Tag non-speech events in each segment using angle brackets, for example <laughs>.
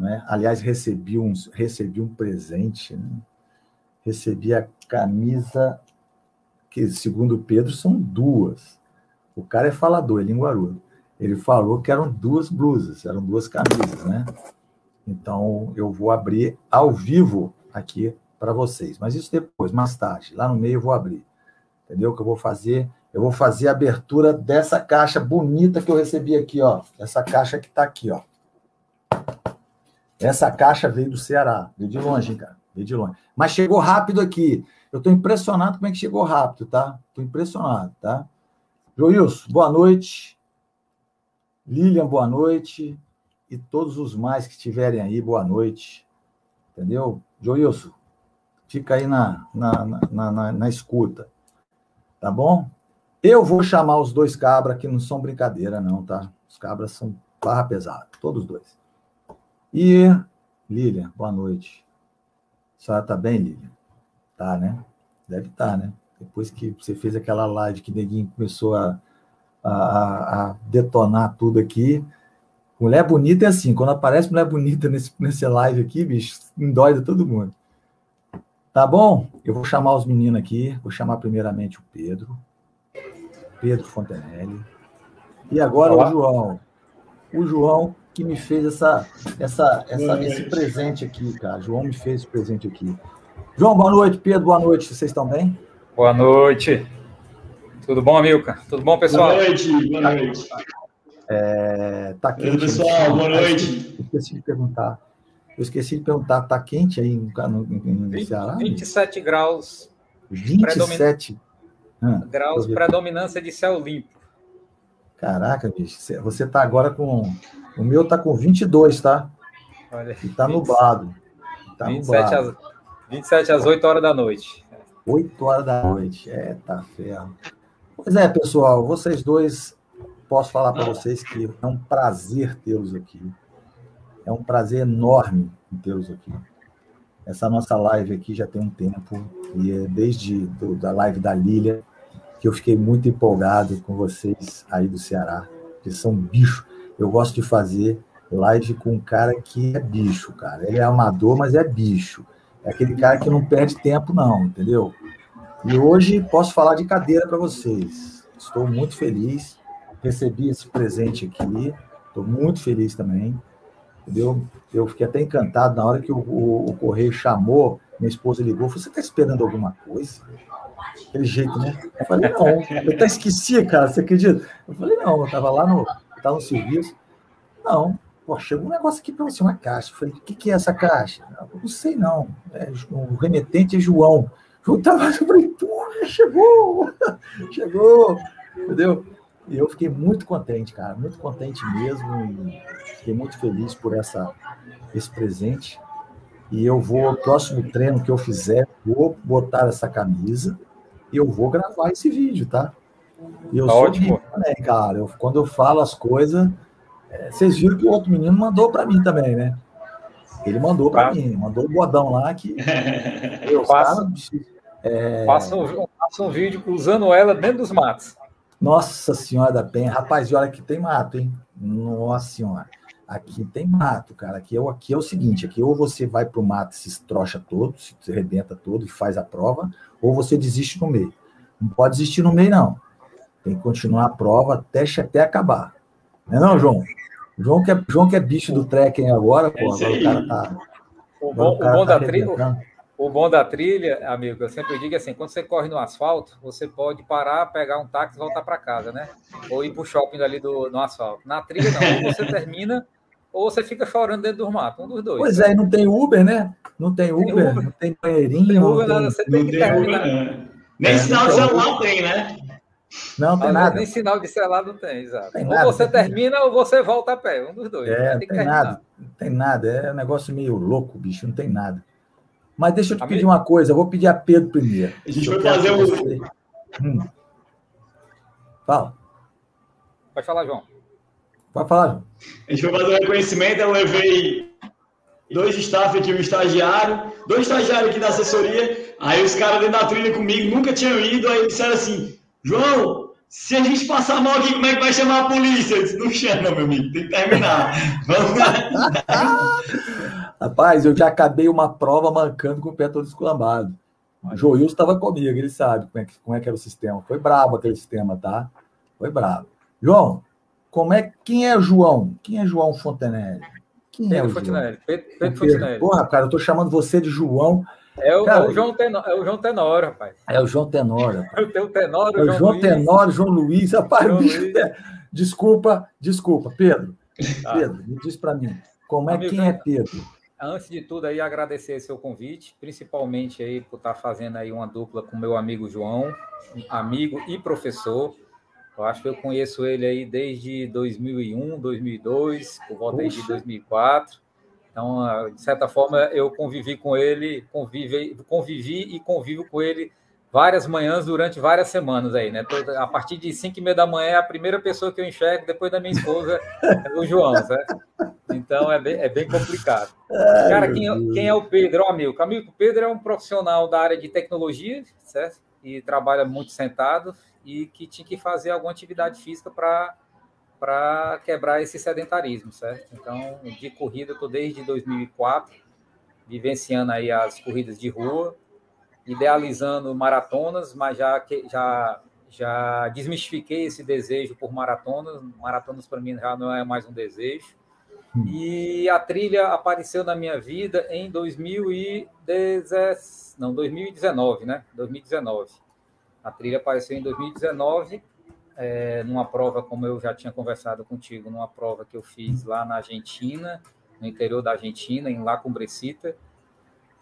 Né? Aliás, recebi, um recebi um presente, né? recebi a camisa, que segundo Pedro são duas. O cara é falador, é linguarudo. Ele falou que eram duas blusas, eram duas camisas, né? Então eu vou abrir ao vivo aqui para vocês. Mas isso depois, mais tarde, lá no meio eu vou abrir. Entendeu? Que eu vou fazer, eu vou fazer a abertura dessa caixa bonita que eu recebi aqui, ó. Essa caixa que está aqui, ó. Essa caixa veio do Ceará, veio de longe, cara, veio de longe. Mas chegou rápido aqui. Eu estou impressionado como é que chegou rápido, tá? Estou impressionado, tá? Joilson, boa noite. Lilian, boa noite. E todos os mais que estiverem aí, boa noite. Entendeu? Joilson, fica aí na, na, na, na, na escuta. Tá bom? Eu vou chamar os dois cabras, que não são brincadeira, não, tá? Os cabras são barra pesada, todos dois. E Lilian, boa noite. A senhora tá bem, Lilian? Tá, né? Deve estar, tá, né? Depois que você fez aquela live que neguinho começou a, a, a, detonar tudo aqui. Mulher bonita é assim, quando aparece mulher bonita nesse, nesse live aqui, bicho, endói todo mundo. Tá bom? Eu vou chamar os meninos aqui. Vou chamar primeiramente o Pedro. Pedro Fontenelle. E agora Olá. o João. O João que me fez essa, essa, essa, esse presente aqui, cara. João me fez esse presente aqui. João, boa noite. Pedro, boa noite. Vocês estão bem? Boa noite. Tudo bom, Amilca? Tudo bom, pessoal? Boa noite, boa noite. É, tá quente. Oi, pessoal, boa noite. Eu esqueci de perguntar. Eu esqueci de perguntar, tá quente aí no, no, no 20, Ceará? 27 graus. 27 ah, graus, predominância de céu limpo. Caraca, bicho. Você tá agora com o meu tá com 22, tá? Olha, e tá 20, nublado. Tá 27, nublado. Às, 27 às 8 horas da noite. 8 horas da noite. É, tá ferro. Pois é, pessoal, vocês dois, posso falar para vocês que é um prazer tê-los aqui. É um prazer enorme tê-los aqui. Essa nossa live aqui já tem um tempo, e é desde do, da live da Lília, que eu fiquei muito empolgado com vocês aí do Ceará, que são bichos. Eu gosto de fazer live com um cara que é bicho, cara. Ele é amador, mas é bicho. É aquele cara que não perde tempo, não, entendeu? E hoje posso falar de cadeira para vocês. Estou muito feliz. Recebi esse presente aqui. Estou muito feliz também. Entendeu? Eu fiquei até encantado na hora que o, o, o correio chamou, minha esposa ligou. Você está esperando alguma coisa? Aquele jeito, né? Eu falei, não. Eu até esqueci, cara. Você acredita? Eu falei, não. Eu estava lá no, está no serviço. Não, pô, chegou um negócio aqui para você, uma caixa. Eu falei, o que, que é essa caixa? Eu não sei, não. É, o remetente é João. João tava, eu falei, porra, chegou! <laughs> chegou! Entendeu? E eu fiquei muito contente, cara, muito contente mesmo. Fiquei muito feliz por essa, esse presente. E eu vou, próximo treino que eu fizer, vou botar essa camisa e eu vou gravar esse vídeo, tá? E eu tá sou ótimo. também, cara. Eu, quando eu falo as coisas, é, vocês viram que o outro menino mandou para mim também, né? Ele mandou para mim, mandou o bodão lá que. <laughs> eu faço, é... faça, um, faça um vídeo usando ela dentro dos matos. Nossa Senhora da Penha. Rapaz, e olha que tem mato, hein? Nossa Senhora. Aqui tem mato, cara. Aqui é, aqui é o seguinte: aqui ou você vai para o mato, se estrocha todo, se arrebenta todo e faz a prova, ou você desiste no meio. Não pode desistir no meio, não. Tem que continuar a prova até, até acabar. Não é não, João? João que é, João que é bicho do trekking agora, pô. Agora o cara tá. O bom, o bom tá da trilha. O bom da trilha, amigo, eu sempre digo assim: quando você corre no asfalto, você pode parar, pegar um táxi e voltar para casa, né? Ou ir para o shopping ali do, no asfalto. Na trilha, não. Ou você termina, ou você fica chorando dentro do mato, um dos dois. Pois é, não tem Uber, né? Não tem Uber, tem Uber. não tem banheirinho. Não tem Uber, não tem... você tem que terminar. Uber, Nem sinal de celular tem, né? Não, tem nada. Nem sinal de celular não tem, exato. Tem ou nada, você termina nada. ou você volta a pé, um dos dois. É, não tem nada. Não tem nada. É um negócio meio louco, bicho, não tem nada. Mas deixa eu te a pedir uma coisa, eu vou pedir a Pedro primeiro. A gente vai fazer um. Hum. Fala. Pode falar, João. Pode falar, João. A gente vai fazer um reconhecimento, eu levei dois staff aqui, um estagiário, dois estagiários aqui da assessoria. Aí os caras dentro da trilha comigo nunca tinham ido, aí disseram assim: João, se a gente passar mal aqui, como é que vai chamar a polícia? Eu disse, não chama, meu amigo, tem que terminar. <laughs> Vamos lá. Rapaz, eu já acabei uma prova mancando com o pé todo esculambado. O Joilson estava comigo, ele sabe como é, que, como é que era o sistema. Foi brabo aquele sistema, tá? Foi brabo. João, como é, quem é João? Quem é João Fontenelle? Quem Pedro é o Fontenelle. Pedro, Pedro Fontenelle. Porra, cara, eu tô chamando você de João. É o, cara, é o João Tenor, é o João Tenor, rapaz. É o João Tenor. Rapaz. <laughs> o Tenor, o é o João, João Tenor, João Luiz. Rapaz, João Luiz. Desculpa, desculpa, Pedro. Ah. Pedro, me diz para mim, como é Amigo, quem é Pedro? Antes de tudo aí agradecer seu convite, principalmente aí por estar tá fazendo aí uma dupla com meu amigo João, amigo e professor. Eu acho que eu conheço ele aí desde 2001, 2002, por volta aí de 2004. Então, ah, de certa forma, eu convivi com ele, convivi, convivi e convivo com ele várias manhãs durante várias semanas aí, né? A partir de 5 e meia da manhã é a primeira pessoa que eu enxergo depois da minha esposa é o João, certo? Então é bem, é bem complicado. Cara, quem, é, quem é o Pedro? Ó, amigo, amigo, o Pedro é um profissional da área de tecnologia, certo? E trabalha muito sentado e que tinha que fazer alguma atividade física para para quebrar esse sedentarismo, certo? Então, de corrida, eu estou desde 2004, vivenciando aí as corridas de rua, idealizando maratonas, mas já, já, já desmistifiquei esse desejo por maratonas. Maratonas para mim já não é mais um desejo. Hum. E a trilha apareceu na minha vida em 2010, não, 2019, né? 2019. A trilha apareceu em 2019, é, numa prova, como eu já tinha conversado contigo, numa prova que eu fiz lá na Argentina, no interior da Argentina, em La Cumbrecita.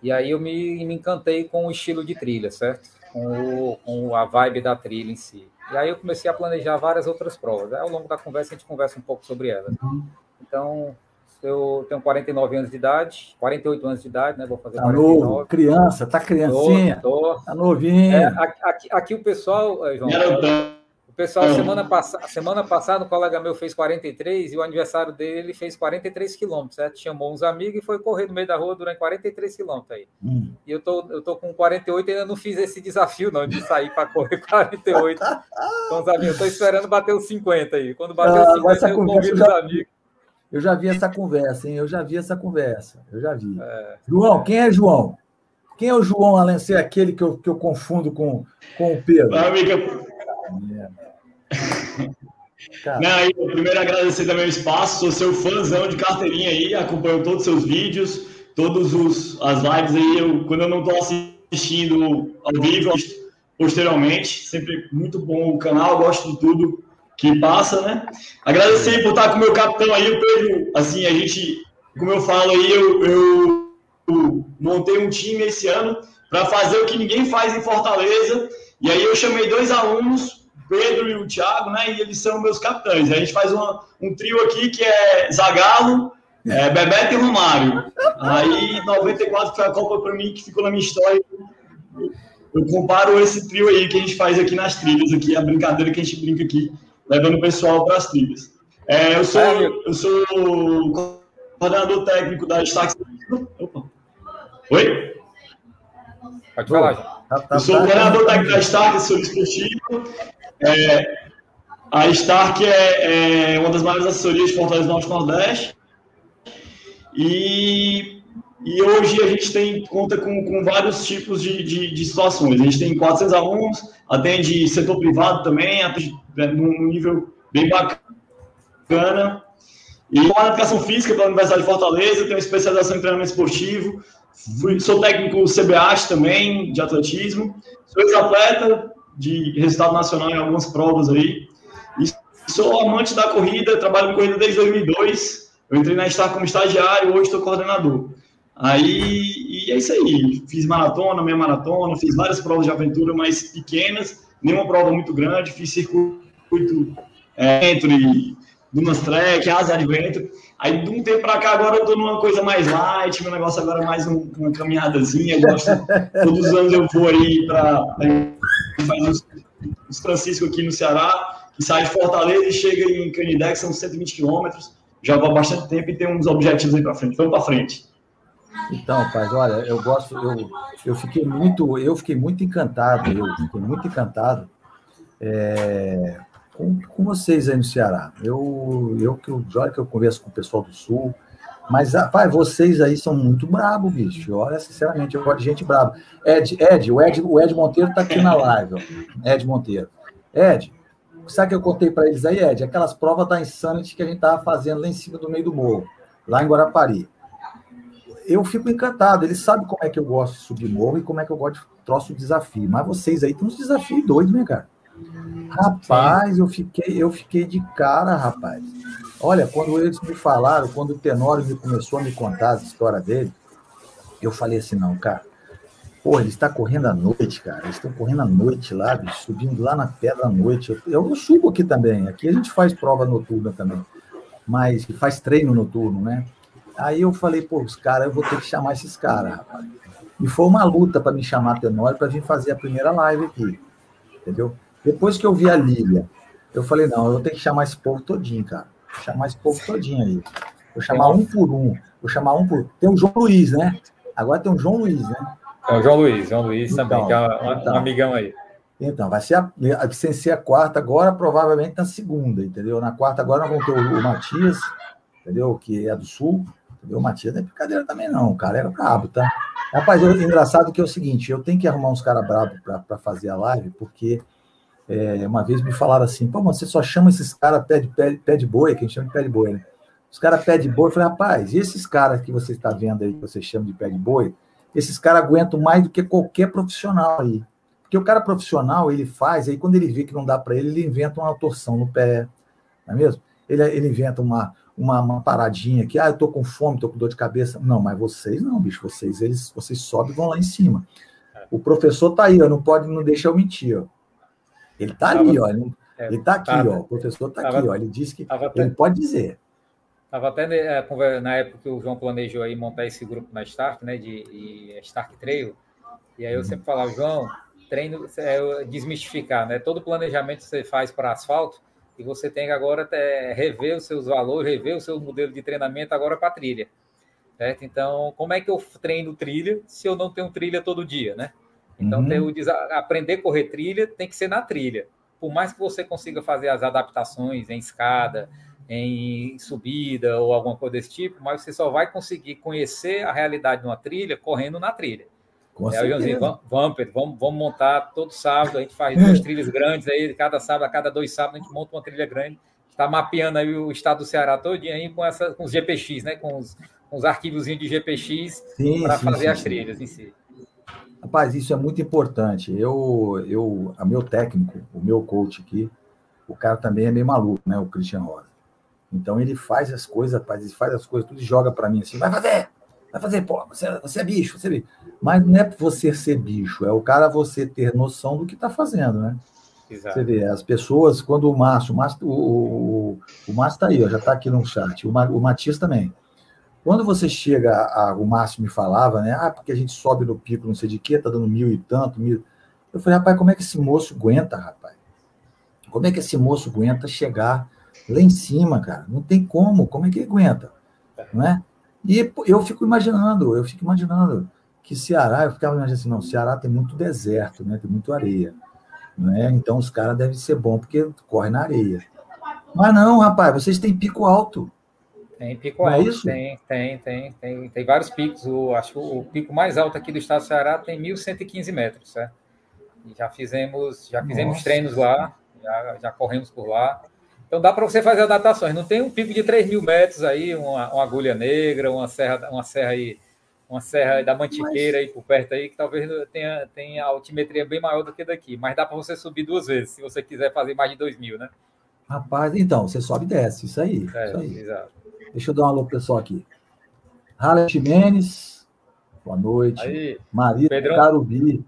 E aí eu me, me encantei com o estilo de trilha, certo? Com, o, com a vibe da trilha em si. E aí eu comecei a planejar várias outras provas. Aí, ao longo da conversa, a gente conversa um pouco sobre elas. Então, eu tenho 49 anos de idade, 48 anos de idade, né? Vou fazer tá 49. Novo, criança, tá criancinha. Tô, tô. Tá novinho. É, aqui, aqui, o pessoal, eh, João, pessoal, é. semana, pass semana passada, um colega meu fez 43 e o aniversário dele fez 43 quilômetros, certo? Chamou uns amigos e foi correr no meio da rua durante 43 quilômetros aí. Hum. E eu tô, eu tô com 48 e ainda não fiz esse desafio, não, de sair para correr <laughs> 48 com os amigos. Eu tô esperando bater os 50 aí. Quando bater ah, os 50, eu convido os amigos. Eu já vi essa conversa, hein? Eu já vi essa conversa. Eu já vi. É, João, quem é João? Quem é o João, além de ser aquele que eu, que eu confundo com, com o Pedro? Amiga, <laughs> não, eu primeiro agradecer também o espaço, sou seu fãzão de carteirinha aí, acompanho todos os seus vídeos, todas as lives aí, eu, quando eu não estou assistindo ao vivo, posteriormente, sempre muito bom o canal, gosto de tudo que passa, né? Agradecer por estar com o meu capitão aí, o Pedro, assim, a gente, como eu falo aí, eu, eu, eu montei um time esse ano para fazer o que ninguém faz em Fortaleza, e aí eu chamei dois alunos Pedro e o Thiago, né? E eles são meus capitães. A gente faz uma, um trio aqui que é Zagalo, é, Bebeto e Romário. Aí, 94 foi a Copa para mim que ficou na minha história. Eu comparo esse trio aí que a gente faz aqui nas trilhas, aqui, a brincadeira que a gente brinca aqui, levando o pessoal para as trilhas. É, eu sou, eu sou coordenador técnico da Stax. Opa. Oi? Pode falar. Tá, tá, eu sou tá, coordenador técnico da Stark, sou esportivo. É, a Stark é, é, uma das maiores assessorias de Fortaleza Norte Nordeste. E, e hoje a gente tem conta com, com vários tipos de, de, de, situações. A gente tem 400 alunos, atende setor privado também, atende né, num nível bem bacana. E com a educação física pela Universidade de Fortaleza, tenho especialização em treinamento esportivo, sou técnico CBAT também, de atletismo, sou ex-atleta, de resultado nacional em algumas provas aí. E sou amante da corrida, trabalho com corrida desde 2002. Eu entrei na Star como estagiário, hoje estou coordenador. Aí, e é isso aí. Fiz maratona, meia maratona, fiz várias provas de aventura, mais pequenas, nenhuma prova muito grande. Fiz circuito é, entre Dunas Trek, Asa Adventure. Aí, de um tempo para cá, agora eu estou numa coisa mais light, meu negócio agora é mais um, uma caminhadazinha. Gosto, todos os anos eu vou aí para os, Francisco aqui no Ceará, que sai de Fortaleza e chega em Canidé, que são 120 quilômetros, já vai bastante tempo e tem uns objetivos aí para frente. Vamos para frente. Então, rapaz, olha, eu gosto, eu, eu fiquei muito, eu fiquei muito encantado, eu fiquei muito encantado é, com, com vocês aí no Ceará. Eu, eu que olha que eu converso com o pessoal do Sul, Mas, rapaz, vocês aí são muito brabo, bicho. Olha, sinceramente, eu gosto de gente braba. Ed, Ed, o Ed, o Ed Monteiro tá aqui na live, ó. Ed Monteiro. Ed, sabe o que eu contei para eles aí, Ed? Aquelas provas da Insanity que a gente tava fazendo lá em cima do meio do morro, lá em Guarapari. Eu fico encantado. Eles sabem como é que eu gosto de subir morro e como é que eu gosto de troço de desafio. Mas vocês aí têm uns desafios doidos, né, cara? Rapaz, eu fiquei, eu fiquei de cara, rapaz. Olha, quando eles me falaram, quando o Tenório me começou a me contar a história dele, eu falei assim, não, cara, pô, ele está correndo à noite, cara. Eles estão correndo à noite lá, subindo lá na pedra à noite. Eu, eu subo aqui também. Aqui a gente faz prova noturna também. Mas faz treino noturno, né? Aí eu falei, pô, os caras, eu vou ter que chamar esses caras, rapaz. E foi uma luta para me chamar Tenório para vir fazer a primeira live aqui. Entendeu? Depois que eu vi a Lília, eu falei, não, eu vou ter que chamar esse povo todinho, cara. Vou chamar esse povo todinho aí. Vou chamar um por um. Vou chamar um por. Tem o João Luiz, né? Agora tem o João Luiz, né? É o João Luiz, João Luiz então, também, que é um, então, amigão aí. Então, vai ser a, sem ser a quarta agora, provavelmente na segunda, entendeu? Na quarta agora nós vamos ter o, o Matias, entendeu? Que é do Sul, entendeu? O Matias não é brincadeira também não, o cara era brabo, tá? Rapaz, o engraçado que é o seguinte, eu tenho que arrumar uns caras bravos para fazer a live, porque é, uma vez me falaram assim, pô, você só chama esses caras pé de, pé, pé de boi, que a gente chama de pé de boi, né? Os caras pé de boi, eu falei, rapaz, e esses caras que você está vendo aí, que você chama de pé de boi, esses caras aguentam mais do que qualquer profissional aí. Porque o cara profissional, ele faz, aí quando ele vê que não dá para ele, ele inventa uma torção no pé, não é mesmo? Ele, ele inventa uma, uma, uma paradinha que, ah, eu tô com fome, tô com dor de cabeça. Não, mas vocês não, bicho, vocês, eles, vocês sobem e vão lá em cima. O professor tá aí, ó, não pode, não deixa eu mentir, ó. Ele está ali, ó. Ele, é, está aqui, tava, ó. O professor está aqui, ó. Ele disse que até, ele pode dizer. Estava até né, na época que o João planejou aí montar esse grupo na Stark, né? De, de Stark Trail. E aí eu sempre falava, João, treino é desmistificar, né? Todo planejamento que você faz para asfalto e você tem que agora até rever os seus valores, rever o seu modelo de treinamento agora para trilha. Certo? Então, como é que eu treino trilha se eu não tenho trilha todo dia, né? Então, uhum. o, aprender a correr trilha tem que ser na trilha. Por mais que você consiga fazer as adaptações em escada, em subida ou alguma coisa desse tipo, mas você só vai conseguir conhecer a realidade de uma trilha correndo na trilha. Com é, Joãozinho, vamos, vamos, vamos montar todo sábado, a gente faz duas trilhas grandes aí, cada sábado, a cada dois sábados a gente monta uma trilha grande. Está mapeando aí o estado do Ceará todo aí com, essa, com os GPX, né? Com os, com os arquivos de GPX para fazer sim, as trilhas em si. Rapaz, isso é muito importante. Eu, eu, a meu técnico, o meu coach aqui, o cara também é meio maluco, né? O Christian Rosa. Então ele faz as coisas, rapaz, ele faz as coisas, tudo e joga para mim assim, vai fazer, vai fazer, pô, você, você é bicho, você é bicho. Mas não é você ser bicho, é o cara você ter noção do que está fazendo, né? Exato. Você vê, as pessoas, quando o Márcio, o Márcio, o, o, o Márcio está aí, ó, já está aqui no chat, o, o Matias também. Quando você chega, a, o Márcio me falava, né? Ah, porque a gente sobe no pico, não sei de quê, tá dando mil e tanto, mil. Eu falei, rapaz, como é que esse moço aguenta, rapaz? Como é que esse moço aguenta chegar lá em cima, cara? Não tem como, como é que ele aguenta? Não é? E eu fico imaginando, eu fico imaginando que Ceará, eu ficava imaginando assim, não, Ceará tem muito deserto, né? Tem muito areia. Não é? Então os caras devem ser bons porque corre na areia. Mas não, rapaz, vocês têm pico alto. Tem pico Não é alto, é tem, tem, tem, tem, tem vários picos. O, acho que o pico mais alto aqui do estado do Ceará tem 1.115 metros, certo? E já fizemos, já fizemos Nossa. treinos lá, já, já corremos por lá. Então dá para você fazer adaptações. Não tem um pico de 3 mil metros aí, uma, uma, agulha negra, uma serra, uma serra aí, uma serra da Mantiqueira aí por perto aí, que talvez tenha, tenha altimetria bem maior do que daqui. Mas dá para você subir duas vezes, se você quiser fazer mais de 2 mil, né? Rapaz, então, você sobe e desce, isso aí. É, isso aí. Exato. Deixa eu dar um alô pessoal aqui. Raleigh Ximenes, boa noite. Aí, Maria Pedrão, Carubi.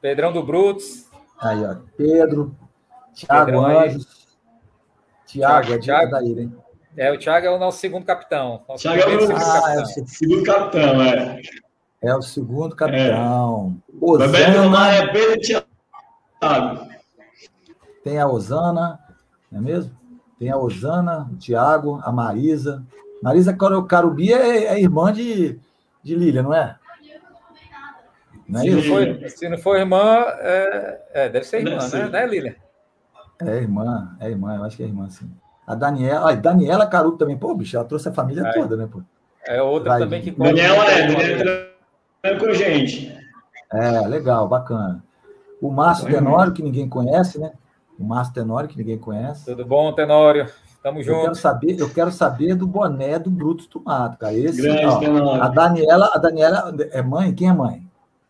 Pedrão do Brutos. Aí, ó. Pedro. Tiago Anjos. Tiago, é Tiago da ilha, hein? É, o Thiago é o nosso segundo capitão. Tiago é o segundo, ah, capitão. É o segundo capitão, é. É o segundo capitão. É. Osana, é Pedro Thiago. Tem a Osana, não é mesmo? Tem a Osana, o Tiago, a Marisa. Marisa Carubi é, é irmã de, de Lília, não é? Não é se, não for, se, não for, irmã, é, é deve ser irmã, deve né? Ser. Né, Lília? É irmã, é irmã, eu acho que é irmã, sim. A Daniela, a Daniela Carubi também, pô, bicho, ela trouxe a família toda, né, pô? É outra vai também que corre. Daniel é, Daniel é com gente. É, legal, bacana. O Márcio Tenório, que ninguém conhece, né? O Márcio Tenório, que ninguém conhece. Tudo bom, Tenório? Tamo junto. Eu quero saber, eu quero saber do boné do Bruto Tomato, cara. Esse, Grande, ó, a Daniela, a Daniela é mãe? Quem é mãe?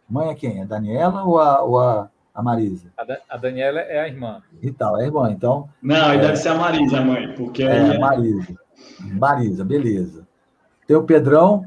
Mãe é quem? É a Daniela ou a, ou a, a Marisa? A, da, a, Daniela é a irmã. E tal, é a irmã, então. Não, é, deve ser a Marisa, a mãe, porque é, é Marisa. Marisa, beleza. Tem o Pedrão.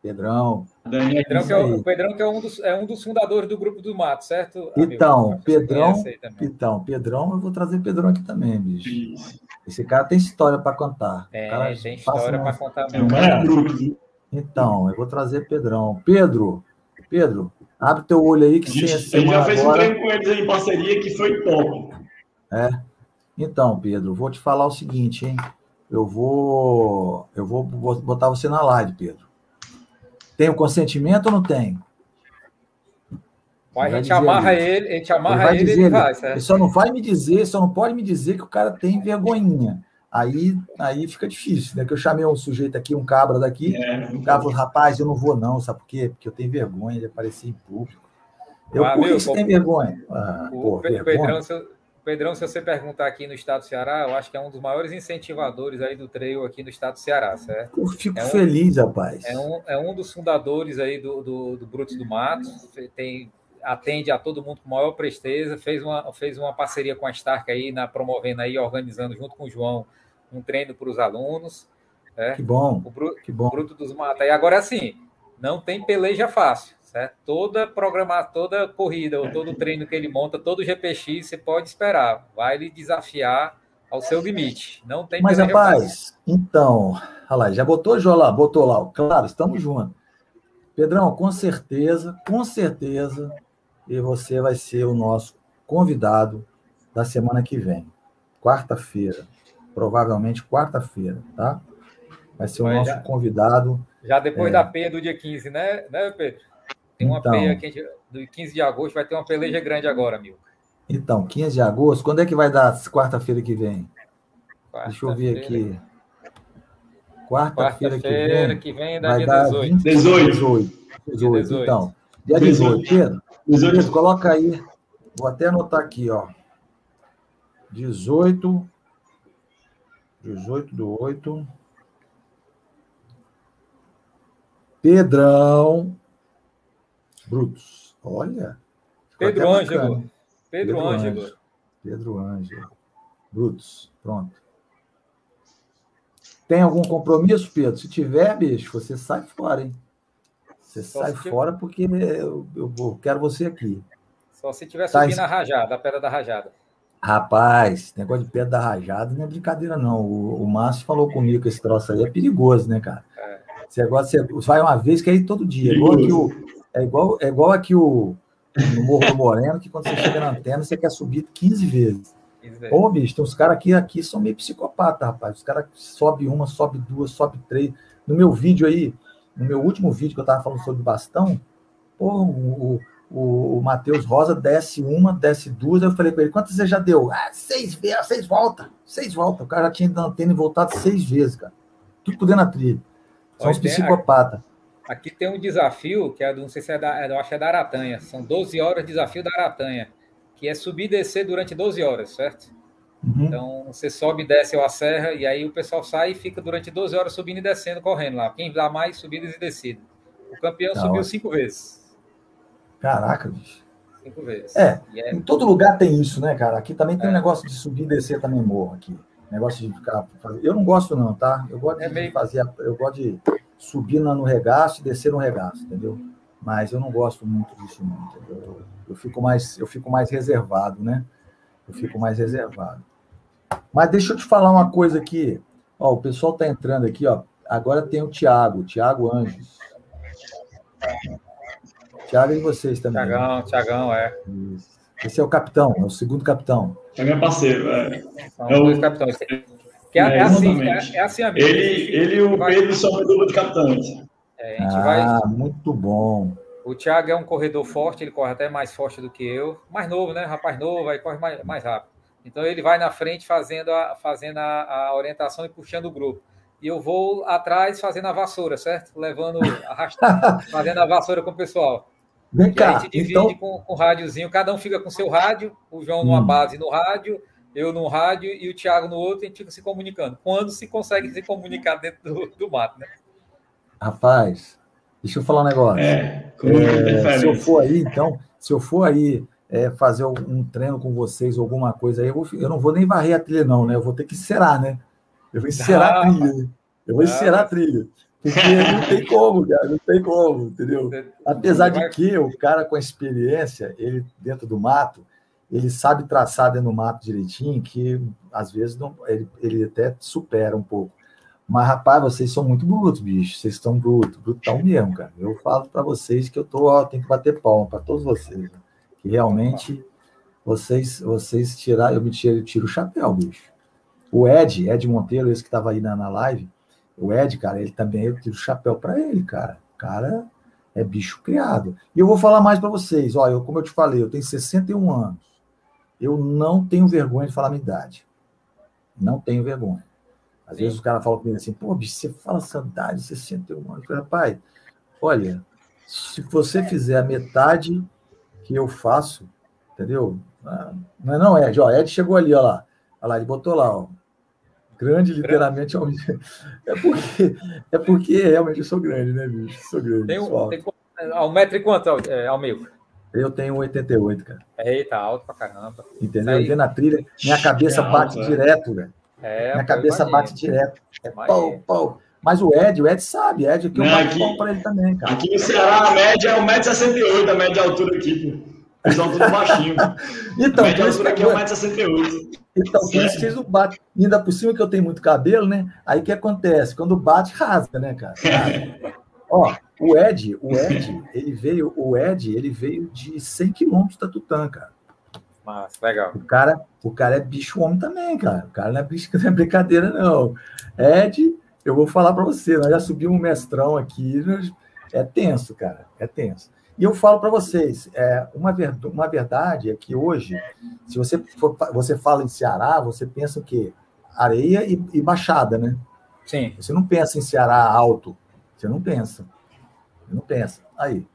Pedrão. Daniel, Pedrão, que é, o, Pedrão que é um, dos, é um dos fundadores do grupo do Mato, certo? Então, Pedrão, então, Pedrão, eu vou trazer Pedrão aqui também, bicho. Isso. Esse cara tem história para contar. É, cara tem história para contar mesmo. É então, eu vou trazer Pedrão. Pedro, Pedro, abre teu olho aí que você. Ele já fez agora... um treino com eles em parceria que foi top. É. Então, Pedro, vou te falar o seguinte, hein? Eu vou, eu vou botar você na live, Pedro. Tem o consentimento ou não tem? a gente amarra ele, a gente amarra ele, ele, ele vai, certo? Ele só não vai me dizer, só não pode me dizer que o cara tem vergonhinha. Aí, aí fica difícil, né? Que eu chamei um sujeito aqui, um cabra daqui, é, o cara falou, rapaz, eu não vou não, sabe por quê? Porque eu tenho vergonha de aparecer em público. Eu, ah, por que você tem vergonha? Ah, o, pô, Pedrão, vergonha? Se, Pedrão, se você perguntar aqui no estado do Ceará, eu acho que é um dos maiores incentivadores aí do trail aqui no estado do Ceará, certo? Eu fico é um, feliz, rapaz. É um, é um dos fundadores aí do, do, do Brutos do Mato, tem, atende a todo mundo com maior presteza, fez uma, fez uma parceria com a Stark aí, na, promovendo aí, organizando junto com o João um treino para os alunos. É? Que bom, o Bruto, que bom. Bruto dos Matos. E agora, assim, não tem peleja fácil. Certo? Toda programar, toda corrida ou todo treino que ele monta, todo GPX, você pode esperar. Vai lhe desafiar ao seu limite. Não tem Mas, rapaz, então, olha lá, já botou o lá, botou lá. Claro, estamos juntos. Pedrão, com certeza, com certeza, e você vai ser o nosso convidado da semana que vem. Quarta-feira. Provavelmente quarta-feira, tá? Vai ser o Mas nosso já, convidado. Já depois é, da P do dia 15, né, né Pedro? Tem uma então, peia aqui, do 15 de agosto, vai ter uma peleja grande agora, amigo. Então, 15 de agosto, quando é que vai dar quarta-feira que vem? Quarta Deixa eu ver aqui. Quarta-feira Quarta que vem. que vem vai dar 18. 18. 18. 18. Então, dia 18. Pedro, 18. Pedro, coloca aí. Vou até anotar aqui, ó. 18. 18 do 8. Pedrão, Brutos. Olha. Pedro Ângelo. Pedro, Pedro Ângelo. Pedro Ângelo. Brutos. Pronto. Tem algum compromisso, Pedro? Se tiver, bicho, você sai fora, hein? Você Só sai fora tiver... porque eu, eu, quero você aqui. Só se tiver tá subindo a rajada, a pedra da rajada. Rapaz, negócio de pedra da rajada não é brincadeira, não. O, o Márcio falou comigo que esse troço aí é perigoso, né, cara? É. Você, agora, você vai uma vez, quer ir todo dia. Igual que o, é igual, é igual aqui o, no Morro do Moreno, que quando você chega na antena, você quer subir 15 vezes. Ô, bicho, tem uns caras aqui, aqui são meio psicopata, rapaz. Os caras sobe uma, sobe duas, sobe três. No meu vídeo aí, no meu último vídeo que eu tava falando sobre bastão, pô, o, o, o Matheus Rosa desce uma, desce duas. Eu falei com ele, quantas você já deu? Ah, seis vezes, seis voltas, seis voltas. O cara já tinha ido na antena e voltado seis vezes, cara. Tudo por dentro da trilha. São os psicopatas. Aqui tem um desafio, que é do, não sei se é da, é, eu acho que é da Aratanha. São 12 horas de desafio da Aratanha, que é subir e descer durante 12 horas, certo? Uhum. Então, você sobe e desce a serra, e aí o pessoal sai e fica durante 12 horas subindo e descendo, correndo lá. Quem dá mais subidas e descidas. O campeão subiu hora. cinco vezes. Caraca, bicho. Cinco vezes. É, é, em todo lugar tem isso, né, cara? Aqui também tem é. um negócio de subir e descer também morro aqui. Negócio de ficar. Eu não gosto, não, tá? Eu gosto é de meio... fazer. Eu gosto de subir no regaço e descer no regaço, entendeu? Mas eu não gosto muito disso, não, entendeu? Eu, eu, fico mais, eu fico mais reservado, né? Eu fico mais reservado. Mas deixa eu te falar uma coisa aqui. Ó, o pessoal está entrando aqui, ó. Agora tem o Tiago, Tiago Anjos. Tiago e vocês também. Tiagão, Tiagão, é. Esse é o capitão, é o segundo capitão. É meu parceiro, é. São é dois capitães. Que é, é, é assim, é, é, assim amigo. Ele, ele e o vai... Pedro são uma dupla de capitães. É, ah, vai... muito bom. O Thiago é um corredor forte, ele corre até mais forte do que eu. Mais novo, né? Rapaz novo, aí corre mais, mais rápido. Então ele vai na frente fazendo a, fazendo a, a orientação e puxando o grupo. e eu vou atrás fazendo a vassoura, certo? Levando, arrastando, <laughs> fazendo a vassoura com o pessoal. Vem cá. a gente divide então... com, com o rádiozinho, cada um fica com seu rádio, o João numa hum. base no rádio, eu no rádio e o Thiago no outro, e a gente fica se comunicando. Quando se consegue se comunicar dentro do, do mato, né? Rapaz, deixa eu falar um negócio. É, é, se eu for aí, então, se eu for aí é, fazer um treino com vocês, alguma coisa aí, eu, vou, eu, não vou nem varrer a trilha, não, né? Eu vou ter que encerar, né? Eu vou encerar ah, a trilha. Eu vou encerar a trilha. Porque não tem como, cara, não tem como, entendeu? Apesar de que o cara com a experiência, ele dentro do mato, ele sabe traçar dentro do mato direitinho, que às vezes não, ele, ele até supera um pouco. Mas, rapaz, vocês são muito brutos, bicho. Vocês estão brutos, brutão mesmo, cara. Eu falo para vocês que eu tô, ó, tenho que bater palma para todos vocês. Né? Que realmente vocês, vocês tirar, eu me tiro, eu tiro o chapéu, bicho. O Ed, Ed Monteiro, esse que estava aí na, na live, o Ed, cara, ele também, eu tiro o chapéu para ele, cara. Cara é bicho criado. E eu vou falar mais para vocês. Ó, eu, como eu te falei, eu tenho 61 anos. Eu não tenho vergonha de falar a minha idade. Não tenho vergonha. Às vezes o cara fala comigo assim, pô, bicho, você fala essa idade, 61 anos. Rapaz, olha, se você fizer a metade que eu faço, entendeu? Ah, não é não, Ed, ó, Ed chegou ali, ó lá. Olha lá, ele botou lá, ó, Grande, literalmente, é, um... <laughs> é porque é porque realmente eu sou grande, né, bicho? Sou grande. Tem um, tem, um metro e quanto, é, Almir? Eu tenho 1,88, cara. Eita, alto pra caramba. Entendeu? Aí... na trilha, minha cabeça é bate é. direto, velho. É, minha cabeça imagina. bate direto. É pau, pau. Mas o Ed, o Ed sabe, Ed aqui eu é, bato pau pra ele também, cara. Aqui no Ceará, a média é 1,68m, a média altura aqui, pô. Eles são tudo baixinho. <laughs> então, a média altura aqui é 1,68m. Então, por isso vocês não batem. Ainda por cima que eu tenho muito cabelo, né? Aí o que acontece? Quando bate, rasga, né, cara? <laughs> Ó, o Ed, o Ed, <laughs> ele veio, o Ed, ele veio de 100 quilômetros da Tutã, cara. Mas, legal. O cara, o cara é bicho homem também, cara. O cara não é, bicho, <laughs> não é brincadeira, não. Ed, eu vou falar para você, nós já subimos um mestrão aqui, é tenso, cara, é tenso. E eu falo para vocês, é, uma, ver, uma verdade é que hoje, se você, for, você fala em Ceará, você pensa o quê? Areia e, e baixada, né? Sim. Você não pensa em Ceará alto. Você não pensa. Não pensa. Aí.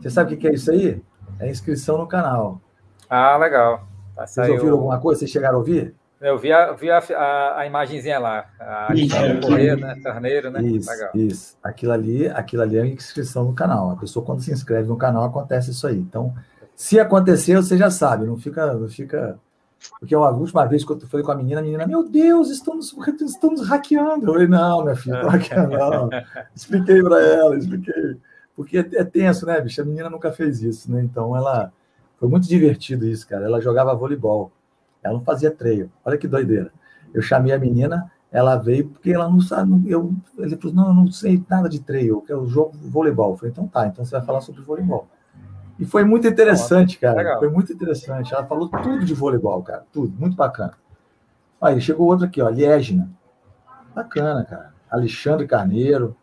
Você sabe o que é isso aí? É inscrição no canal. Ah, legal. Tá, Vocês ouviram alguma coisa? Vocês chegaram a ouvir? Eu vi a, vi a, a, a imagenzinha lá, a Alexandre Correia, né? Carneiro, né? Isso, Legal. isso. Aquilo ali, aquilo ali é inscrição no canal. A pessoa, quando se inscreve no canal, acontece isso aí. Então, se acontecer, você já sabe, não fica. Não fica... Porque a última vez que eu falei com a menina, a menina, meu Deus, estamos, estamos hackeando. Eu falei, não, minha filha, não hackeando, não. expliquei para ela, expliquei. Porque é, é tenso, né, bicho? A menina nunca fez isso, né? Então, ela. Foi muito divertido isso, cara. Ela jogava voleibol. Ela não fazia treino. Olha que doideira. Eu chamei a menina, ela veio porque ela não sabe. Eu, ele falou: não, eu não sei nada de treino, eu o jogo voleibol. Eu falei: então tá, então você vai falar sobre voleibol. E foi muito interessante, cara. Legal. Foi muito interessante. Ela falou tudo de voleibol, cara. Tudo, muito bacana. Aí chegou outro aqui, ó, Liégina. Bacana, cara. Alexandre Carneiro.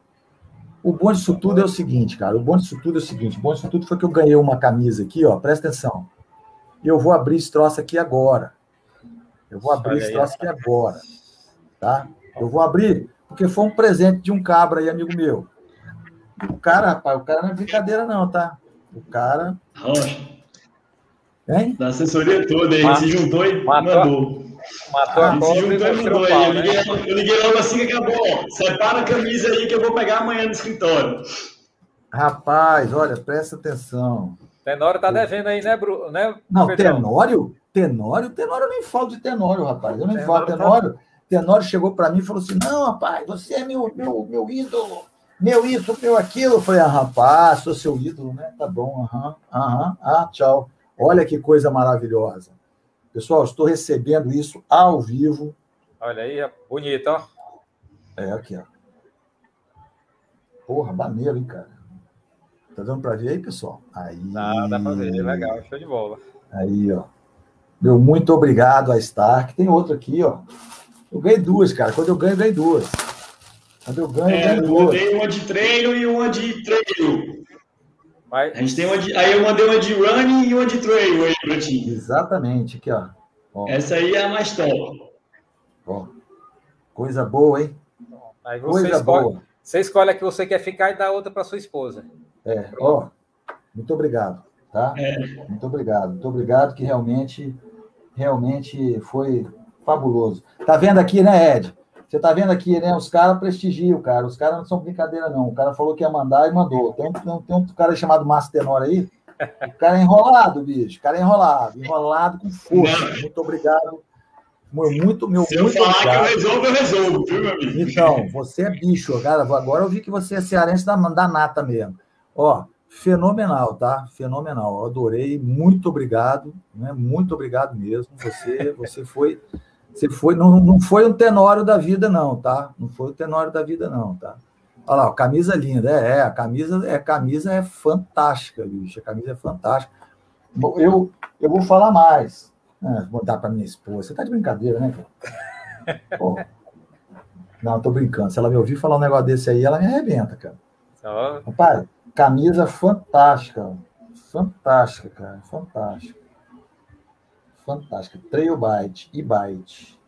O bom disso tudo é o seguinte, cara. O bom disso tudo é o seguinte. O bom disso tudo foi que eu ganhei uma camisa aqui, ó. Presta atenção. E eu vou abrir esse troço aqui agora. Eu vou abrir esse troço aqui agora. Tá? Eu vou abrir, porque foi um presente de um cabra aí, amigo meu. O cara, rapaz, o cara não é brincadeira, não, tá? O cara. Hein? Da assessoria toda, ele se juntou e matou. mandou. Matou ah, a se juntou e mandou aí. Eu né? liguei, eu liguei logo assim que acabou. Separa a camisa aí que eu vou pegar amanhã no escritório. Rapaz, olha, presta atenção. Tenório tá devendo aí, né, Bruno? Né, não, Pedrão? Tenório? Tenório? Tenório eu nem falo de Tenório, rapaz. Eu nem Tenório falo. Tenório, tá... Tenório chegou para mim e falou assim: não, rapaz, você é meu, meu, meu ídolo, meu isso, meu aquilo. Eu falei, ah, rapaz, sou seu ídolo, né? Tá bom, aham, aham, ah, tchau. Olha que coisa maravilhosa. Pessoal, estou recebendo isso ao vivo. Olha aí, bonito, ó. É, aqui, ó. Porra, maneiro, hein, cara. Tá dando para ver aí, pessoal? Aí. Dá, dá para ver, legal, show de bola. Aí, ó. Meu muito obrigado a Stark. Tem outro aqui, ó. Eu ganhei duas, cara. Quando eu ganho, eu ganho duas. Quando eu ganho, eu é, ganho é, duas. Eu mandei uma de treino e uma de treino. Vai. A gente tem uma de... Aí eu mandei uma de running e uma de treino aí pra ti. Exatamente, aqui, ó. ó. Essa aí é a mais top. Ó. Coisa boa, hein? Aí você Coisa escolhe, boa. Você escolhe a que você quer ficar e dá outra para sua esposa. É, ó, muito obrigado, tá? É. Muito obrigado, muito obrigado que realmente, realmente foi fabuloso. Tá vendo aqui, né, Ed? Você tá vendo aqui, né? Os caras prestigiam, cara. Os caras não são brincadeira, não. O cara falou que ia mandar e mandou. Tem um, tem tem um cara chamado Márcio Tenor aí. O cara é enrolado, bicho. O cara é enrolado. Enrolado com força. Muito obrigado muito, meu, Se muito eu falar obrigado. que eu resolvo, eu resolvo, viu, meu amigo? Então, você é bicho, cara. Agora eu vi que você é cearense da, da nata mesmo. Ó, fenomenal, tá? Fenomenal. Eu adorei. Muito obrigado, né? Muito obrigado mesmo. Você, você foi, você foi, não, não foi um tenório da vida, não, tá? Não foi um tenório da vida, não, tá? Olha lá, camisa linda, é, é, a camisa é, a camisa é fantástica, bicho. A camisa é fantástica. Eu, eu vou falar mais. Ah, vou dar para minha esposa. Você tá de brincadeira, né, cara? <laughs> Pô. Não, tô brincando. Se ela me ouvir falar um negócio desse aí, ela me arrebenta, cara. Só... Rapaz, camisa fantástica. Fantástica, cara. Fantástica. Fantástica. Trail Bite e Bite.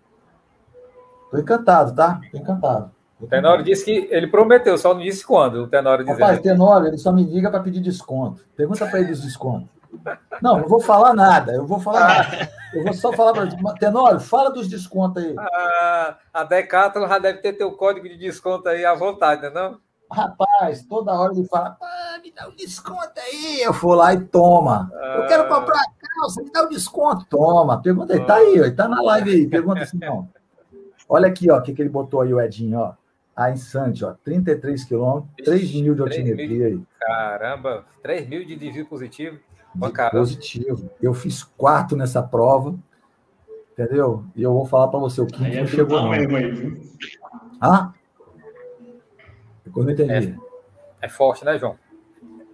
Tô encantado, tá? Tô encantado. O Tenório disse que ele prometeu, só não disse quando. O Tenório disse. Rapaz, Tenório, ele só me liga para pedir desconto. Pergunta para ele os descontos. Não, não vou falar nada. Eu vou falar nada. Eu vou só falar para Tenório, fala dos descontos aí. Ah, a Decathlon já deve ter teu código de desconto aí à vontade, não? É Rapaz, toda hora ele fala, ah, me dá um desconto aí. Eu vou lá e toma. Ah. Eu quero ah. comprar a calça, me dá um desconto. Toma. Pergunta aí, tá aí, ó, tá na live aí. Pergunta assim, não. Olha aqui, ó, o que, que ele botou aí, o Edinho, ó. A Insante, ó, 33 quilômetros, 3 mil de altimetria aí. Caramba, 3 mil de desvio positivo positivo. Eu fiz quarto nessa prova, entendeu? E eu vou falar para você, o quinto não é chegou não. Mesmo aí, Ah? Eu não entendi. É, é, forte, né, João?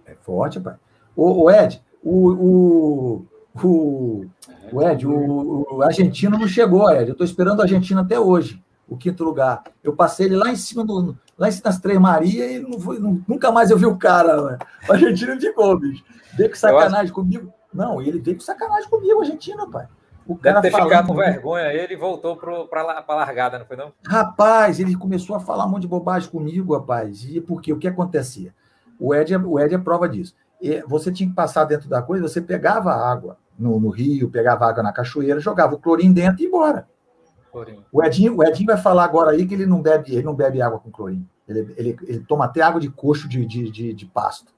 É forte, pai. O, o Ed, o, o, o, o Ed, o, o argentino não chegou, Ed. Eu estou esperando a Argentina até hoje, o quinto lugar. Eu passei ele lá em cima do, lá nas Três Marias e não foi, não, nunca mais eu vi o cara. Né? O argentino ficou, bicho. Veio com sacanagem acho... comigo. Não, ele veio com sacanagem comigo, Argentina, pai. O cara Deve ter falando, ficado com vergonha ele voltou para a largada, não foi não? Rapaz, ele começou a falar um monte de bobagem comigo, rapaz. E porque o que acontecia? O Ed, é, o Ed é prova disso. E você tinha que passar dentro da coisa, você pegava água no, no rio, pegava água na cachoeira, jogava o clorinho dentro e ia embora. O Edinho, o Edinho vai falar agora aí que ele não bebe, ele não bebe água com clorinho. Ele, ele, ele toma até água de coxo de, de, de, de pasto.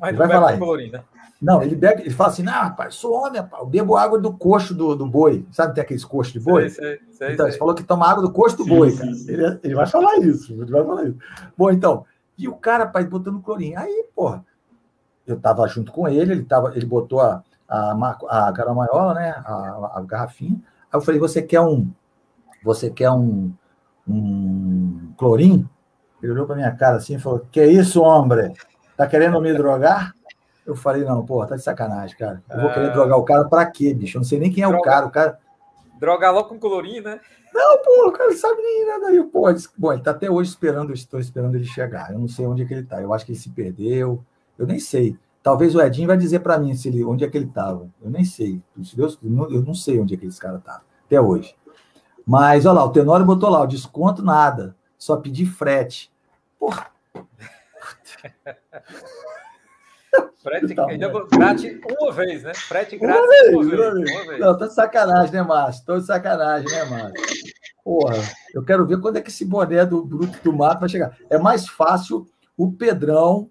Mas ele vai falar clorinho, né? Não, ele bebe, ele fala assim: não, rapaz, sou homem, rapaz, eu bebo água do coxo do, do boi. Sabe, tem aqueles coxos de boi? Sei, sei, sei, então, ele falou que toma água do coxo do boi, cara. Ele, ele vai falar isso, ele vai falar isso. Bom, então, e o cara, pai, botando clorinho. Aí, porra, eu tava junto com ele, ele, tava, ele botou a, a, a caramanhola, né, a, a garrafinha. Aí eu falei: você quer um você quer um, um clorim? Ele olhou para minha cara assim e falou: Que isso, homem? Tá querendo me drogar? Eu falei: Não, pô, tá de sacanagem, cara. Eu vou querer ah. drogar o cara para quê, bicho? Eu não sei nem quem é Droga. o cara. O cara. Drogar logo com clorim, né? Não, pô, o cara não sabe nem nada aí. Pô, bom, ele tá até hoje esperando, eu estou esperando ele chegar. Eu não sei onde é que ele tá. Eu acho que ele se perdeu. Eu nem sei. Talvez o Edinho vai dizer para mim se ele, onde é que ele estava. Eu nem sei. Deus, eu não sei onde é que esse cara tá. Até hoje. Mas, olha lá, o Tenório botou lá, o desconto nada, só pedir frete. Porra. <laughs> Frete tá grátis uma vez, né? Frete grátis uma vez, uma vez. Uma vez. Não, tô de sacanagem, né, Márcio? Tô de sacanagem, né, Márcio? Porra, eu quero ver quando é que esse boné do Bruto do Mato vai chegar. É mais fácil o Pedrão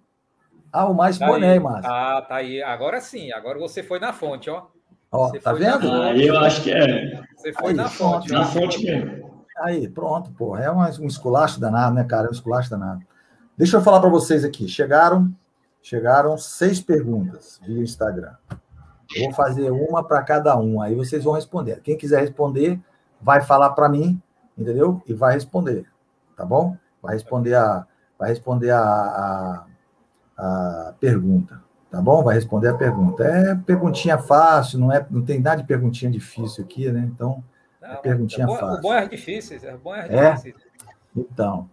arrumar esse tá boné, Márcio. Ah, tá aí. Agora sim, agora você foi na fonte, ó. Ó, tá vendo? Aí eu acho que é. Você foi aí, na fonte. Na fonte mesmo. Aí, pronto, pô. É um esculacho danado, né, cara? É um esculacho danado. Deixa eu falar para vocês aqui. Chegaram, chegaram seis perguntas via Instagram. Eu vou fazer uma para cada um. Aí vocês vão responder. Quem quiser responder, vai falar para mim, entendeu? E vai responder, tá bom? Vai responder a, vai responder a, a, a pergunta. Tá bom? Vai responder a pergunta. É perguntinha fácil, não, é, não tem nada de perguntinha difícil aqui, né? Então, é não, é perguntinha é bom, fácil. O bom é difícil, é bom é, é difícil. Então,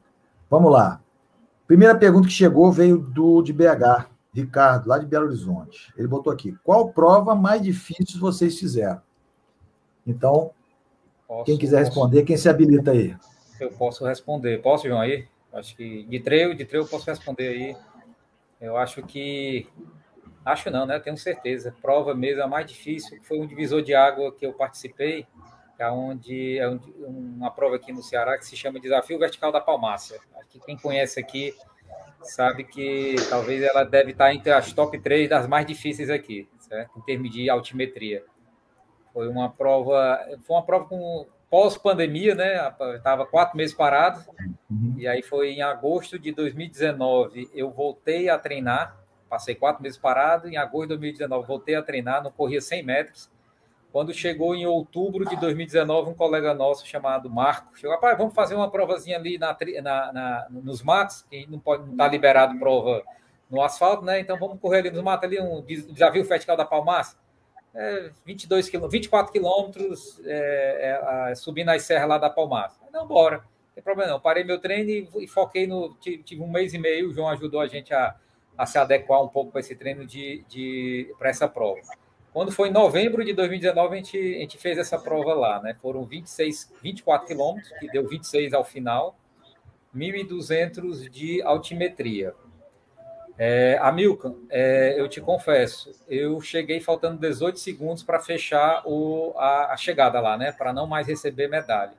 vamos lá. Primeira pergunta que chegou veio do de BH, Ricardo, lá de Belo Horizonte. Ele botou aqui: qual prova mais difícil vocês fizeram? Então, posso, quem quiser posso. responder, quem se habilita aí? eu posso responder. Posso, João, aí? Acho que de treino, de treino eu posso responder aí. Eu acho que. Acho não, né? Tenho certeza. Prova mesmo a mais difícil foi um divisor de água que eu participei, que é, onde, é uma prova aqui no Ceará que se chama Desafio Vertical da Palmácia. Aqui, quem conhece aqui sabe que talvez ela deve estar entre as top 3 das mais difíceis aqui, certo? Em termos de altimetria. Foi uma prova, foi uma prova com pós-pandemia, né? Estava quatro meses parado. Uhum. E aí foi em agosto de 2019 eu voltei a treinar. Passei quatro meses parado. Em agosto de 2019 voltei a treinar. Não corria 100 metros. Quando chegou em outubro de 2019, um colega nosso chamado Marco chegou, rapaz, vamos fazer uma provazinha ali na, na, na nos matos, que não pode não tá liberado prova no asfalto, né? Então vamos correr ali nos matos ali um desafio vertical da Palmaça é, 22 km, 24 quilômetros é, é, subindo as serras lá da Palmaça. Não, bora, não tem problema não. Parei meu treino e, e foquei no. Tive um mês e meio, o João ajudou a gente a, a se adequar um pouco para esse treino de, de para essa prova. Quando foi em novembro de 2019, a gente, a gente fez essa prova lá, né? Foram 26, 24 quilômetros, que deu 26 ao final, 1.200 de altimetria. É, é, eu te confesso, eu cheguei faltando 18 segundos para fechar o, a, a, chegada lá, né? Para não mais receber medalha.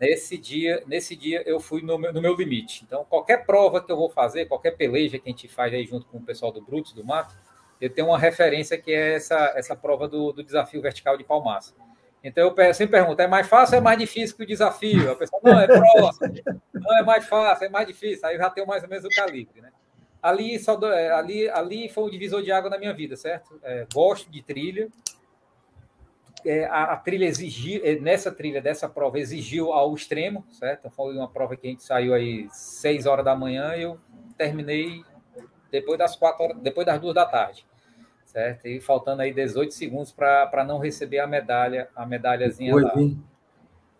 Nesse dia, nesse dia eu fui no meu, no meu, limite. Então, qualquer prova que eu vou fazer, qualquer peleja que a gente faz aí junto com o pessoal do Brutos, do Mato, eu tenho uma referência que é essa, essa prova do, do desafio vertical de Palmaça. Então eu sempre pergunto, é mais fácil ou é mais difícil que o desafio? A pessoa, não, é próximo. Não, é mais fácil, é mais difícil. Aí eu já tenho mais ou menos o calibre, né? Ali, só, é, ali, ali foi um divisor de água na minha vida, certo? É, gosto de trilha. É, a, a, trilha exigiu, é, nessa trilha dessa prova, exigiu ao extremo, certo? Foi uma prova que a gente saiu aí seis horas da manhã e eu terminei depois das quatro horas, depois das duas da tarde, certo? E faltando aí 18 segundos para não receber a medalha, a medalhazinha coisa, lá. Hein?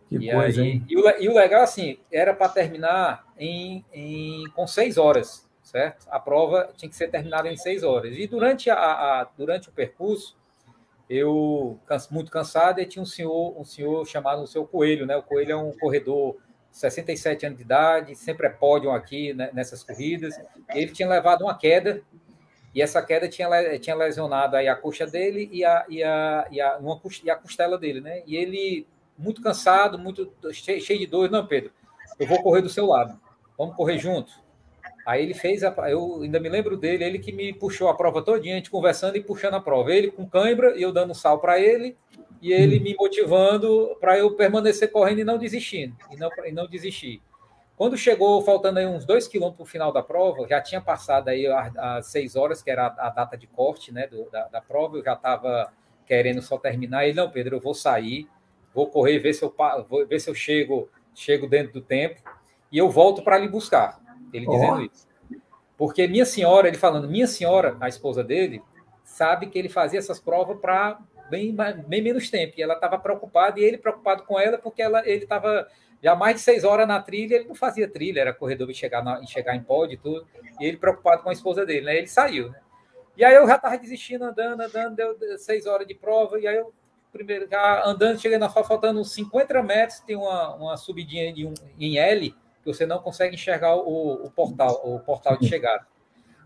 Que e, coisa, aí, hein? E, o, e o legal, assim, era para terminar em, em, com seis horas, certo? A prova tinha que ser terminada em seis horas. E durante, a, a durante o percurso, eu, muito cansado, e tinha um senhor, um senhor chamado o seu Coelho, né? O Coelho é um corredor 67 anos de idade, sempre é pódio aqui né, nessas corridas. Ele tinha levado uma queda, e essa queda tinha, tinha lesionado aí a coxa dele e a, e a, e a, uma, e a costela dele, né? E ele, muito cansado, muito cheio, de dor, não, Pedro, eu vou correr do seu lado, vamos correr junto. Aí ele fez a. Eu ainda me lembro dele, ele que me puxou a prova todinha, a gente conversando e puxando a prova. Ele com cãibra e eu dando sal para ele, e ele hum. me motivando para eu permanecer correndo e não desistindo, e não, e não desistir. Quando chegou, faltando aí uns dois quilômetros para o final da prova, já tinha passado aí as seis horas, que era a, a data de corte né, do, da, da prova, eu já estava querendo só terminar. Ele, não, Pedro, eu vou sair, vou correr, ver se eu, vou ver se eu chego, chego dentro do tempo, e eu volto para lhe buscar. Ele oh. dizendo isso. Porque minha senhora, ele falando, minha senhora, a esposa dele, sabe que ele fazia essas provas para bem, bem menos tempo. E ela estava preocupada, e ele preocupado com ela, porque ela, ele estava já mais de seis horas na trilha, ele não fazia trilha, era corredor em chegar, na, chegar em pódio e tudo. E ele preocupado com a esposa dele, né? Ele saiu, né? E aí eu já estava desistindo, andando, andando, deu seis horas de prova, e aí eu, primeiro, já andando, cheguei na faltando uns 50 metros, tem uma, uma subidinha de um, em L, que você não consegue enxergar o, o portal, o portal de chegada.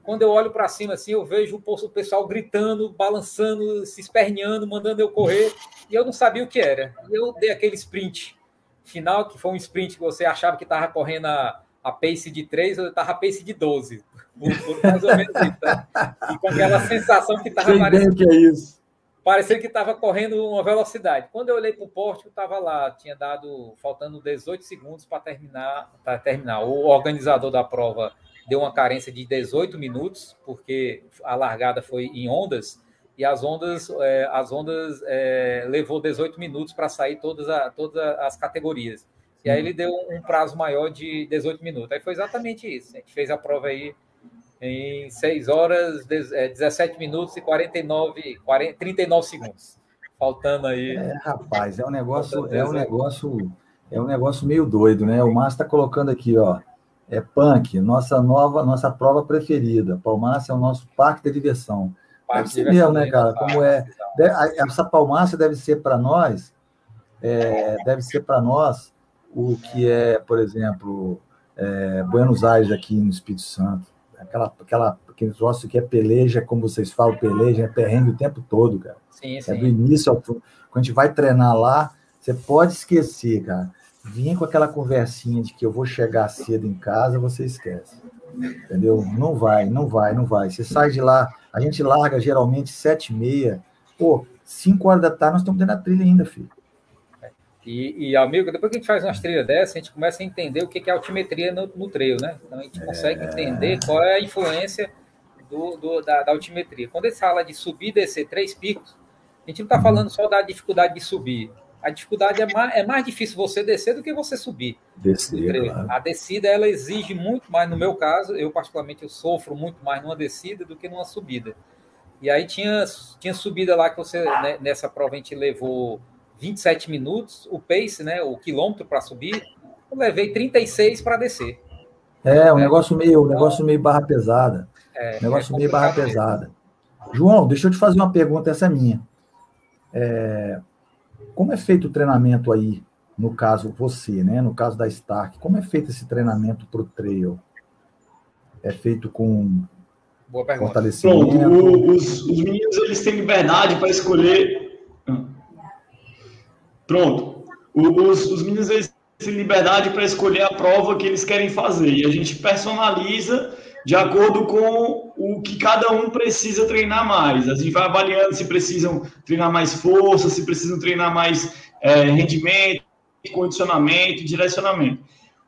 Quando eu olho para cima assim, eu vejo o pessoal gritando, balançando, se esperneando, mandando eu correr, e eu não sabia o que era. Eu dei aquele sprint final, que foi um sprint que você achava que estava correndo a, a pace de 3, eu estava a pace de 12. Por, por mais ou menos isso. Tá? E com aquela sensação que estava parecendo. que é isso parecia que estava correndo uma velocidade. Quando eu olhei para o pórtico, estava lá, tinha dado faltando 18 segundos para terminar, para terminar. O organizador da prova deu uma carência de 18 minutos, porque a largada foi em ondas e as ondas, é, as ondas é, levou 18 minutos para sair todas, a, todas as categorias. E aí ele deu um prazo maior de 18 minutos. Aí foi exatamente isso. A gente fez a prova aí em 6 horas, 17 é, minutos e 49, 40, 39 segundos. Faltando aí. É, rapaz, é um negócio, é um negócio, é um negócio meio doido, né? O Márcio está colocando aqui, ó. É punk, nossa nova, nossa prova preferida. Palmácia é o nosso parque de diversão. Parque deve ser mesmo, né, cara? Como é. Essa palmácia deve ser para nós, é, deve ser para nós o que é, por exemplo, é, Buenos Aires aqui no Espírito Santo. Aquela, aquela, aquele negócio que é peleja, como vocês falam, peleja, é perrengue o tempo todo, cara. Sim, sim. É do início ao fim. Quando a gente vai treinar lá, você pode esquecer, cara. Vinha com aquela conversinha de que eu vou chegar cedo em casa, você esquece. Entendeu? Não vai, não vai, não vai. Você sai de lá, a gente larga geralmente sete e meia. Pô, cinco horas da tarde nós estamos dentro da trilha ainda, filho. E, e, amigo, depois que a gente faz umas trilhas dessas, a gente começa a entender o que é altimetria no, no trail, né? Então a gente consegue é... entender qual é a influência do, do da, da, altimetria. Quando ele fala de subir e descer três picos, a gente não está falando só da dificuldade de subir. A dificuldade é mais, é mais difícil você descer do que você subir. Descer, claro. A descida, ela exige muito mais, no meu caso, eu particularmente eu sofro muito mais numa descida do que numa subida. E aí tinha, tinha subida lá que você, né, nessa prova a gente levou 27 minutos, o pace, né, o quilômetro para subir, eu levei 36 para descer. É, um é. negócio meio, um negócio meio barra pesada. É, negócio é meio barra mesmo. pesada. João, deixa eu te fazer uma pergunta, essa é minha. É, como é feito o treinamento aí, no caso você, né? No caso da Stark, como é feito esse treinamento para o trail? É feito com fortalecimento? Pronto, os, os meninos eles têm liberdade para escolher Pronto. Os, os meninos eles têm liberdade para escolher a prova que eles querem fazer. E a gente personaliza de acordo com o que cada um precisa treinar mais. A gente vai avaliando se precisam treinar mais força, se precisam treinar mais é, rendimento, condicionamento, direcionamento.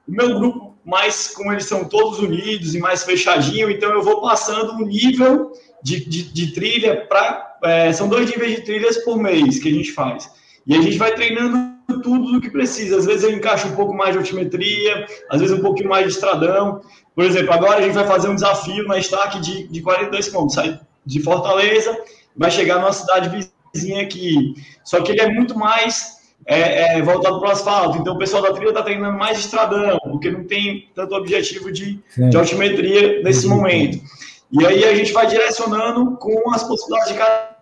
O meu grupo, mais como eles são todos unidos e mais fechadinho, então eu vou passando um nível de, de, de trilha para. É, são dois níveis de trilhas por mês que a gente faz. E a gente vai treinando tudo o que precisa. Às vezes eu encaixo um pouco mais de altimetria, às vezes um pouquinho mais de estradão. Por exemplo, agora a gente vai fazer um desafio na Stark de, de 42 km. Sai de Fortaleza, vai chegar numa cidade vizinha aqui. Só que ele é muito mais é, é, voltado para o asfalto. Então o pessoal da trilha está treinando mais de estradão, porque não tem tanto objetivo de, de altimetria nesse momento. E aí a gente vai direcionando com as possibilidades de cada.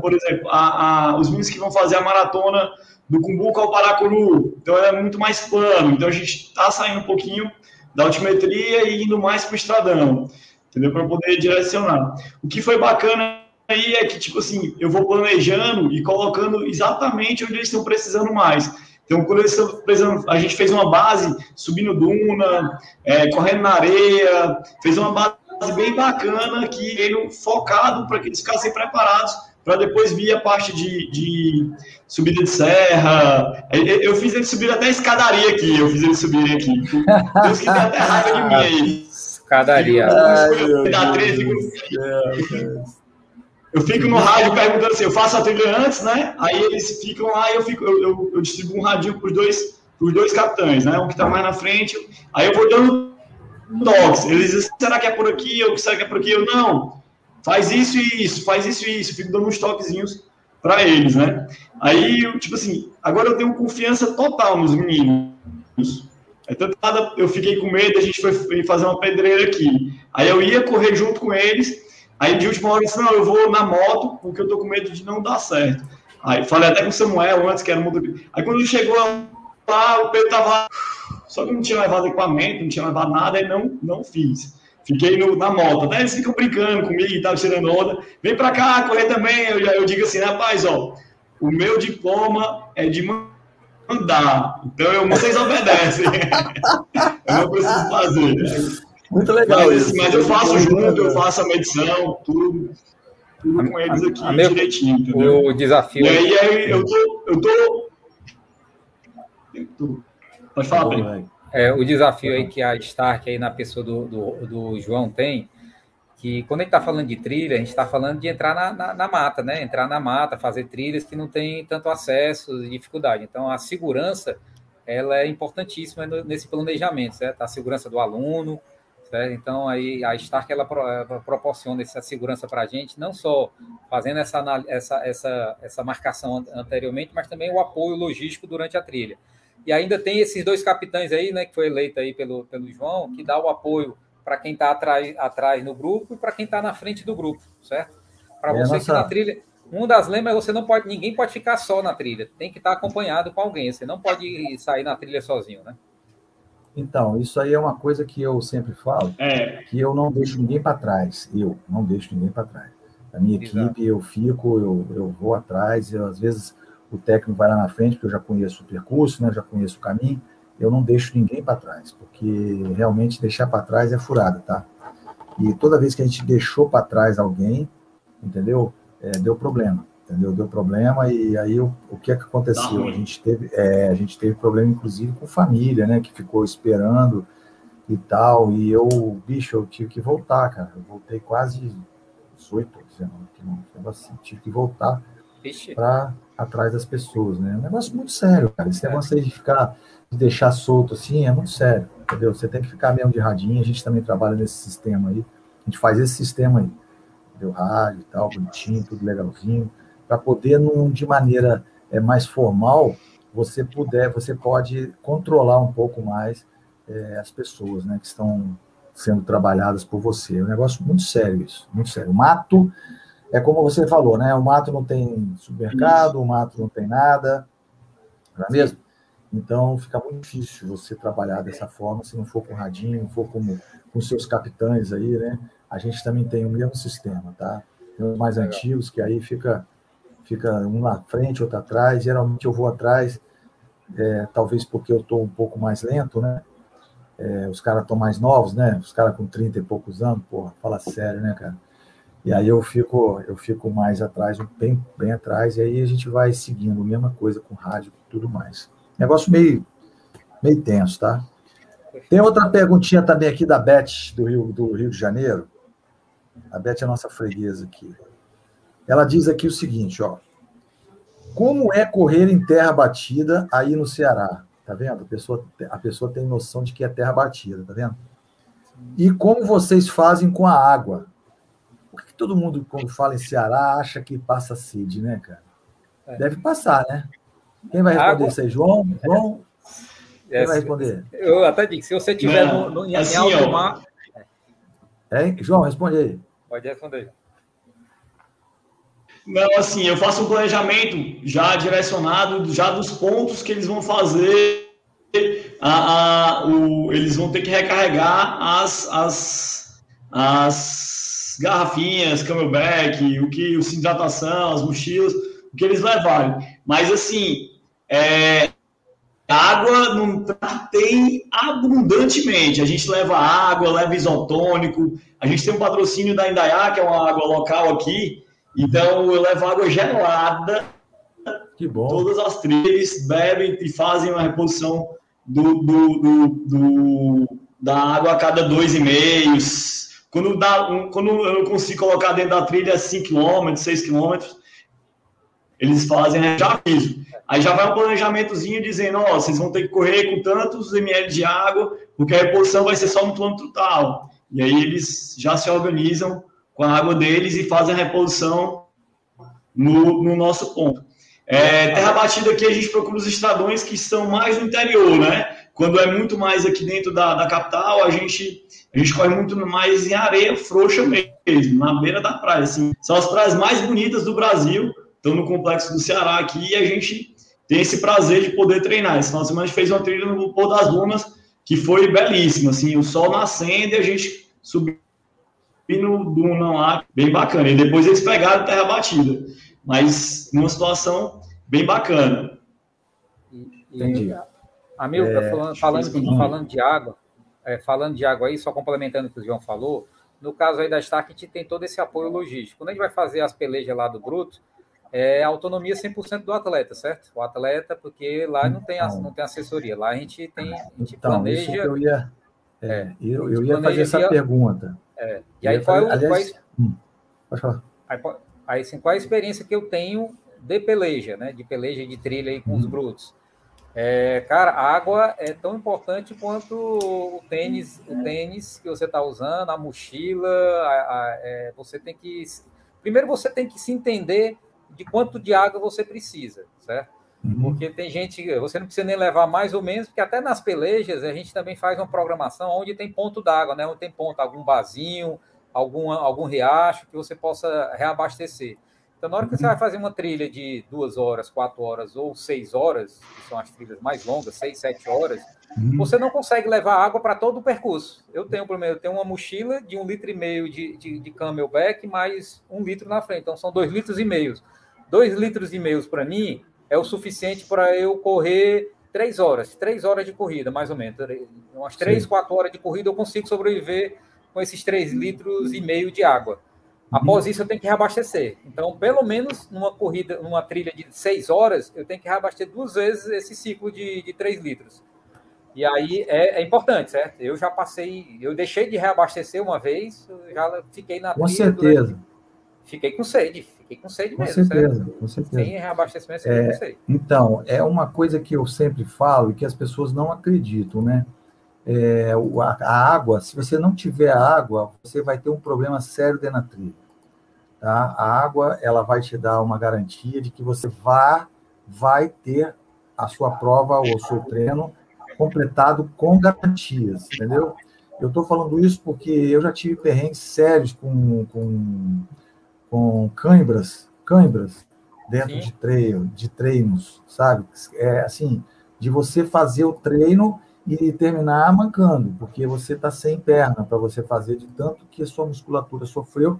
Por exemplo, a, a, os meninos que vão fazer a maratona do Cumbuco ao Paracuru, então é muito mais plano. Então a gente está saindo um pouquinho da altimetria e indo mais para o estradão, entendeu? Para poder direcionar. O que foi bacana aí é que, tipo assim, eu vou planejando e colocando exatamente onde eles estão precisando mais. Então, quando eles estão precisando, a gente fez uma base subindo duna, é, correndo na areia, fez uma base bem bacana que veio focado para que eles ficassem preparados para depois vir a parte de, de, subida de serra. Eu fiz eles subir até a escadaria aqui, eu fiz eles subirem aqui. Deus que até raiva de mim aí. Escadaria. eu fico no rádio perguntando assim, eu faço a trilha antes, né? Aí eles ficam lá e eu, fico, eu, eu, eu distribuo um radinho para os dois, dois capitães, né? Um que está mais na frente. Aí eu vou dando toques. Eles dizem, será que é por aqui? Ou será que é por aqui? Eu, não faz isso e isso, faz isso e isso, fico dando uns toquezinhos para eles, né? Aí, tipo assim, agora eu tenho confiança total nos meninos. É tanto nada, eu fiquei com medo, a gente foi fazer uma pedreira aqui. Aí eu ia correr junto com eles, aí de última hora eu disse, não, eu vou na moto, porque eu tô com medo de não dar certo. Aí falei até com o Samuel antes, que era muito... Aí quando chegou lá, o Pedro tava... Só que não tinha levado equipamento, não tinha levado nada, aí não, não fiz. Fiquei no, na moto. Até eles ficam brincando comigo e tal, tirando onda. Vem para cá, correr também. Eu, eu digo assim, rapaz, ó, o meu diploma é de mandar. Então eu, vocês obedecem. <laughs> eu não preciso fazer. Muito legal mas, isso. Mas eu faço junto, eu faço a medição, tudo. Tudo com eles aqui a direitinho. Entendeu? O desafio. E aí, aí eu tô. Eu tô... Pode falar, Pedro. É, o desafio aí que a Stark aí na pessoa do, do, do João tem, que quando a gente está falando de trilha, a gente está falando de entrar na, na, na, mata, né? Entrar na mata, fazer trilhas que não tem tanto acesso e dificuldade. Então, a segurança, ela é importantíssima nesse planejamento, certo? A segurança do aluno, certo? Então, aí a Stark, ela, ela proporciona essa segurança para a gente, não só fazendo essa, essa, essa, essa marcação anteriormente, mas também o apoio logístico durante a trilha. E ainda tem esses dois capitães aí, né, que foi eleito aí pelo, pelo João, que dá o apoio para quem está atrás, atrás no grupo e para quem está na frente do grupo, certo? Para é você nossa... que na trilha, Um das lemas é você não pode, ninguém pode ficar só na trilha, tem que estar acompanhado com alguém. Você não pode sair na trilha sozinho, né? Então, isso aí é uma coisa que eu sempre falo, é. que eu não deixo ninguém para trás. Eu não deixo ninguém para trás. A minha Exato. equipe, eu fico, eu, eu vou atrás, eu, às vezes o técnico vai lá na frente, porque eu já conheço o percurso, né, já conheço o caminho, eu não deixo ninguém para trás, porque realmente deixar para trás é furada, tá? E toda vez que a gente deixou para trás alguém, entendeu? É, deu problema entendeu? Deu problema e aí o, o que é que aconteceu? A gente teve, é, a gente teve problema inclusive com família, né? Que ficou esperando e tal. E eu, bicho, eu tive que voltar, cara. Eu voltei quase 18, 19 quilômetros, assim, tive que voltar para atrás das pessoas, né? É um negócio muito sério, cara. Esse é. negócio aí de ficar, de deixar solto assim, é muito sério, entendeu? Você tem que ficar mesmo de radinho. A gente também trabalha nesse sistema aí. A gente faz esse sistema aí. Deu rádio e tal, bonitinho, tudo legalzinho para poder, num, de maneira é, mais formal, você puder, você pode controlar um pouco mais é, as pessoas, né, que estão sendo trabalhadas por você. É um negócio muito sério isso, muito sério. O mato é como você falou, né? O mato não tem supermercado, isso. o mato não tem nada, não é mesmo? Então fica muito difícil você trabalhar dessa forma se não for com radinho, for como com seus capitães aí, né? A gente também tem o mesmo sistema, tá? Tem os mais Legal. antigos que aí fica fica um na frente, outro atrás. Geralmente eu vou atrás, é, talvez porque eu estou um pouco mais lento, né? É, os caras estão mais novos, né? Os caras com 30 e poucos anos, porra, fala sério, né, cara? E aí eu fico, eu fico mais atrás, bem, bem atrás, e aí a gente vai seguindo, mesma coisa com rádio e tudo mais. Negócio meio, meio tenso, tá? Tem outra perguntinha também aqui da Beth, do Rio, do Rio de Janeiro. A Beth é a nossa freguesa aqui. Ela diz aqui o seguinte, ó. Como é correr em terra batida aí no Ceará? Tá vendo? A pessoa, a pessoa tem noção de que é terra batida, tá vendo? E como vocês fazem com a água? Por que todo mundo, quando fala em Ceará, acha que passa sede, né, cara? É. Deve passar, né? Quem vai responder água... isso aí? João? João? É, Quem vai responder? Eu até digo, se você tiver no, no, em assim, alto mar... É, João, responde aí. Pode responder. Não, assim, eu faço um planejamento já direcionado, já dos pontos que eles vão fazer. A, a, o, eles vão ter que recarregar as, as, as garrafinhas, camelback, o que, o hidratação, as mochilas, o que eles levarem. Mas, assim, é, água não tem abundantemente. A gente leva água, leva isotônico. A gente tem um patrocínio da Indaiá, que é uma água local aqui, então eu levo água gelada. Que bom. Todas as trilhas bebem e fazem uma reposição do, do, do, do da água a cada dois e meios. Quando, dá, um, quando eu não consigo colocar dentro da trilha 5 km, 6 km, eles fazem, já aviso. Aí já vai um planejamentozinho dizendo, ó, vocês vão ter que correr com tantos ml de água, porque a reposição vai ser só no quilômetro tal. E aí eles já se organizam com a água deles e fazem a reposição no, no nosso ponto. É, terra batida aqui a gente procura os estradões que são mais no interior, né? Quando é muito mais aqui dentro da, da capital, a gente, a gente corre muito mais em areia frouxa mesmo, na beira da praia. Assim. São as praias mais bonitas do Brasil, estão no complexo do Ceará aqui, e a gente tem esse prazer de poder treinar. Esse final de semana a gente fez uma trilha no Pôr das Lunas, que foi belíssima, assim, o sol nascendo e a gente subiu no Duna lá, bem bacana. E depois eles pegaram terra batida, mas numa situação bem bacana. Entendi. Amigo, é, falando, falando, falando de água, é, falando de água aí, só complementando o que o João falou, no caso aí da Stark, a gente tem todo esse apoio logístico. Quando a gente vai fazer as pelejas lá do Bruto, é autonomia 100% do atleta, certo? O atleta, porque lá não tem, então, não tem assessoria, lá a gente tem, a gente então, planeja... eu ia, é, eu, eu ia fazer essa pergunta. É. E aí, qual, aliás, qual, hum, pode falar. Aí, aí assim, qual a experiência que eu tenho de peleja, né? De peleja de trilha aí com hum. os brutos. É, cara, a água é tão importante quanto o tênis, o tênis que você está usando, a mochila. A, a, é, você tem que. Primeiro você tem que se entender de quanto de água você precisa, certo? Uhum. Porque tem gente, você não precisa nem levar mais ou menos, porque até nas pelejas a gente também faz uma programação onde tem ponto d'água, né? Onde tem ponto, algum barzinho, algum, algum riacho que você possa reabastecer. Então, na hora que você vai fazer uma trilha de duas horas, quatro horas ou seis horas, que são as trilhas mais longas, seis, sete horas, uhum. você não consegue levar água para todo o percurso. Eu tenho, primeiro, eu tenho uma mochila de um litro e meio de, de, de camelback mais um litro na frente. Então, são dois litros e meio. Dois litros e meio para mim é o suficiente para eu correr três horas, três horas de corrida, mais ou menos. Umas três, Sim. quatro horas de corrida eu consigo sobreviver com esses três litros e meio de água. Após isso, eu tenho que reabastecer. Então, pelo menos numa corrida, numa trilha de seis horas, eu tenho que reabastecer duas vezes esse ciclo de, de três litros. E aí é, é, importante, certo? Eu já passei, eu deixei de reabastecer uma vez, já fiquei na trilha. Com certeza. Durante, fiquei com sede, fiquei com sede com mesmo. Certeza, certo? Com certeza. Sem reabastecimento, é, com sede. Então, é uma coisa que eu sempre falo e que as pessoas não acreditam, né? É, a, água, se você não tiver água, você vai ter um problema sério dentro da trilha. Tá? A água, ela vai te dar uma garantia de que você vá, vai ter a sua prova ou o seu treino completado com garantias, entendeu? Eu estou falando isso porque eu já tive perrengues sérios com, com, com cãibras, cãibras dentro de, treino, de treinos, sabe? É assim, de você fazer o treino e terminar mancando, porque você está sem perna para você fazer de tanto que a sua musculatura sofreu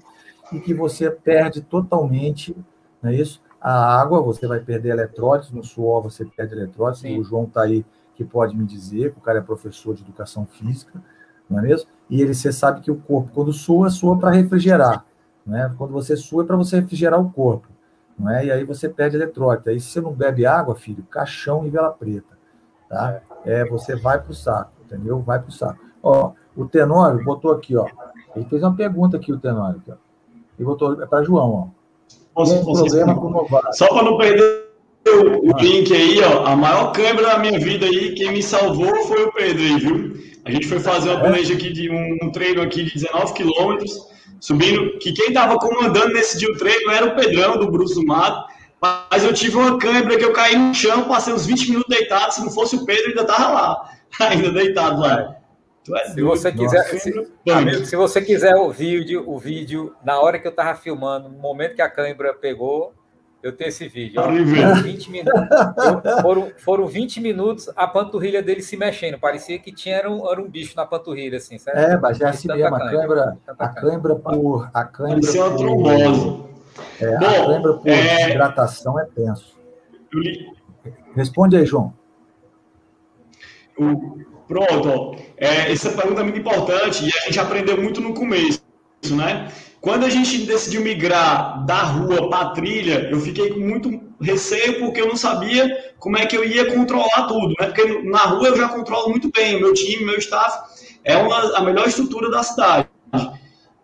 e que você perde totalmente, não é isso? A água, você vai perder eletrólitos, no suor você perde eletrólitos, Sim. o João está aí que pode me dizer, o cara é professor de educação física, não é mesmo? E ele, você sabe que o corpo, quando sua, sua para refrigerar, né? Quando você sua é para você refrigerar o corpo, não é? E aí você perde eletrólito. Aí se você não bebe água, filho, caixão e vela preta, tá? é, você vai para o saco, entendeu? Vai para o saco. Ó, o Tenório botou aqui, ó. Ele fez uma pergunta aqui, o Tenório. Ó. Ele botou é para João, ó. Posso, problema com novato. Só para não perder o, ah. link aí, ó. A maior câmera da minha vida aí, quem me salvou foi o Pedro aí, viu? A gente foi fazer uma planeja aqui de um, um treino aqui de 19 quilômetros, subindo, que quem estava comandando nesse dia o treino era o Pedrão, do Bruce do Mato. Mas eu tive uma câimbra que eu caí no chão, passei uns 20 minutos deitado. Se não fosse o Pedro, ainda tava lá, <laughs> ainda deitado lá. É se você quiser, se, amigo, se, você quiser o vídeo, o vídeo na hora que eu tava filmando, no momento que a câimbra pegou, eu tenho esse vídeo. Ó, 20 minutos, eu, foram, foram 20 minutos a panturrilha dele se mexendo. Parecia que tinha era um, era um bicho na panturrilha, assim, certo? É, mas é assim mesmo. A câimbra, a câimbra por. A câimbra Parecia uma trombose. É, Bom, a câimbra por é... hidratação é tenso. Responde aí, João. Pronto. É, essa pergunta é muito importante e a gente aprendeu muito no começo, né? Quando a gente decidiu migrar da rua para a trilha, eu fiquei com muito receio porque eu não sabia como é que eu ia controlar tudo, né? Porque na rua eu já controlo muito bem, o meu time, meu staff é uma, a melhor estrutura da cidade.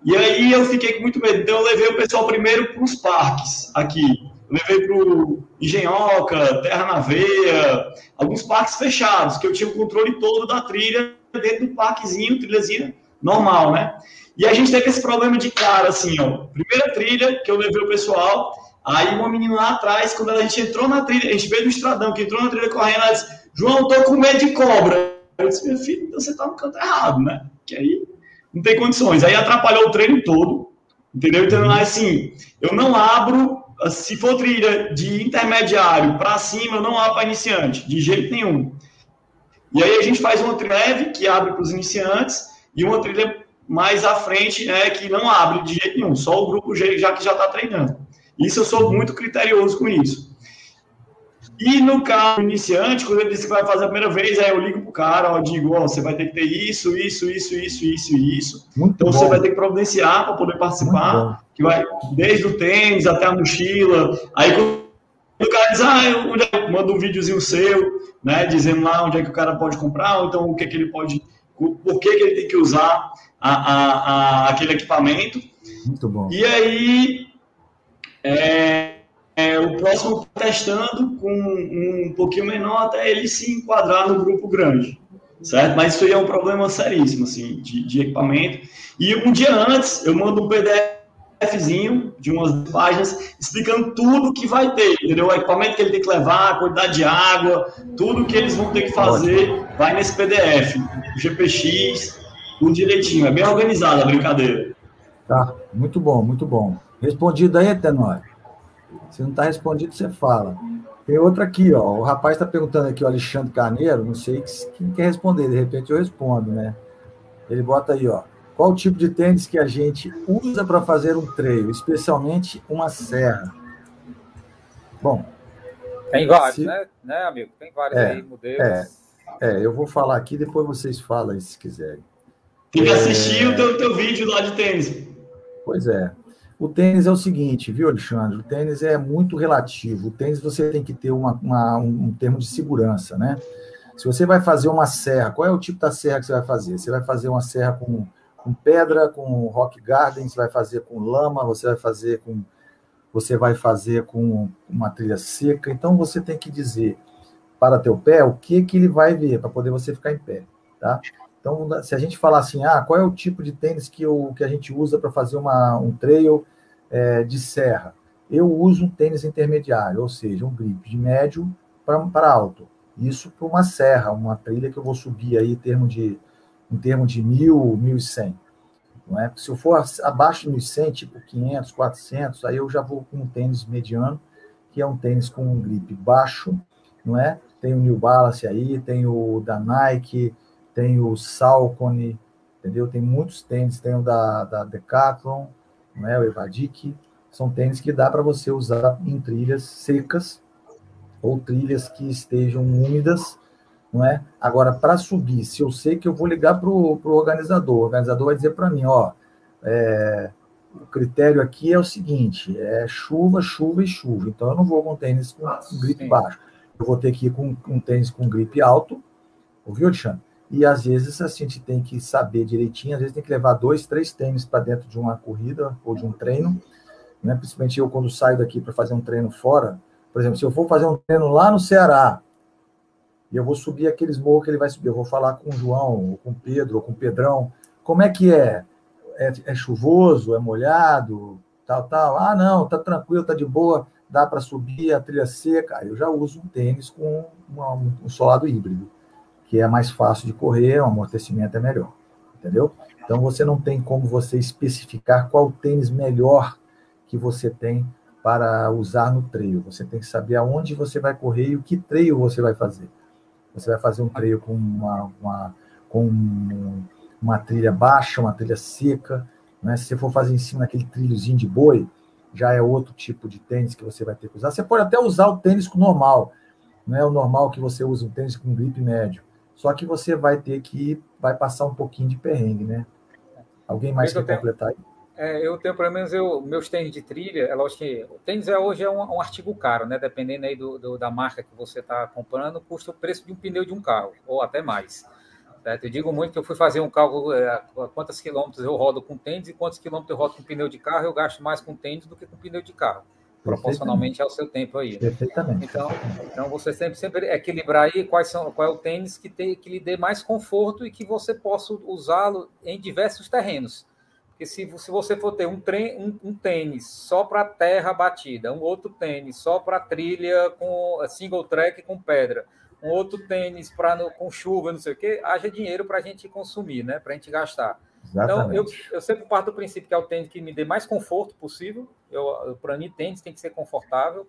E aí eu fiquei com muito medo. Então eu levei o pessoal primeiro para os parques aqui. Eu levei para o Engenhoca, Terra na Veia, alguns parques fechados, que eu tinha o controle todo da trilha dentro do parquezinho, trilhazinha normal, né? E a gente teve esse problema de cara, assim, ó. Primeira trilha que eu levei o pessoal, aí uma menina lá atrás, quando a gente entrou na trilha, a gente veio do estradão, que entrou na trilha correndo, ela disse, João, tô com medo de cobra. Eu disse, meu filho, então você tá no canto errado, né? Que aí não tem condições. Aí atrapalhou o treino todo, entendeu? Então, assim, eu não abro, se for trilha de intermediário para cima, eu não abro para iniciante, de jeito nenhum. E aí a gente faz uma trilha leve, que abre para os iniciantes, e uma trilha mais à frente, né, que não abre de jeito nenhum, só o grupo já que já está treinando. Isso eu sou muito criterioso com isso. E no caso iniciante, quando ele disse que vai fazer a primeira vez, aí eu ligo pro cara, ó, digo, ó, você vai ter que ter isso, isso, isso, isso, isso e isso. Muito então bom. você vai ter que providenciar para poder participar, que vai desde o tênis até a mochila. Aí quando o cara diz, ah, eu, é manda um videozinho seu, né, dizendo lá onde é que o cara pode comprar, ou então o que é que ele pode, por que, que ele tem que usar a, a, a aquele equipamento. Muito bom. E aí, é, é, o próximo testando com um pouquinho menor até ele se enquadrar no grupo grande, certo? Mas isso aí é um problema seríssimo, assim, de, de equipamento. E um dia antes, eu mando um PDFzinho de umas páginas explicando tudo que vai ter, entendeu? O equipamento que ele tem que levar, a quantidade de água, tudo que eles vão ter que fazer vai nesse PDF, o GPX, tudo direitinho. É bem organizado a brincadeira. Tá, muito bom, muito bom. Respondido aí, Tenório. Se não está respondido, você fala. Tem outra aqui, ó. O rapaz está perguntando aqui, o Alexandre Carneiro, não sei quem quer responder, de repente eu respondo, né? Ele bota aí, ó. Qual o tipo de tênis que a gente usa para fazer um trail, especialmente uma serra? Bom. Tem vários, se... né? né, amigo? Tem vários é, aí, modelos. É, é, eu vou falar aqui, depois vocês falam se quiserem. Tem que assistir o teu, teu vídeo lá de tênis. Pois é. O tênis é o seguinte, viu, Alexandre? O tênis é muito relativo. O tênis você tem que ter uma, uma, um termo de segurança, né? Se você vai fazer uma serra, qual é o tipo da serra que você vai fazer? Você vai fazer uma serra com, com pedra, com rock garden, você vai fazer com lama, você vai fazer com você vai fazer com uma trilha seca. Então você tem que dizer para teu pé o que que ele vai ver para poder você ficar em pé, tá? Então, se a gente falar assim, ah, qual é o tipo de tênis que, eu, que a gente usa para fazer uma, um trail é, de serra? Eu uso um tênis intermediário, ou seja, um grip de médio para alto. Isso para uma serra, uma trilha que eu vou subir aí em termos de, em termos de mil, mil e cem. Não é? Se eu for abaixo de 1.100, tipo 500, 400, aí eu já vou com um tênis mediano, que é um tênis com um grip baixo, não é? Tem o New Balance aí, tem o da Nike, tem o Salcone, entendeu? Tem muitos tênis, tem o da, da Decathlon, não é? o Evadic, são tênis que dá para você usar em trilhas secas ou trilhas que estejam úmidas, não é? Agora, para subir, se eu sei que eu vou ligar para o organizador, o organizador vai dizer para mim, ó, é, o critério aqui é o seguinte, é chuva, chuva e chuva, então eu não vou com tênis com, com gripe baixo, eu vou ter que ir com um tênis com gripe alto, ouviu, Alexandre? E às vezes a gente tem que saber direitinho, às vezes tem que levar dois, três tênis para dentro de uma corrida ou de um treino, né? principalmente eu quando saio daqui para fazer um treino fora, por exemplo, se eu for fazer um treino lá no Ceará, e eu vou subir aqueles morros que ele vai subir, eu vou falar com o João, ou com o Pedro, ou com o Pedrão, como é que é? É, é chuvoso, é molhado, tal, tal. Ah, não, tá tranquilo, tá de boa, dá para subir a trilha seca. Eu já uso um tênis com uma, um solado híbrido que é mais fácil de correr, o amortecimento é melhor, entendeu? Então você não tem como você especificar qual tênis melhor que você tem para usar no treino. Você tem que saber aonde você vai correr e o que treino você vai fazer. Você vai fazer um treino com uma, uma, com uma trilha baixa, uma trilha seca. Né? Se você for fazer em cima daquele trilhozinho de boi, já é outro tipo de tênis que você vai ter que usar. Você pode até usar o tênis normal, não é o normal que você usa um tênis com grip médio. Só que você vai ter que vai passar um pouquinho de perrengue, né? Alguém mais quer tenho, completar aí? É, eu tenho, pelo menos, eu, meus tênis de trilha, é lógico que o tênis é, hoje é um, um artigo caro, né? Dependendo aí do, do da marca que você está comprando, custa o preço de um pneu de um carro, ou até mais. Certo? Eu digo muito que eu fui fazer um cálculo é, quantos quilômetros eu rodo com tênis e quantos quilômetros eu rodo com pneu de carro, eu gasto mais com tênis do que com pneu de carro proporcionalmente ao seu tempo aí. Perfeitamente. Então, então você sempre, sempre equilibrar aí quais são, qual é o tênis que, tem, que lhe dê mais conforto e que você possa usá-lo em diversos terrenos. Porque se, se você for ter um, trem, um, um tênis só para terra batida, um outro tênis só para trilha com single track com pedra, um outro tênis para com chuva, não sei o quê, haja dinheiro para a gente consumir, né? Para a gente gastar. Exatamente. Então, eu, eu sempre parto do princípio que é o tênis que me dê mais conforto possível. Eu, para mim, tênis tem que ser confortável.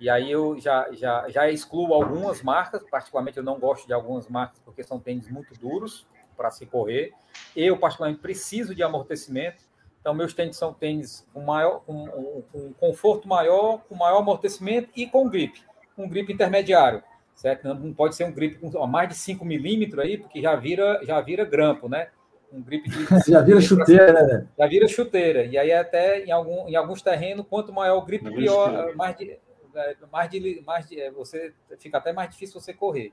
E aí eu já, já, já excluo algumas marcas, particularmente eu não gosto de algumas marcas porque são tênis muito duros para se correr. Eu, particularmente, preciso de amortecimento. Então, meus tênis são tênis com, maior, com, com conforto maior, com maior amortecimento e com grip, um grip intermediário, certo? Não pode ser um grip com mais de 5 milímetros aí, porque já vira, já vira grampo, né? Um grip de. <laughs> já vira chuteira, né? Já vira chuteira. E aí, até em, algum, em alguns terrenos, quanto maior o grip, pior, mais de, é, mais de, mais de, é, você fica até mais difícil você correr.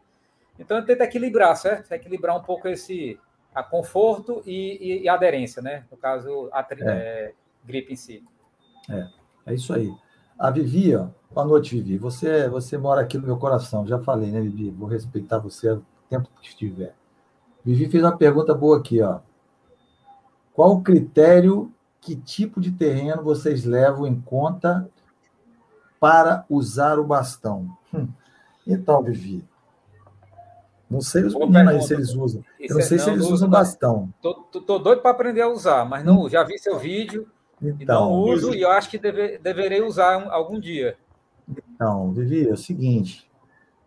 Então, tenta equilibrar, certo? Equilibrar um pouco esse a conforto e, e, e aderência, né? No caso, a é. É, gripe em si. É, é isso aí. A Vivi, ó, boa noite, Vivi. Você, você mora aqui no meu coração, já falei, né, Vivi? Vou respeitar você o tempo que estiver. Vivi fez uma pergunta boa aqui, ó. Qual o critério, que tipo de terreno vocês levam em conta para usar o bastão? Hum. Então, Vivi, não sei os Boa meninos aí se eles usam. Eu não sei não, se eles usam bastão. Tô, tô, tô doido para aprender a usar, mas não, já vi seu vídeo, Então, não uso e eu acho que deve, deverei usar um, algum dia. Então, Vivi, é o seguinte: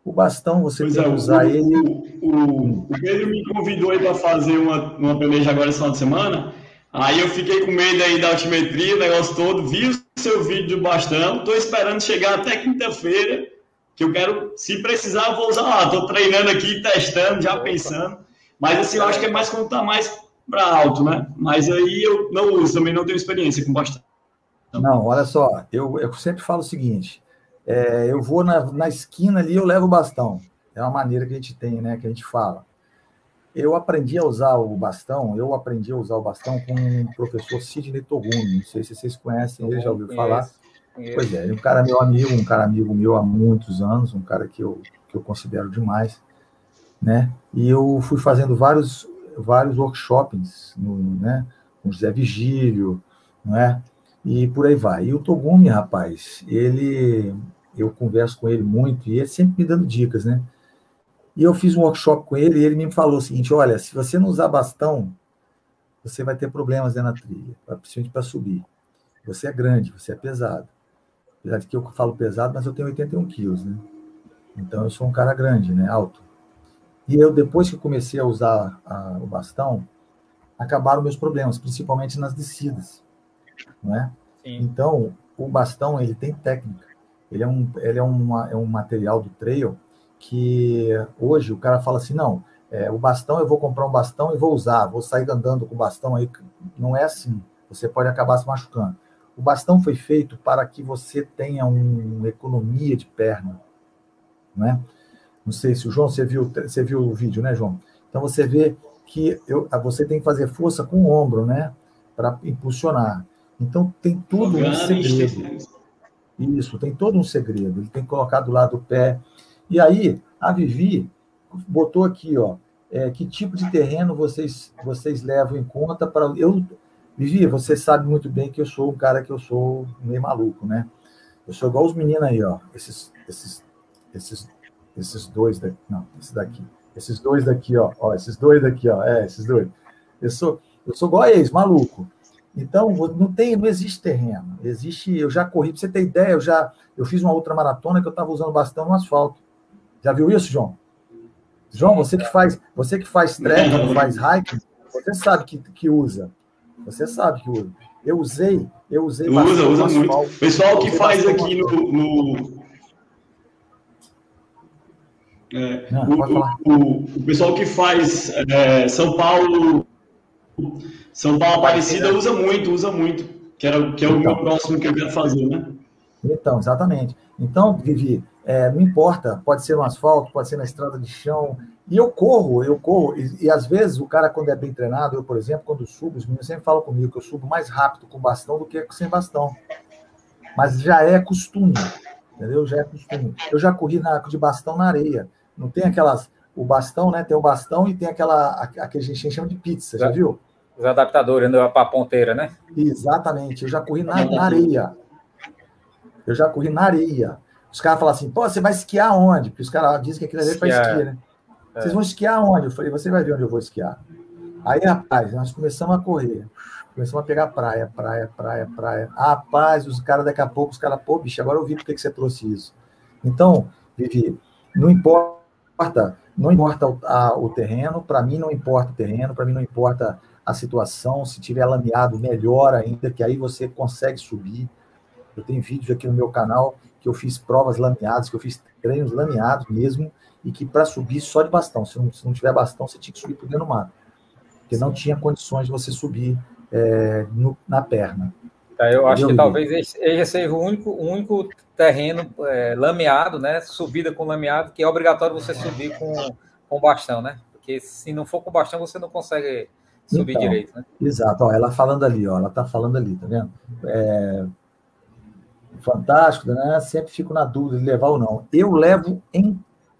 o bastão você pois tem é, que usar o, ele. O, o, Pedro me convidou aí para fazer uma, uma peleja agora esse final de semana. Aí eu fiquei com medo aí da altimetria, o negócio todo. Vi o seu vídeo do bastão. Estou esperando chegar até quinta-feira. Que eu quero, se precisar, eu vou usar lá. Estou treinando aqui, testando, já Opa. pensando. Mas assim, eu acho que é mais quando tá mais para alto, né? Mas aí eu não uso, também não tenho experiência com bastão. Não, olha só, eu, eu sempre falo o seguinte: é, eu vou na, na esquina ali, eu levo o bastão. É uma maneira que a gente tem, né? Que a gente fala. Eu aprendi a usar o bastão, eu aprendi a usar o bastão com o professor Sidney Togumi. Não sei se vocês conhecem, ele já ouviu falar. Pois é, um cara meu amigo, um cara amigo meu há muitos anos, um cara que eu, que eu considero demais, né? E eu fui fazendo vários, vários workshops, no, né? Com José Vigílio, não é? E por aí vai. E o Togumi, rapaz, ele, eu converso com ele muito e ele sempre me dando dicas, né? E eu fiz um workshop com ele e ele me falou o seguinte: olha, se você não usar bastão, você vai ter problemas né, na trilha, principalmente para subir. Você é grande, você é pesado. Apesar de que eu falo pesado, mas eu tenho 81 quilos, né? Então eu sou um cara grande, né? Alto. E eu, depois que eu comecei a usar a, o bastão, acabaram meus problemas, principalmente nas descidas, não é? Então, o bastão, ele tem técnica. Ele é um, ele é, uma, é um material do trail que hoje o cara fala assim, não, é, o bastão, eu vou comprar um bastão e vou usar, vou sair andando com o bastão aí. Não é assim. Você pode acabar se machucando. O bastão foi feito para que você tenha uma economia de perna, não é? Não sei se o João, você viu, você viu o vídeo, né, João? Então você vê que eu, você tem que fazer força com o ombro, né, para impulsionar. Então tem tudo um segredo. Isso, tem todo um segredo. Ele tem que colocar do lado do pé. E aí, a Vivi botou aqui, ó, é, que tipo de terreno vocês vocês levam em conta para eu Vivi, você sabe muito bem que eu sou um cara que eu sou meio maluco, né? Eu sou igual os meninos aí, ó, esses esses esses esses dois daqui, não, esse daqui, esses dois daqui, ó, ó, esses dois daqui, ó, é, esses dois. Eu sou eu sou igual a eles, maluco. Então, não tem, não existe terreno. Existe, eu já corri, para você ter ideia, eu já eu fiz uma outra maratona que eu estava usando bastão no asfalto. Já viu isso, João? João, você que faz, você que faz trekking, faz hiking, você sabe que, que usa. Você sabe que usa. Eu usei, eu usei Usa, usa muito. Pessoal que faz aqui no, no... É, Não, o, o, o, pessoal que faz é, São Paulo são Paulo Aparecida usa muito, usa muito, que, era, que é o então, meu próximo que eu quero fazer, né? Então, exatamente. Então, Vivi, é, não importa, pode ser no asfalto, pode ser na estrada de chão, e eu corro, eu corro, e, e, às vezes o cara, quando é bem treinado, eu, por exemplo, quando subo, os meninos sempre falam comigo que eu subo mais rápido com bastão do que sem bastão. Mas já é costume, entendeu? Já é costume. Eu já corri na, de bastão na areia. Não tem aquelas. O bastão, né? Tem o bastão e tem aquela. a, que a gente chama de pizza, já viu? Os adaptadores para a ponteira, né? Exatamente. Eu já corri na, na, areia. Eu já corri na areia. Os caras falam assim, pô, você vai esquiar onde? Porque os caras dizem que aquilo ali é para esquiar, né? É. Vocês vão esquiar onde? Eu falei, você vai ver onde eu vou esquiar. Aí, rapaz, nós começamos a correr. Começamos a pegar praia, praia, praia, praia. Rapaz, os caras, daqui a pouco, os caras, pô, bicho, agora eu vi por que você trouxe isso. Então, Vivi, não importa, não importa o, a, o terreno, para mim não importa o terreno, para mim não importa a situação, se tiver lameado, melhor ainda, que aí você consegue subir. Eu tenho vídeos aqui no meu canal que eu fiz provas lameadas, que eu fiz treinos lameados mesmo, e que para subir só de bastão, se não, se não tiver bastão, você tinha que subir por dentro do mato, porque não tinha condições de você subir é, no, na perna. É, eu acho que talvez esse seja o único, o único terreno é, lameado, né? Subida com lameado, que é obrigatório você subir com, com bastão, né? Porque se não for com bastão, você não consegue subir então, direito, né? Exato, ó, ela falando ali, ó, ela tá falando ali, tá vendo? É, fantástico, né? Sempre fico na dúvida de levar ou não. Eu levo em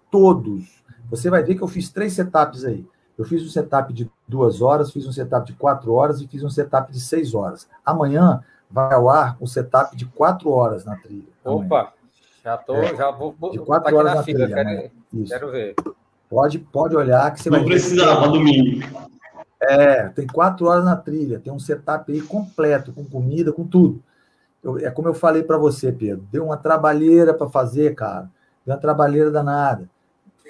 todos. Você vai ver que eu fiz três setups aí. Eu fiz um setup de duas horas, fiz um setup de quatro horas e fiz um setup de seis horas. Amanhã vai ao ar um setup de quatro horas na trilha. Opa, já tô, é, já vou, de quatro horas na, na fila, trilha. Quero, quero, ver. Pode, pode olhar que você Não vai. Não precisava domingo. É, tem quatro horas na trilha, tem um setup aí completo, com comida, com tudo. Eu, é como eu falei para você, Pedro, deu uma trabalheira para fazer, cara. Deu uma trabalheira danada.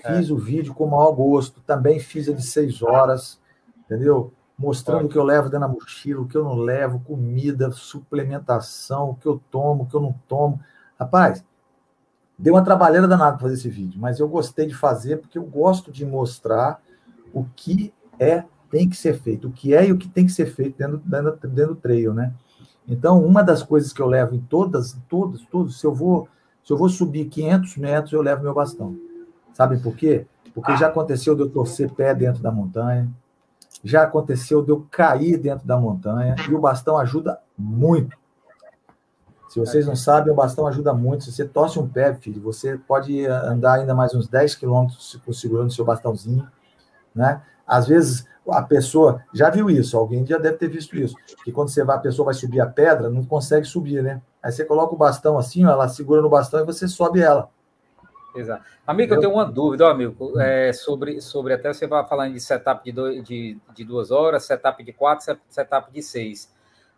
Fiz é. o vídeo com o maior gosto, também fiz ele de seis horas, entendeu? Mostrando o que eu levo dentro da mochila, o que eu não levo, comida, suplementação, o que eu tomo, o que eu não tomo. Rapaz, deu uma trabalheira danada para fazer esse vídeo, mas eu gostei de fazer porque eu gosto de mostrar o que é tem que ser feito, o que é e o que tem que ser feito dentro, dentro, dentro do trail, né? Então, uma das coisas que eu levo em todas, todas, todas, se eu vou, se eu vou subir 500 metros, eu levo meu bastão. Sabe por quê? Porque já aconteceu de eu torcer pé dentro da montanha, já aconteceu de eu cair dentro da montanha, e o bastão ajuda muito. Se vocês não sabem, o bastão ajuda muito. Se você torce um pé, filho, você pode andar ainda mais uns 10 quilômetros segurando seu bastãozinho, né? Às vezes a pessoa já viu isso, alguém já deve ter visto isso, que quando você vai, a pessoa vai subir a pedra, não consegue subir, né? Aí você coloca o bastão assim, ó, ela segura no bastão e você sobe ela. Exato. Amigo, eu, eu tenho uma dúvida, ó, amigo, é, sobre, sobre até você vai falando de setup de, dois, de, de duas horas, setup de quatro, setup de seis.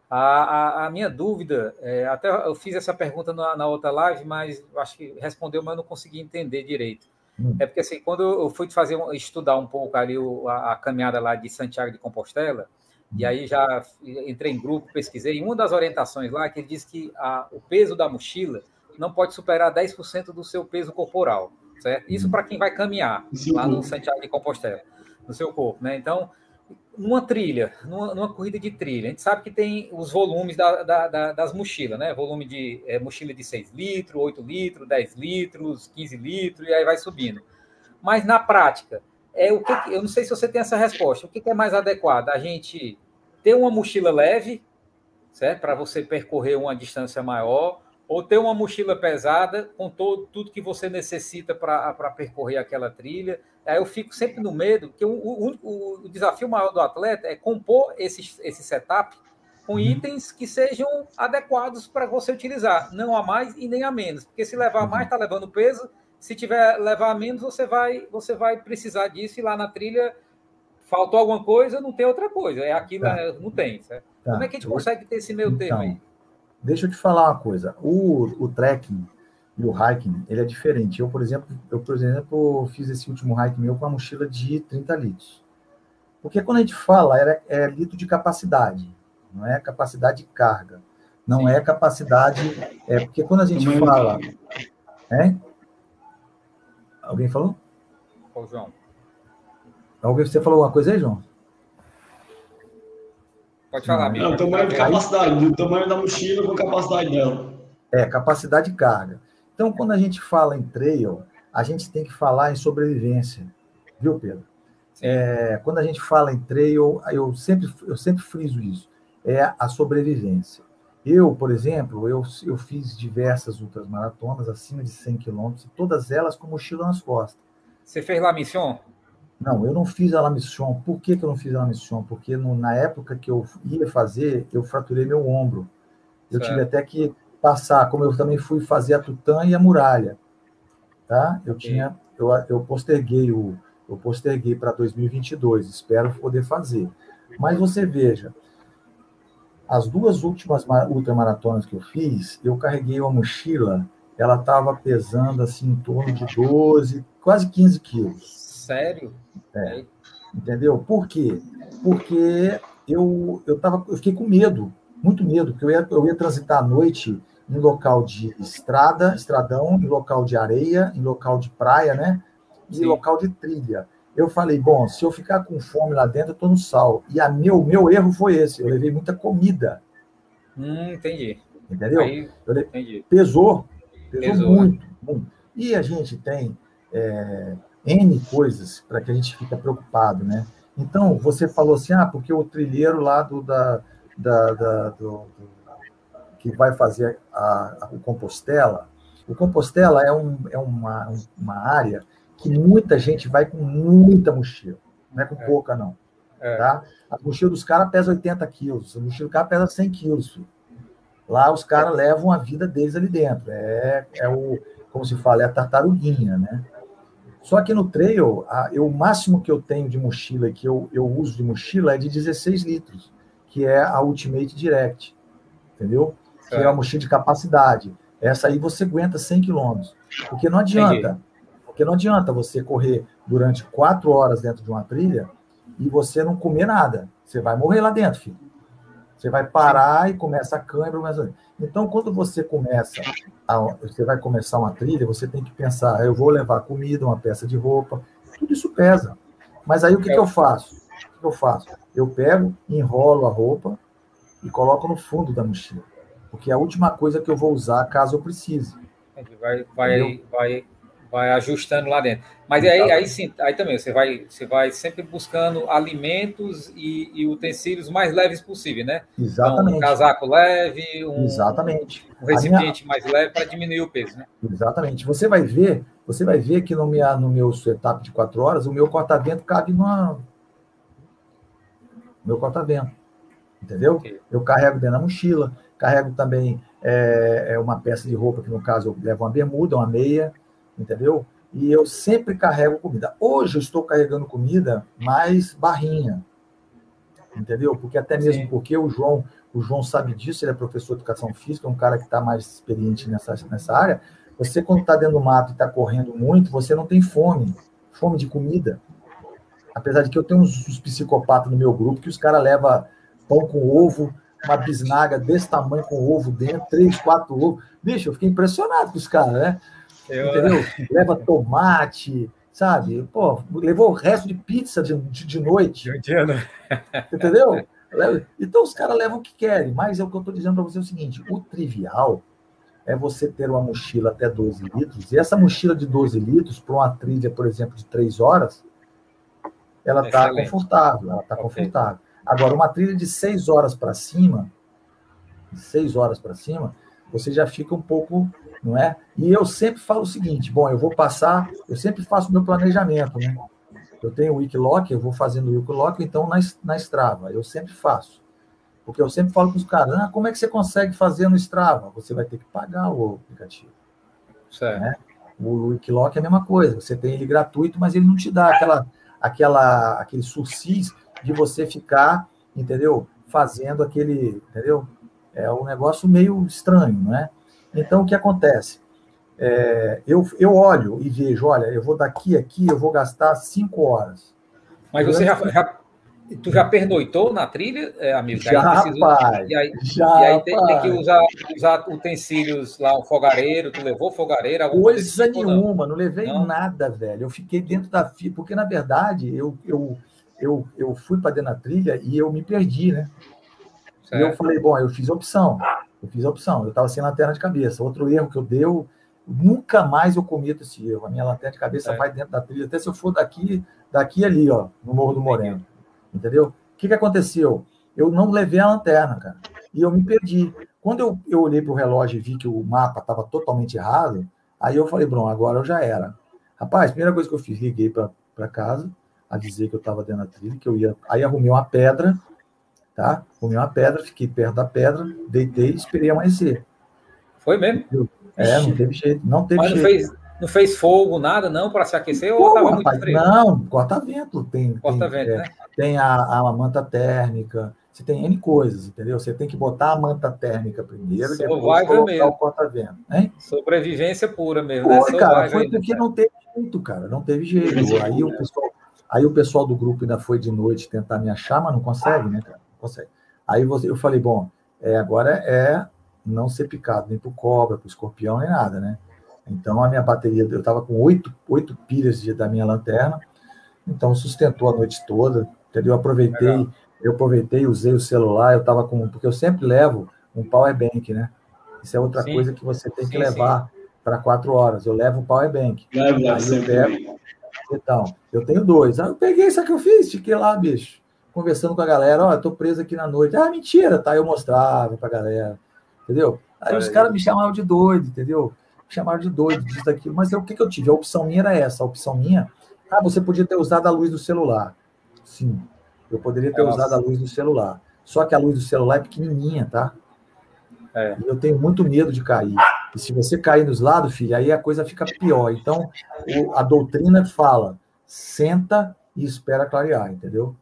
A, a, a minha dúvida, é, até eu fiz essa pergunta na, na outra live, mas acho que respondeu, mas eu não consegui entender direito. Hum. É porque assim, quando eu fui fazer estudar um pouco ali a, a caminhada lá de Santiago de Compostela, e aí já entrei em grupo, pesquisei, e uma das orientações lá é que ele diz que a, o peso da mochila não pode superar 10% do seu peso corporal, certo? Isso hum. para quem vai caminhar Sim. lá no Santiago de Compostela, no seu corpo, né? Então, numa trilha, numa, numa, corrida de trilha, a gente sabe que tem os volumes da, da, da, das mochilas, né? Volume de é, mochila de 6 litros, 8 litros, 10 litros, 15 litros, e aí vai subindo. Mas na prática, é o que eu não sei se você tem essa resposta. O que, que é mais adequado? A gente ter uma mochila leve, certo? Para você percorrer uma distância maior, ou ter uma mochila pesada com todo, tudo que você necessita para percorrer aquela trilha. Aí eu fico sempre no medo, que o, o, o desafio maior do atleta é compor esse, esse setup com uhum. itens que sejam adequados para você utilizar, não a mais e nem a menos, porque se levar mais está levando peso, se tiver levar menos você vai você vai precisar disso e lá na trilha faltou alguma coisa, não tem outra coisa, é aquilo tá. não tem? Tá. Como é que a gente consegue ter esse meio então, termo aí? Deixa eu te falar uma coisa. O, o trekking e o hiking, ele é diferente. Eu, por exemplo, eu, por exemplo, fiz esse último hike meu com uma mochila de 30 litros. Porque quando a gente fala, é, é litro de capacidade, não é capacidade de carga. Não Sim. é capacidade. É porque quando a gente fala. É? Alguém falou? Ô, João. Alguém, você falou alguma coisa aí, João? Pode falar, amigo. Não, tamanho de capacidade, do tamanho da mochila com capacidade dela. É, capacidade de carga. Então, quando a gente fala em trail, a gente tem que falar em sobrevivência, viu, Pedro? É, quando a gente fala em trail, eu sempre, eu sempre friso isso, é a sobrevivência. Eu, por exemplo, eu, eu fiz diversas ultramaratonas acima de 100 quilômetros, todas elas com mochila nas costas. Você fez La Mission? Não, eu não fiz a La Mission. Por que, que eu não fiz a La Mission? Porque no, na época que eu ia fazer, eu fraturei meu ombro. Eu certo. tive até que passar, como eu também fui fazer a Tutã e a Muralha. Tá? Eu tinha, eu, eu posterguei o, eu posterguei para 2022. Espero poder fazer. Mas você veja, as duas últimas ultramaratonas que eu fiz, eu carreguei uma mochila, ela estava pesando assim em torno de 12, quase 15 quilos. Sério? É. Entendeu? Por quê? Porque eu, eu, tava, eu fiquei com medo, muito medo, porque eu ia, eu ia transitar à noite em local de estrada, estradão, em local de areia, em local de praia, né? E Sim. local de trilha. Eu falei, bom, se eu ficar com fome lá dentro, eu tô no sal. E a meu, meu erro foi esse, eu levei muita comida. Hum, entendi. Entendeu? Aí, levei, entendi. Pesou, pesou, pesou muito, né? muito. E a gente tem é, N coisas para que a gente fica preocupado, né? Então, você falou assim, ah, porque o trilheiro lá do, da, da, da do, do, que vai fazer a, a, o Compostela, o Compostela é, um, é uma, uma área que muita gente vai com muita mochila, não é com é. pouca, não. É. Tá? A mochila dos caras pesa 80 quilos, a mochila do cara pesa 100 quilos. Filho. Lá os caras levam a vida deles ali dentro. É, é o, como se fala, é a tartaruguinha, né? Só que no trail, a, eu, o máximo que eu tenho de mochila, que eu, eu uso de mochila, é de 16 litros, que é a Ultimate Direct, entendeu? Que é a mochila de capacidade. Essa aí você aguenta 100 quilômetros. Porque não adianta, Entendi. porque não adianta você correr durante quatro horas dentro de uma trilha e você não comer nada. Você vai morrer lá dentro, filho. Você vai parar Sim. e começa a câimbra. Então, quando você começa, a, você vai começar uma trilha, você tem que pensar: eu vou levar comida, uma peça de roupa, tudo isso pesa. Mas aí o que, que eu faço? O que eu faço? Eu pego, enrolo a roupa e coloco no fundo da mochila, porque é a última coisa que eu vou usar caso eu precise. Vai, vai, vai vai ajustando lá dentro. Mas aí, aí sim, aí também você vai, você vai sempre buscando alimentos e, e utensílios mais leves possível, né? Exatamente. Então, um casaco leve, um, Exatamente. um recipiente minha... mais leve para diminuir o peso, né? Exatamente. Você vai ver, você vai ver que no, minha, no meu setup de quatro horas, o meu corta-vento cabe numa. Meu corta-vento. Entendeu? Okay. Eu carrego dentro da mochila, carrego também é, é, uma peça de roupa, que no caso eu levo uma bermuda, uma meia, entendeu? E eu sempre carrego comida. Hoje eu estou carregando comida mais barrinha, entendeu? Porque até mesmo Sim. porque o João, o João sabe disso, ele é professor de educação física, é um cara que está mais experiente nessa, nessa área. Você, quando está dentro do mato e está correndo muito, você não tem fome, fome de comida. Apesar de que eu tenho uns, uns psicopatas no meu grupo que os caras levam pão com ovo, uma bisnaga desse tamanho com ovo dentro, três, quatro ovos. Bicho, eu fiquei impressionado com os caras, né? Eu... Entendeu? Leva tomate, sabe? Pô, levou o resto de pizza de, de, de noite. <laughs> Entendeu? Então os caras levam o que querem, mas é o que eu estou dizendo para você é o seguinte: o trivial é você ter uma mochila até 12 litros, e essa mochila de 12 litros, para uma trilha, por exemplo, de 3 horas, ela está confortável, ela está okay. confortável. Agora, uma trilha de 6 horas para cima, 6 horas para cima, você já fica um pouco não é? E eu sempre falo o seguinte: bom, eu vou passar, eu sempre faço o meu planejamento, né? Eu tenho o Wikiloc, eu vou fazendo o Wikiloc, então na, na Strava, eu sempre faço. Porque eu sempre falo com os caras: ah, como é que você consegue fazer no Strava? Você vai ter que pagar o aplicativo. Certo. Né? O Wikiloc é a mesma coisa, você tem ele gratuito, mas ele não te dá aquela, aquela, aquele surcis de você ficar, entendeu? Fazendo aquele, entendeu? É um negócio meio estranho, não é? Então, o que acontece? É, eu, eu olho e vejo, olha, eu vou daqui a aqui, eu vou gastar cinco horas. Mas você já, já, tu já pernoitou na trilha, é, amigo? Já, rapaz, e aí, já, e aí tem, tem, que usar, usar utensílios lá, um fogareiro, tu levou fogareiro? Coisa nenhuma, não? não levei não? nada, velho. Eu fiquei dentro da fila, porque na verdade eu, eu, eu, eu fui para dentro da trilha e eu me perdi, né? Certo. E eu falei, bom, eu fiz opção. Eu fiz a opção, eu estava sem lanterna de cabeça. Outro erro que eu deu, nunca mais eu cometo esse erro. A minha lanterna de cabeça é. vai dentro da trilha, até se eu for daqui, daqui ali, ó, no Morro do Moreno. Entendeu? O que, que aconteceu? Eu não levei a lanterna, cara. E eu me perdi. Quando eu, eu olhei para o relógio e vi que o mapa estava totalmente errado, aí eu falei, Bruno, agora eu já era. Rapaz, primeira coisa que eu fiz, liguei para casa, a dizer que eu estava dentro da trilha, que eu ia. Aí arrumei uma pedra, tá? Comi uma pedra, fiquei perto da pedra, deitei e esperei amanhecer. Foi mesmo? É, não teve jeito, não teve Mas jeito. Não fez, não fez fogo, nada, não, para se aquecer Pô, ou estava muito frio? Não, corta-vento. Tem, corta-vento, tem, né? É, tem a, a manta térmica, você tem N coisas, entendeu? Você tem que botar a manta térmica primeiro, depois colocar mesmo. o corta-vento. Sobrevivência pura mesmo, né? Foi, né? cara, foi porque não teve jeito, cara, não teve jeito. Aí o pessoal, aí o pessoal do grupo ainda foi de noite tentar me achar, mas não consegue, né, cara? Consegue. Aí você, eu falei, bom, é, agora é não ser picado nem por cobra, por escorpião, nem nada, né? Então a minha bateria, eu estava com oito, oito pilhas de, da minha lanterna, então sustentou a noite toda, entendeu? Eu aproveitei, Legal. eu aproveitei, usei o celular, eu estava com, porque eu sempre levo um power bank, né? Isso é outra sim. coisa que você tem que sim, levar para quatro horas. Eu levo um power bank. Levo, levo eu pego, então, eu tenho dois. Aí eu peguei isso que eu fiz, fiquei lá, bicho conversando com a galera, ó, oh, tô preso aqui na noite. Ah, mentira, tá? Eu mostrava pra galera, entendeu? Aí os caras me chamavam de doido, entendeu? Me chamavam de doido, disso, daquilo. Mas o que, que eu tive? A opção minha era essa. A opção minha, ah, você podia ter usado a luz do celular. Sim, eu poderia ter Nossa. usado a luz do celular. Só que a luz do celular é pequenininha, tá? É. E eu tenho muito medo de cair. E se você cair nos lados, filho, aí a coisa fica pior. Então, a doutrina fala, senta e espera clarear, entendeu?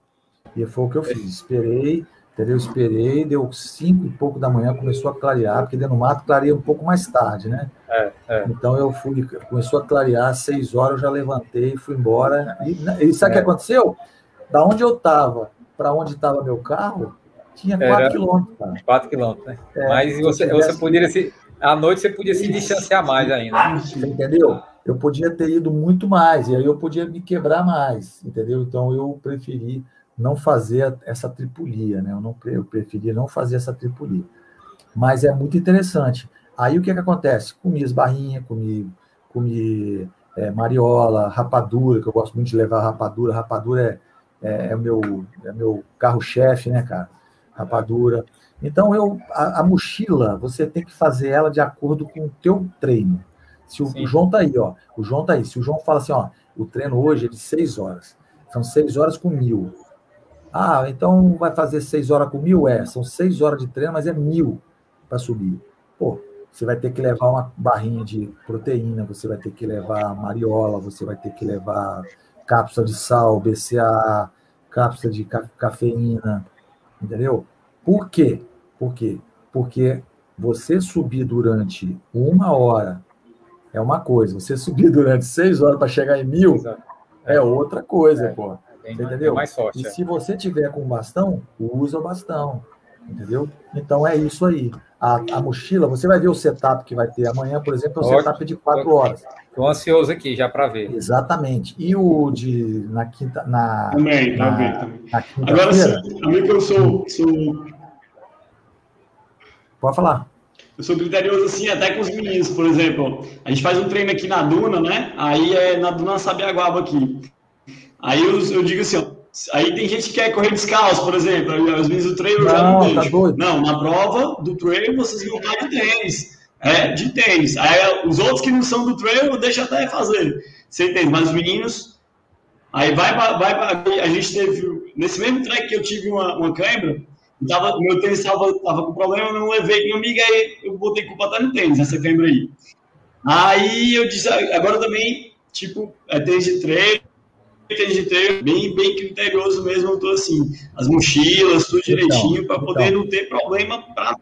E foi o que eu fiz. Esperei, entendeu? Esperei, deu cinco e pouco da manhã, começou a clarear, porque dentro do mato clareia um pouco mais tarde, né? É, é. Então eu fui, começou a clarear, seis horas eu já levantei, fui embora. E, e sabe o é. que aconteceu? Da onde eu estava para onde estava meu carro, tinha quatro quilômetros. Quatro quilômetros, né? É, Mas você, tivesse... você poderia se. À noite você podia se distanciar mais ainda. Você entendeu? Eu podia ter ido muito mais, e aí eu podia me quebrar mais, entendeu? Então eu preferi não fazer essa tripulia, né? Eu, não, eu preferi não fazer essa tripulia. Mas é muito interessante. Aí o que, é que acontece? Comi as barrinhas, comi, comi é, mariola, rapadura, que eu gosto muito de levar rapadura. Rapadura é, é, é meu, é meu carro-chefe, né, cara? Rapadura. Então, eu, a, a, mochila, você tem que fazer ela de acordo com o teu treino. Se o, o, João tá aí, ó. O João tá aí. Se o João fala assim, ó, o treino hoje é de seis horas. São seis horas com mil. Ah, então vai fazer seis horas com mil? É, são seis horas de treino, mas é mil para subir. Pô, você vai ter que levar uma barrinha de proteína, você vai ter que levar mariola, você vai ter que levar cápsula de sal, BCA, cápsula de ca cafeína, entendeu? Por quê? Por quê? Porque você subir durante uma hora é uma coisa, você <laughs> subir durante seis horas para chegar em mil é outra coisa, é, pô. É entendeu? mais forte, e é. se você tiver com bastão, usa o bastão, entendeu? Então é isso aí. A, a, mochila, você vai ver o setup que vai ter amanhã, por exemplo, é o setup de quatro horas. Estou ansioso aqui já para ver. Exatamente. E o de na quinta. Na, também, na, também, também. Na Agora sim, também que eu sou, sou. Pode falar. Eu sou criterioso assim, até com os meninos, por exemplo. A gente faz um treino aqui na Duna, né? Aí é na Duna Sabiaguaba aqui. Aí eu, eu digo assim, ó, Aí tem gente que quer correr descalço, por exemplo. Às vezes o treino já não tá doido. Não, na prova do treino vocês vão estar de tênis. É, de tênis. Aí os outros que não são do treino, deixa até fazer. Você entende? Mas os meninos. Aí vai para. Vai a gente teve. Nesse mesmo track que eu tive uma, uma câimbra, tava, meu tênis estava tava com problema, eu não levei minha amiga, aí eu botei culpa até no tênis, essa câimbra aí. Aí eu disse, agora também, tipo, é tênis de treino de ter bem, bem criterioso mesmo, eu tô assim, as mochilas, tudo então, direitinho, para poder então, não ter problema para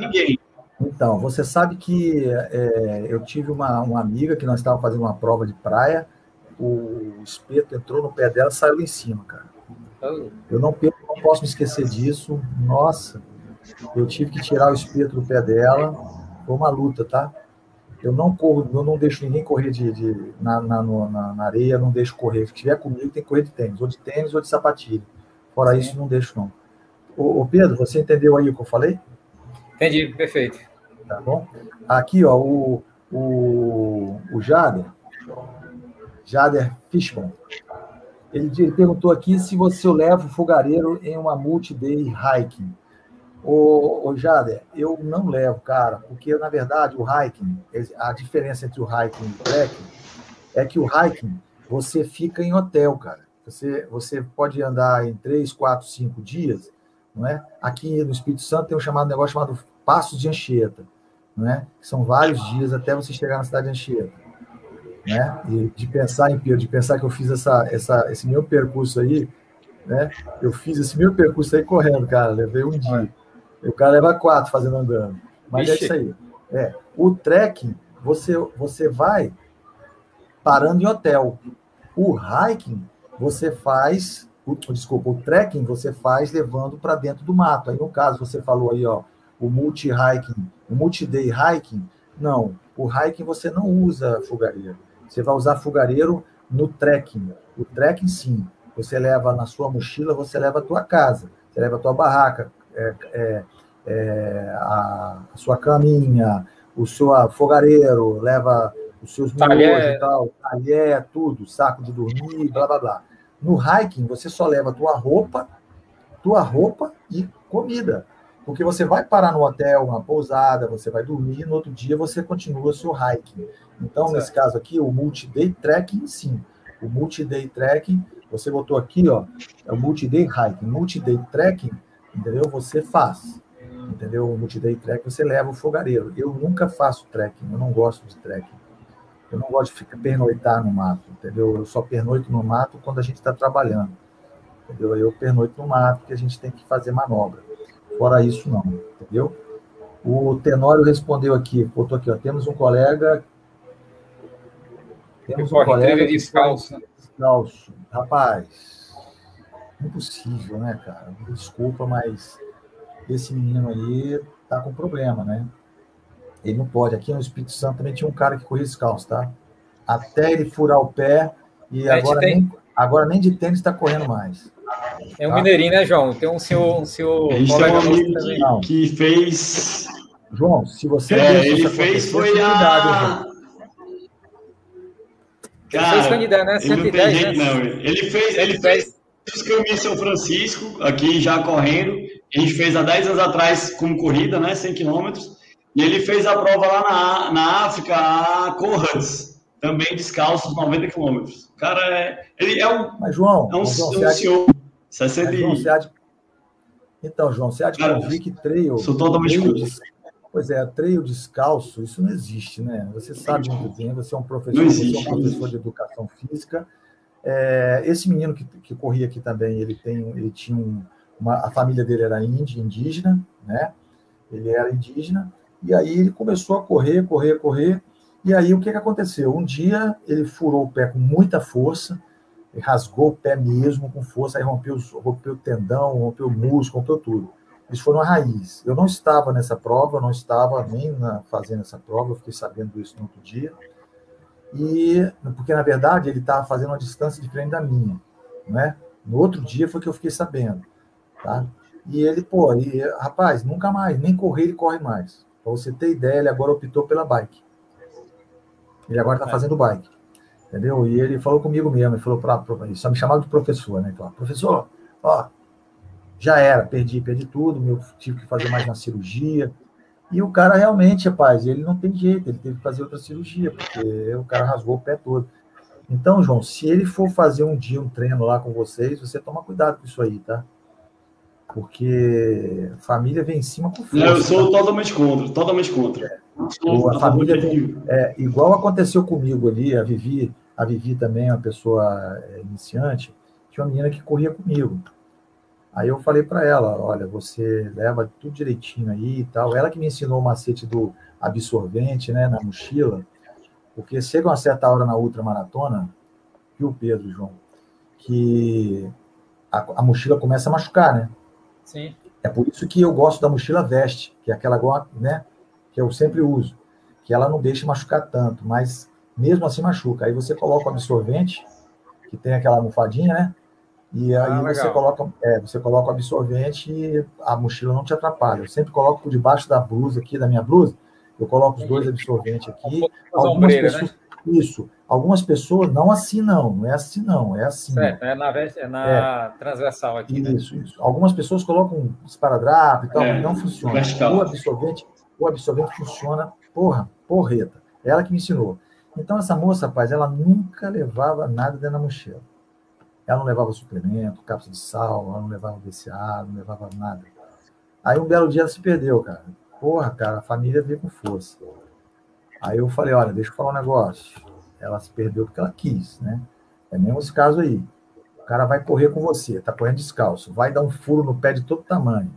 ninguém. Então, você sabe que é, eu tive uma, uma amiga que nós estávamos fazendo uma prova de praia, o espeto entrou no pé dela e saiu em cima, cara. Eu não, não posso me esquecer disso. Nossa, eu tive que tirar o espeto do pé dela. Foi uma luta, tá? Eu não corro, eu não deixo ninguém correr de, de na, na, na, na, areia, não deixo correr. Se tiver comigo, tem que correr de tênis, ou de tênis ou de sapatilha. Fora Sim. isso, não deixo, não. Ô, ô, Pedro, você entendeu aí o que eu falei? Entendi, perfeito. Tá bom? Aqui, ó, o, o, o Jader, Jader Fishman, ele, ele perguntou aqui se você leva o fogareiro em uma multi-day hiking. Ô, ô Jader, eu não levo, cara, porque na verdade o hiking, a diferença entre o hiking e o trekking é que o hiking você fica em hotel, cara. Você, você pode andar em três, quatro, cinco dias, não é? Aqui no Espírito Santo tem um chamado negócio chamado Passos de Anchieta, não é? São vários dias até você chegar na cidade de Anchieta, né? E de pensar em de pensar que eu fiz essa, essa, esse meu percurso aí, né? Eu fiz esse meu percurso aí correndo, cara. Levei um dia. O cara leva quatro fazendo andando. Mas é Ixi. é isso aí. É. O trekking, você, você vai parando em hotel. O hiking, você faz. O, desculpa, o trekking você faz levando para dentro do mato. Aí, no caso, você falou aí, ó, o multi-hiking, o multi-day hiking. Não, o hiking você não usa fogareiro. Você vai usar fogareiro no trekking. O trekking, sim. Você leva na sua mochila, você leva a tua casa, você leva a tua barraca, é, é, é, a, a, sua caminha, o seu fogareiro, leva os seus miojos e tal, talher, tudo, saco de dormir, blá blá blá. No hiking, você só leva tua roupa, tua roupa e comida. Porque você vai parar no hotel, uma pousada, você vai dormir, e no outro dia você continua seu hiking. Então, certo. nesse caso aqui, o multi-day trekking, sim. O multi-day trekking, você botou aqui, ó, é o multi-day hiking. Multi-day trekking, entendeu? Você faz. entendeu? O multiday trek, você leva o fogareiro. Eu nunca faço trekking, eu não gosto de trekking. Eu não gosto de ficar pernoitar no mato, entendeu? Eu só pernoito no mato quando a gente está trabalhando, entendeu? Eu pernoito no mato porque a gente tem que fazer manobra. Fora isso, não, entendeu? O Tenório respondeu aqui, botou aqui, ó, temos um colega... Temos um colega descalço. descalço. Rapaz, impossível, né, cara? Desculpa, mas esse menino aí tá com problema, né? Ele não pode. Aqui no Espírito Santo também tinha um cara que corria descalço, tá? Até ele furar o pé e agora, tem... nem, agora nem de tênis está correndo mais. É um tá? mineirinho, né, João? Tem um senhor, um senhor tem um amigo que, que, fez. João, se você. É, ele fez foi a. Cara, fez Canidé, né? 110, ele não tem jeito, né? não. Ele fez, ele fez os caminhos São Francisco, aqui já correndo. A gente fez há 10 anos atrás como corrida, né? 100 quilômetros. E ele fez a prova lá na, na África, a Corrades, também descalço, 90 quilômetros. O cara é. Ele é um. Mas, João, é um, João, um senhor. De... 60 Mas, João, você de... Então, João, você de convir que trail. Sou totalmente trail, Pois é, trail descalço, isso não existe, né? Você sabe muito bem, você é um professor, você é um professor de educação física. É, esse menino que, que corria aqui também, ele tem, ele tinha um, uma, a família dele era índia, indígena, né? Ele era indígena e aí ele começou a correr, correr, correr. E aí o que, que aconteceu? Um dia ele furou o pé com muita força, rasgou o pé mesmo com força, aí rompeu, rompeu o tendão, rompeu o músculo, rompeu tudo. Eles foram a raiz. Eu não estava nessa prova, eu não estava nem na, fazendo essa prova, eu fiquei sabendo isso no outro dia. E porque na verdade ele estava fazendo uma distância diferente da minha, né? No outro dia foi que eu fiquei sabendo, tá? E ele, pô, e, rapaz, nunca mais, nem correr ele corre mais. Para você ter ideia, ele agora optou pela bike. Ele agora está é. fazendo bike. Entendeu? E ele falou comigo mesmo, ele falou para só me chamava de professor, né? Falou, professor, ó, já era, perdi, perdi tudo, meu, tive que fazer mais uma cirurgia. E o cara realmente, rapaz, ele não tem jeito, ele teve que fazer outra cirurgia, porque o cara rasgou o pé todo. Então, João, se ele for fazer um dia um treino lá com vocês, você toma cuidado com isso aí, tá? porque família vem em cima com força. Não, eu sou tá? totalmente contra, totalmente contra. É. a família vem, é, igual aconteceu comigo ali, a Vivi, a Vivi também é uma pessoa é, iniciante, tinha uma menina que corria comigo. Aí eu falei para ela, olha, você leva tudo direitinho aí e tal. Ela que me ensinou o macete do absorvente, né, na mochila, porque chega uma certa hora na ultramaratona, e o Pedro, João, que a, a mochila começa a machucar, né? Sim. É por isso que eu gosto da mochila veste, que é aquela né, que eu sempre uso, que ela não deixa machucar tanto, mas mesmo assim machuca. Aí você coloca o absorvente, que tem aquela almofadinha, né? E aí ah, você coloca, é, você coloca o absorvente e a mochila não te atrapalha. Eu sempre coloco por debaixo da blusa aqui, da minha blusa, eu coloco os dois absorventes aqui. Algumas ombreira, pessoas, né? Isso. Algumas pessoas, não assim não, não é assim não, é assim. Certo, é na, é na é. transversal aqui. Né? Isso, né? isso. Algumas pessoas colocam esparadrapo e tal, é, não funciona. O absorvente, o absorvente funciona, porra, porreta. É ela que me ensinou. Então, essa moça, rapaz, ela nunca levava nada dentro da mochila. Ela não levava suplemento, cápsula de sal, ela não levava BCA, não levava nada. Aí um belo dia ela se perdeu, cara. Porra, cara, a família veio com força. Aí eu falei, olha, deixa eu falar um negócio. Ela se perdeu porque ela quis, né? É mesmo esse caso aí. O cara vai correr com você, tá correndo descalço, vai dar um furo no pé de todo tamanho.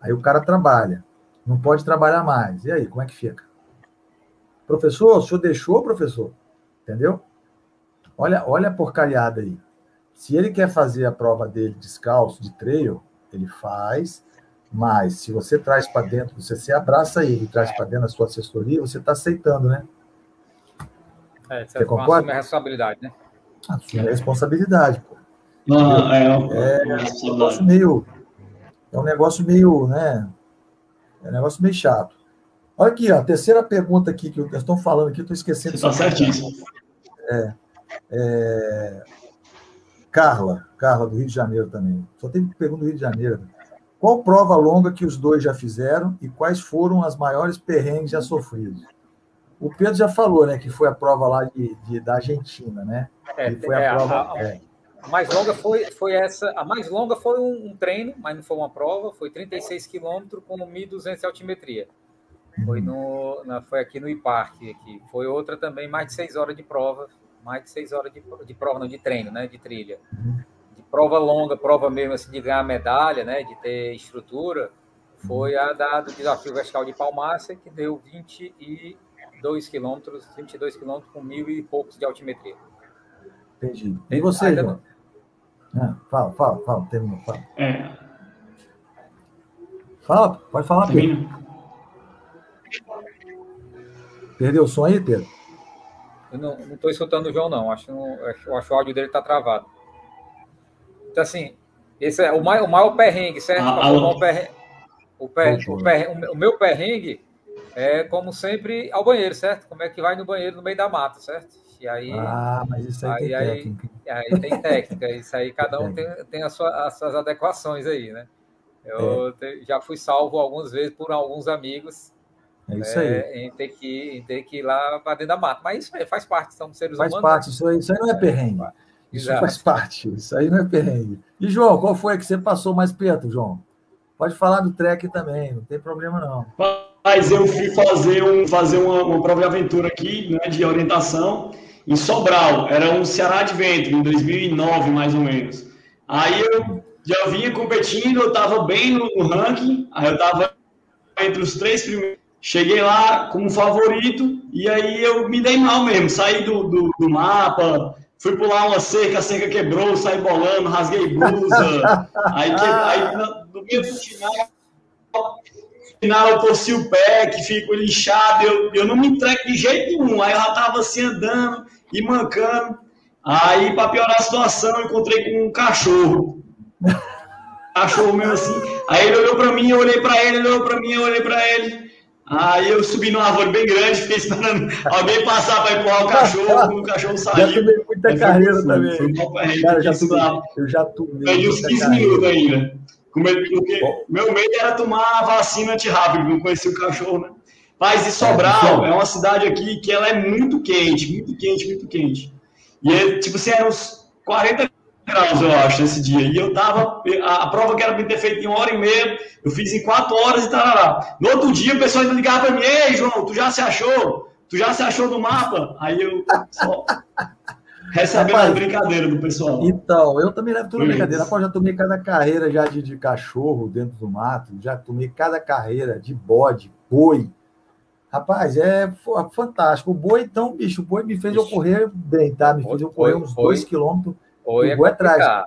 Aí o cara trabalha, não pode trabalhar mais. E aí, como é que fica? Professor, o senhor deixou, professor? Entendeu? Olha, olha a porcariada aí. Se ele quer fazer a prova dele descalço, de trail, ele faz, mas se você traz para dentro, você se abraça ele e traz para dentro a sua assessoria, você está aceitando, né? É, você, concorda? a responsabilidade, né? Assume a responsabilidade, pô. Ah, é, é, é, um negócio meio. É um negócio meio, né? É um negócio meio chato. Olha aqui, ó, a terceira pergunta aqui que eu estão falando aqui, estou esquecendo. Está certíssimo. É, é, Carla, Carla do Rio de Janeiro também. Só tem pergunta do Rio de Janeiro. Qual prova longa que os dois já fizeram e quais foram as maiores perrengues já sofridos? O Pedro já falou, né, que foi a prova lá de, de da Argentina, né? É, foi a é, prova. A, é. A mais longa foi, foi essa. A mais longa foi um, um treino, mas não foi uma prova. Foi 36 quilômetros com 1.200 de altimetria. Foi, no, na, foi aqui no IPARC. Aqui. Foi outra também, mais de seis horas de prova. Mais de seis horas de, de prova, não, de treino, né? De trilha. De prova longa, prova mesmo assim, de ganhar medalha, né? De ter estrutura. Foi a da, do desafio vertical de Palmácia, que deu 22 quilômetros, 22 quilômetros com mil e poucos de altimetria. Entendi. E você, Ainda não... ah, Fala, fala, fala, termina, fala. É. Fala, pode falar, Pedro. Perdeu o som aí, Pedro? Eu não estou escutando o João, não. Acho, eu acho que o áudio dele está travado. Então, assim, esse é o maior, o maior perrengue, certo? Ah, o, maior perrengue, o, per, o, per, o meu perrengue é, como sempre, ao banheiro, certo? Como é que vai no banheiro no meio da mata, certo? E aí, ah, mas isso aí, aí tem técnica. Aí, tem técnica. Isso aí cada um tem, tem as, suas, as suas adequações aí, né? Eu é. te, já fui salvo algumas vezes por alguns amigos. É isso aí. É, em, ter que, em ter que ir lá para dentro da mata. Mas isso aí faz parte, somos seres faz humanos. Faz parte, isso aí, isso aí não é perrengue. Isso Exato. faz parte, isso aí não é perrengue. E, João, qual foi que você passou mais perto, João? Pode falar do trek também, não tem problema não. Mas eu fui fazer, um, fazer uma, uma prova de aventura aqui, né, de orientação, em Sobral. Era um Ceará de Vento, em 2009, mais ou menos. Aí eu já vinha competindo, eu estava bem no, no, ranking, aí eu estava entre os três primeiros. Cheguei lá como favorito, e aí eu me dei mal mesmo. Saí do, do, do mapa, fui pular uma cerca, a cerca quebrou, saí bolando, rasguei blusa. <laughs> aí, que, aí no, no meio do final, final eu torci o pé, que fico lixado, eu, eu não me entrego de jeito nenhum. Aí eu já tava assim andando e mancando. Aí, para piorar a situação, eu encontrei com um cachorro. <laughs> Cachorro mesmo assim. Aí ele olhou para mim, eu olhei para ele, ele olhou para mim, eu olhei para ele. Aí eu subi numa árvore bem grande, fiquei esperando alguém passar para empurrar o cachorro, o cachorro saiu. Já tomei muita carreira também. Foi uma Cara, já tomei, eu já tomei. Perdi uns 15 carreira. minutos ainda. Porque meu medo era tomar a vacina antirrábido, não conhecia o cachorro, né? Mas de Sobral é, é uma cidade aqui que ela é muito quente, muito quente, muito quente. E é, tipo assim, eram uns 40 graus, eu acho, esse dia. E eu tava. A, a prova que era para ter feito em uma hora e meia, eu fiz em quatro horas e tarará. No outro dia, o pessoal ainda ligava para mim: Ei, João, tu já se achou? Tu já se achou no mapa? Aí eu só. Recebendo a brincadeira do pessoal. Então, eu também levo tudo brincadeira. Rapaz, já tomei cada carreira já de, de cachorro dentro do mato, já tomei cada carreira de bode, boi. Rapaz, é fantástico. O boi, então, bicho, o boi me fez eu correr bem, tá? Me fez eu correr uns dois quilômetros. O é boi atrás.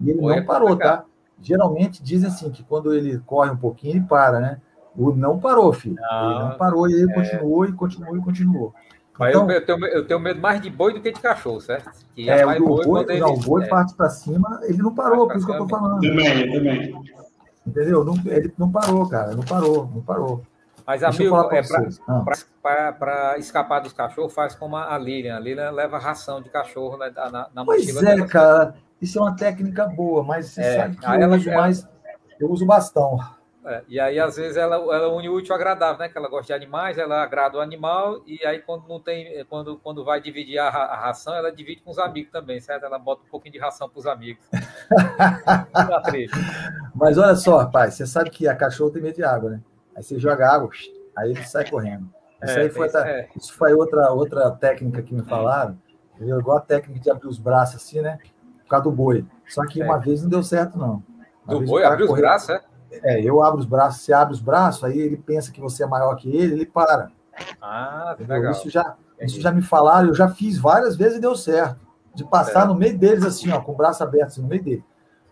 E ele não é parou, tá? Geralmente dizem assim que quando ele corre um pouquinho, ele para, né? O não parou, filho. Não, ele não parou e ele é... continuou e continuou e continuou. Mas então, eu, tenho, eu tenho medo mais de boi do que de cachorro, certo? Que é, é o boi, boi ele, não, o boi é. parte para cima, ele não parou, por isso que eu tô falando. Também, também. Entendeu? Não, ele não parou, cara, não parou, não parou. Mas, Deixa amigo, é para ah. escapar dos cachorros, faz como a Lilian. A Lilian leva ração de cachorro na, na, na pois mochila. Pois é, cara, isso é uma técnica boa, mas você é, sabe que eu, ela, uso mais, eu uso bastão. É, e aí, às vezes, ela, ela une o útil ao agradável, né? Que ela gosta de animais, ela agrada o animal, e aí, quando não tem, quando, quando vai dividir a, a ração, ela divide com os amigos também, certo? Ela bota um pouquinho de ração para os amigos. <laughs> Mas olha só, rapaz, você sabe que a cachorro tem medo de água, né? Aí você joga água, aí ele sai correndo. Isso, é, aí foi, é. isso foi outra, outra técnica que me falaram, entendeu? igual a técnica de abrir os braços assim, né? Por causa do boi. Só que uma é. vez não deu certo, não. Uma do boi abrir os braços, é? É, eu abro os braços, você abre os braços, aí ele pensa que você é maior que ele, ele para. Ah, legal. Isso já, isso já me falaram, eu já fiz várias vezes e deu certo. De passar é. no meio deles, assim, ó, com o braço aberto, assim, no meio dele.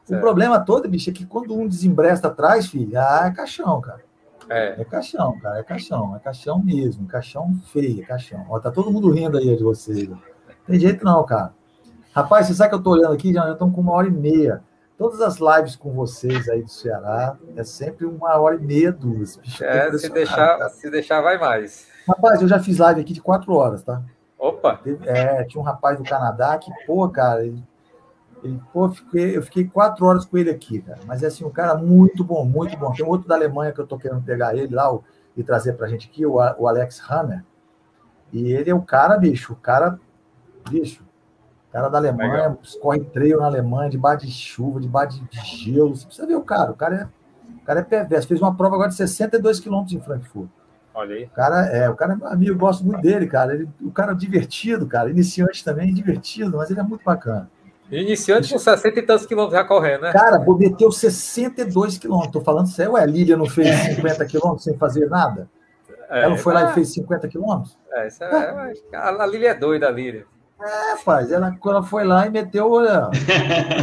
O problema todo, bicho, é que quando um desembresta atrás, filho, ah, é caixão, cara. É. é caixão, cara, é caixão, é caixão mesmo, caixão feio, é caixão. Ó, tá todo mundo rindo aí de vocês. Tem jeito não, cara. Rapaz, você sabe que eu tô olhando aqui, já estamos com uma hora e meia. Todas as lives com vocês aí do Ceará é sempre uma hora e meia, duas. Bicho, é, se deixar, se deixar, vai mais. Rapaz, eu já fiz live aqui de quatro horas, tá? Opa! É, tinha um rapaz do Canadá que, pô, cara, ele, ele pô, fiquei, eu fiquei quatro horas com ele aqui, cara. Mas é assim, um cara muito bom, muito bom. Tem outro da Alemanha que eu tô querendo pegar ele lá o, e trazer pra gente aqui, o, o Alex Hammer. E ele é o cara, bicho, o cara, bicho, cara da Alemanha, Legal. corre treino na Alemanha, debaixo de chuva, debaixo de gelo. Você precisa ver o cara. O cara é, o cara é perverso. Fez uma prova agora de 62 quilômetros em Frankfurt. Olha aí. O cara é, o cara é amigo, gosto muito dele, cara. Ele, o cara é divertido, cara. Iniciante também, divertido, mas ele é muito bacana. Iniciante com 60 e tantos quilômetros já correndo, né? Cara, meteu 62 quilômetros. Tô falando sério, ué, a Lília não fez 50 quilômetros sem fazer nada? É, ela não foi lá e fez 50 quilômetros? É, isso é, é. A Lília é doida, a Lília. É, faz. Ela, ela foi lá e meteu. Olha,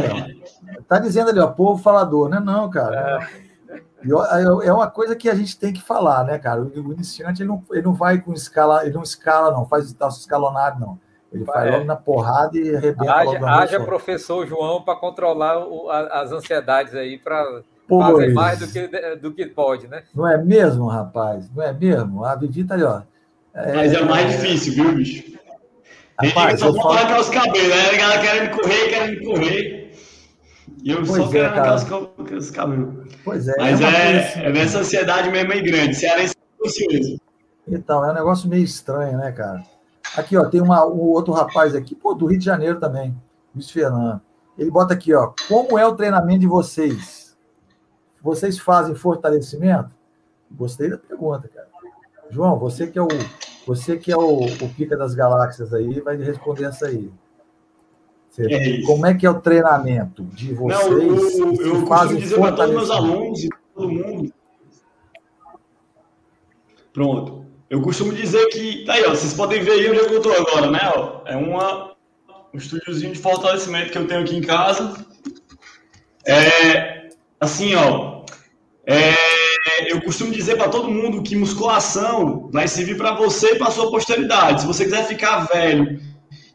<laughs> tá dizendo ali, ó, povo falador, né? Não, cara. É. é uma coisa que a gente tem que falar, né, cara? O iniciante ele não, ele não vai com escala, ele não escala, não, faz escalonado, não. Ele vai é. logo na porrada e arrebenta haja, logo Haja professor João para controlar o, as ansiedades aí, para fazer mais do que, do que pode, né? Não é mesmo, rapaz? Não é mesmo? A Vivi tá ali, ó. É... Mas é mais difícil, viu, bicho? Rapaz, só vou falo... os cabelos, né? A galera querendo correr, querendo correr. E eu pois só quero é, arrancar os, os cabelos. Pois é. Mas é, é, é nessa ansiedade mesmo meio grande. Cearense é ansioso. Então, é um negócio meio estranho, né, cara? Aqui, ó, tem uma, um outro rapaz aqui, pô, do Rio de Janeiro também, Luiz Fernando. Ele bota aqui, ó, como é o treinamento de vocês? Vocês fazem fortalecimento? Gostei da pergunta, cara. João, você que é o, você que é o, o pica das galáxias aí, vai responder essa aí. É como é que é o treinamento de vocês? Não, eu, eu fazem dizer para todos meus alunos e todo mundo. Pronto. Eu costumo dizer que. Tá aí, ó. Vocês podem ver aí onde eu estou agora, né? Ó, é uma, um estúdiozinho de fortalecimento que eu tenho aqui em casa. É. Assim, ó. É, eu costumo dizer para todo mundo que musculação vai servir para você e para sua posteridade. Se você quiser ficar velho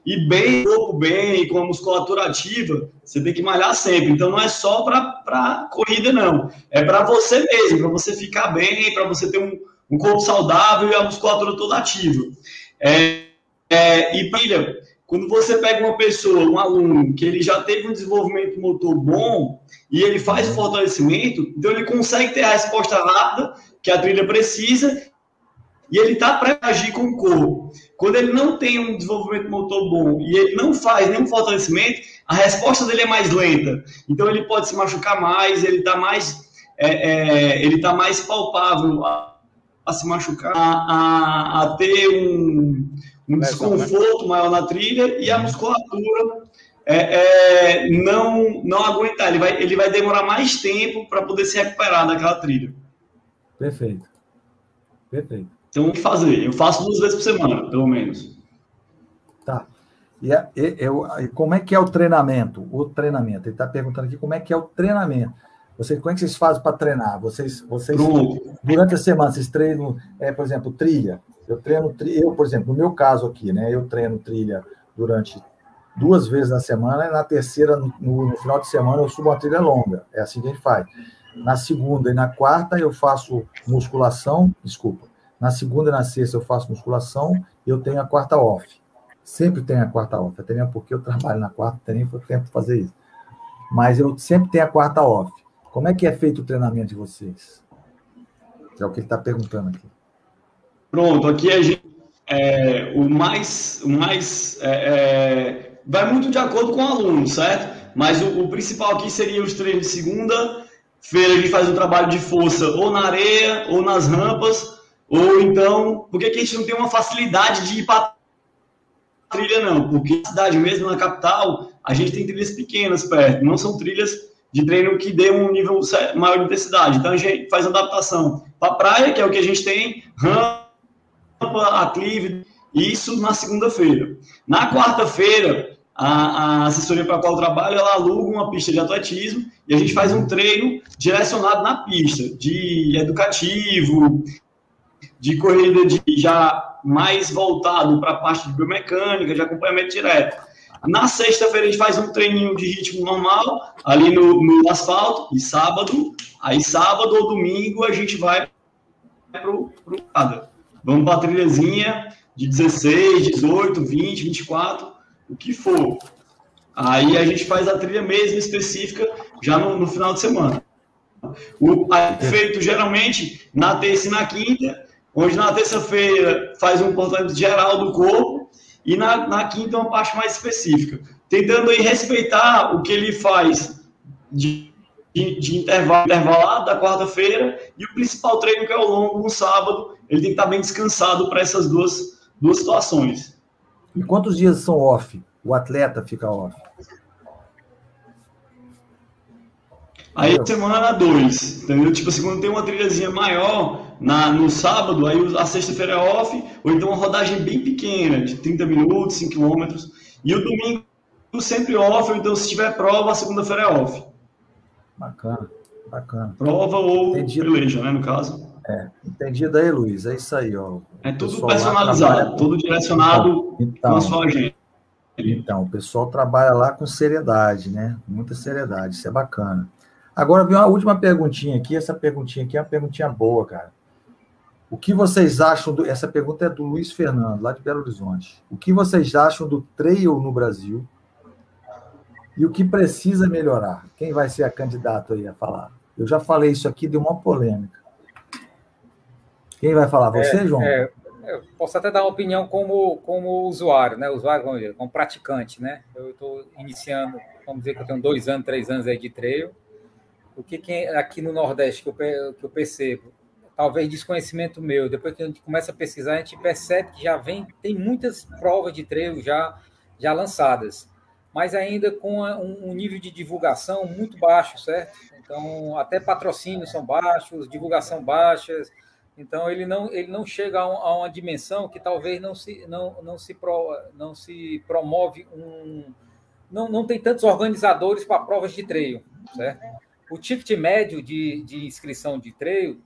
e bem, corpo bem, com a musculatura ativa, você tem que malhar sempre. Então não é só para corrida, não. É para você mesmo, para você ficar bem, para você ter um um corpo saudável e a musculatura toda ativa. É, é, e pilha, quando você pega uma pessoa, um aluno, que ele já teve um desenvolvimento motor bom e ele faz fortalecimento, então ele consegue ter a resposta rápida que a trilha precisa e ele está para agir com o corpo. Quando ele não tem um desenvolvimento motor bom e ele não faz nenhum fortalecimento, a resposta dele é mais lenta. Então ele pode se machucar mais, ele está mais, é, é, ele tá mais palpável se machucar, a, a, a ter um, um desconforto né? maior na trilha e a musculatura é, é, não, não aguentar. Ele vai, ele vai demorar mais tempo para poder se recuperar daquela trilha. Perfeito. Perfeito. Então, o que fazer? Eu faço duas vezes por semana, pelo menos. Tá. E, e, eu, como é que é o treinamento? O treinamento. Ele está perguntando aqui como é que é o treinamento. Vocês, como é que vocês fazem para treinar? Vocês, vocês durante a semana, vocês treinam, é, por exemplo, trilha. Eu treino, eu, por exemplo, no meu caso aqui, né? Eu treino trilha durante duas vezes na semana e na terceira, no, no, final de semana, eu subo uma trilha longa. É assim que a gente faz. Na segunda e na quarta eu faço musculação, desculpa. Na segunda e na sexta eu faço musculação e eu tenho a quarta off. Sempre tenho a quarta off, até mesmo porque eu trabalho na quarta, tenho nem tempo de fazer isso. Mas eu sempre tenho a quarta off. Como é que é feito o treinamento de vocês? É o que ele está perguntando aqui. Pronto, aqui a gente, é, o mais, o mais é, é, vai muito de acordo com o aluno, certo? Mas o, o principal aqui seria os treinos de segunda-feira, a gente faz um trabalho de força ou na areia, ou nas rampas, ou então, por que a gente não tem uma facilidade de ir para trilha, não? Porque na cidade mesmo, na capital, a gente tem trilhas pequenas perto, não são trilhas de treino que dê um nível maior de intensidade. Então a gente faz adaptação para praia, que é o que a gente tem, rampa, aclive, isso na segunda-feira. Na quarta-feira, a, a, assessoria para a qual eu trabalho, ela aluga uma pista de atletismo e a gente faz um treino direcionado na pista, de educativo, de corrida de já mais voltado para a parte de biomecânica, de acompanhamento direto. Na sexta-feira a gente faz um treininho de ritmo normal, ali no, no asfalto, e sábado, aí sábado ou domingo a gente vai pro, pro nada. Vamos para a trilhazinha de 16, 18, 20, 24, o que for. Aí a gente faz a trilha mesmo específica já no, no final de semana. O é feito geralmente na terça e na quinta, onde na terça-feira faz um comportamento geral do corpo, e na, na quinta, uma parte mais específica. tentando aí respeitar o que ele faz de, de, de intervalo, intervalado da quarta-feira e o principal treino que é o longo no sábado, ele tem que estar bem descansado para essas duas, duas situações. E quantos dias são off? O atleta fica off? Aí semana dois, entendeu? Tipo assim, quando tem uma trilhazinha maior na, no sábado, aí a sexta-feira é off, ou então uma rodagem bem pequena, de 30 minutos, 5 quilômetros. E o domingo sempre off, ou então se tiver prova, a segunda-feira é off. Bacana, bacana. Prova ou Entendido. peleja, né, no caso. É, entendido aí, Luiz. É isso aí, ó. É tudo personalizado, tudo direcionado então, com a sua agenda. Então, o pessoal trabalha lá com seriedade, né? Muita seriedade, isso é bacana. Agora vem uma última perguntinha aqui. Essa perguntinha aqui é uma perguntinha boa, cara. O que vocês acham do. Essa pergunta é do Luiz Fernando, lá de Belo Horizonte. O que vocês acham do trail no Brasil? E o que precisa melhorar? Quem vai ser a candidata aí a falar? Eu já falei isso aqui, deu uma polêmica. Quem vai falar? Você, é, João? É, eu posso até dar uma opinião como, como usuário, né? Usuário, vamos dizer, como praticante, né? Eu estou iniciando, vamos dizer que eu tenho dois anos, três anos aí de trail o que, que aqui no Nordeste que eu, que eu percebo, talvez desconhecimento meu, depois que a gente começa a pesquisar, a gente percebe que já vem, tem muitas provas de treino já, já lançadas, mas ainda com um, nível de divulgação muito baixo, certo? Então, até patrocínios são baixos, divulgação baixas, então ele não, ele não chega a, um, a uma dimensão que talvez não se, não, não se, pro, não se promove um. Não, não tem tantos organizadores para provas de treino, certo? O ticket médio de, de inscrição de treino,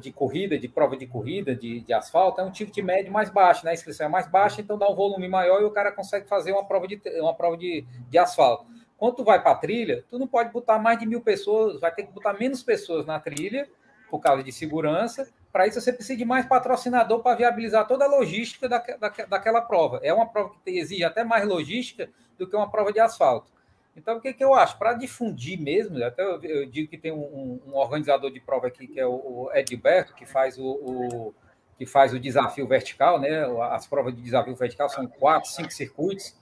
de corrida, de prova de corrida, de, de asfalto, é um ticket médio mais baixo, né? A inscrição é mais baixa, então dá um volume maior e o cara consegue fazer uma prova de, uma prova de, de asfalto. Quando tu vai para trilha, tu não pode botar mais de mil pessoas, vai ter que botar menos pessoas na trilha, por causa de segurança. Para isso, você precisa de mais patrocinador para viabilizar toda a logística da, da, daquela prova. É uma prova que exige até mais logística do que uma prova de asfalto. Então, o que, que eu acho? Para difundir mesmo, até eu, eu digo que tem um, um, organizador de prova aqui, que é o, o Edilberto, que faz o, o, que faz o desafio vertical, né? As provas de desafio vertical são quatro, cinco circuitos.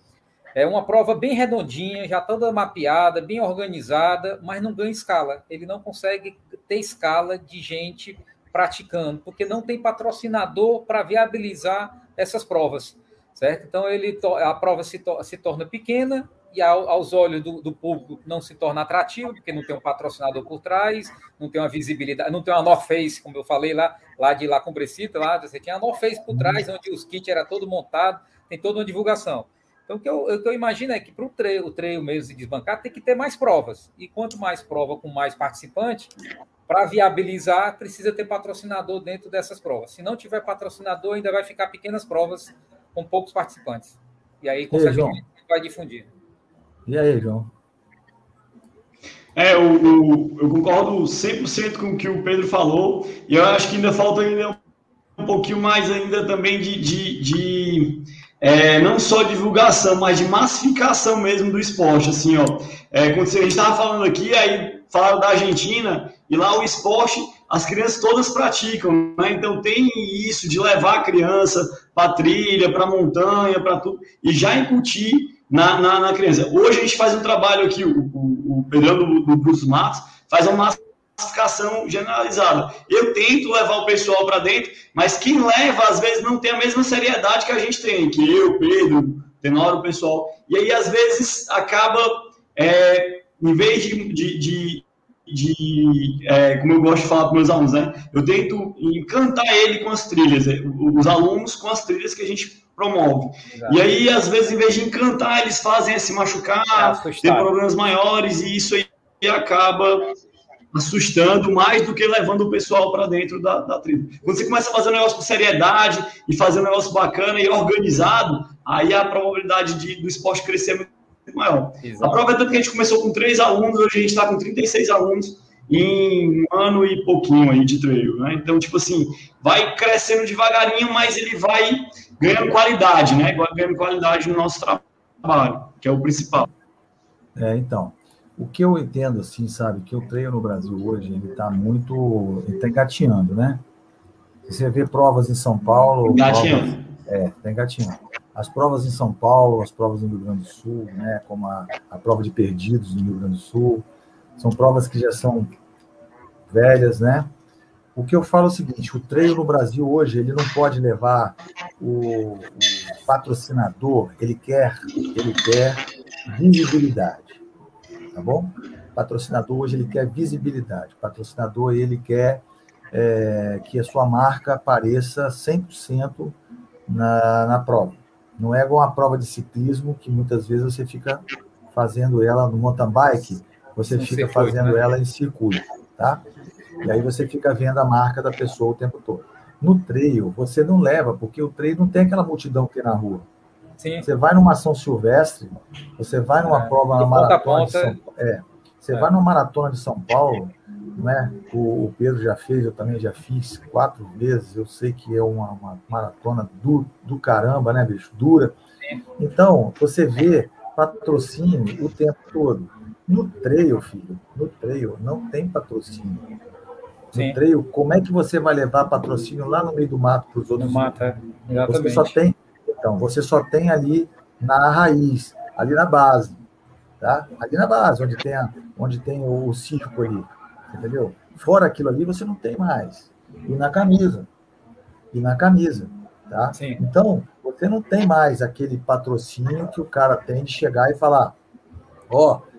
É uma prova bem redondinha, já toda mapeada, bem organizada, mas não ganha escala. Ele não consegue ter escala de gente praticando, porque não tem patrocinador para viabilizar essas provas, certo? Então ele a prova se, se torna pequena, e ao, aos olhos do, do, público não se torna atrativo, porque não tem um patrocinador por trás, não tem uma visibilidade, não tem uma North Face, como eu falei lá, lá de lá com Brecita, lá você tinha a North Face por trás, onde os kits era todo montado, tem toda uma divulgação. Então, o que eu, o que eu imagino é que para o treino mesmo se desbancar, tem que ter mais provas. E quanto mais prova com mais participante, para viabilizar, precisa ter patrocinador dentro dessas provas. Se não tiver patrocinador, ainda vai ficar pequenas provas com poucos participantes. E aí, consequentemente, vai difundir. E aí, João? É, eu, eu, eu concordo 100% com o que o Pedro falou, e eu acho que ainda falta ainda um pouquinho mais ainda também de, de, de é, não só divulgação, mas de massificação mesmo do esporte, assim, ó. É, quando a gente estava falando aqui, aí falaram da Argentina, e lá o esporte, as crianças todas praticam, né? Então tem isso de levar a criança para trilha, para montanha, para tudo, e já incutir na, na, na, criança. Hoje a gente faz um trabalho aqui, o, o, o Pedrão do, do Bruce Matos faz uma massificação generalizada. Eu tento levar o pessoal para dentro, mas quem leva, às vezes, não tem a mesma seriedade que a gente tem, que eu, Pedro, Tenório, o pessoal. E aí, às vezes, acaba, é, em vez de, de, de de, é, como eu gosto de falar para meus alunos, né? Eu tento encantar ele com as trilhas, é, os alunos com as trilhas que a gente promove. Exato. E aí, às vezes, em vez de encantar, eles fazem se machucar, é ter problemas maiores, e isso aí acaba assustando mais do que levando o pessoal para dentro da, da tribo. Quando você começa a fazer um negócio com seriedade e fazer um negócio bacana e organizado, aí a probabilidade de, do esporte crescer é muito maior. Exato. A prova é tanto que a gente começou com três alunos, hoje a gente está com 36 alunos em um ano e pouquinho aí de treino, né? Então, tipo assim, vai crescendo devagarinho, mas ele vai ganhando qualidade, né? Ganhando qualidade no nosso trabalho, que é o principal. É, então, o que eu entendo, assim, sabe, que o treino no Brasil hoje, ele está muito, ele está engatinhando, né? Você vê provas em São Paulo... Engatinhando. é, está engatinhando. As provas em São Paulo, as provas no Rio Grande do Sul, né, como a, a prova de perdidos no Rio Grande do Sul, são provas que já são velhas, né? O que eu falo é o seguinte: o treino no Brasil hoje ele não pode levar o, o patrocinador, ele quer, ele quer visibilidade, tá bom? O patrocinador hoje ele quer visibilidade. O patrocinador ele quer é, que a sua marca apareça 100% na, na prova. Não é igual uma prova de ciclismo que muitas vezes você fica fazendo ela no mountain bike, você Sim, fica fazendo né? ela em circuito, tá? E aí você fica vendo a marca da pessoa o tempo todo. No trail, você não leva, porque o trail não tem aquela multidão que tem na rua. Sim. Você vai numa ação silvestre, você vai numa é, prova na maratona. Ponta, São, é, você é. vai numa maratona de São Paulo, é? O, o, Pedro já fez, eu também já fiz quatro vezes. Eu sei que é uma, uma maratona do, do caramba, né, bicho? Dura. Então, você vê patrocínio o tempo todo. No trail, filho, no trail não tem patrocínio. No Sim. trail, como é que você vai levar patrocínio lá no meio do mato para os outros? No mato, é. Exatamente. Você só tem, então, você só tem ali na raiz, ali na base, tá? Ali na base, onde tem, a, onde tem o, o circo ali, entendeu? Fora aquilo ali, você não tem mais. E na camisa. E na camisa, tá? Sim. Então, você não tem mais aquele patrocínio que o cara tem de chegar e falar, ó, oh,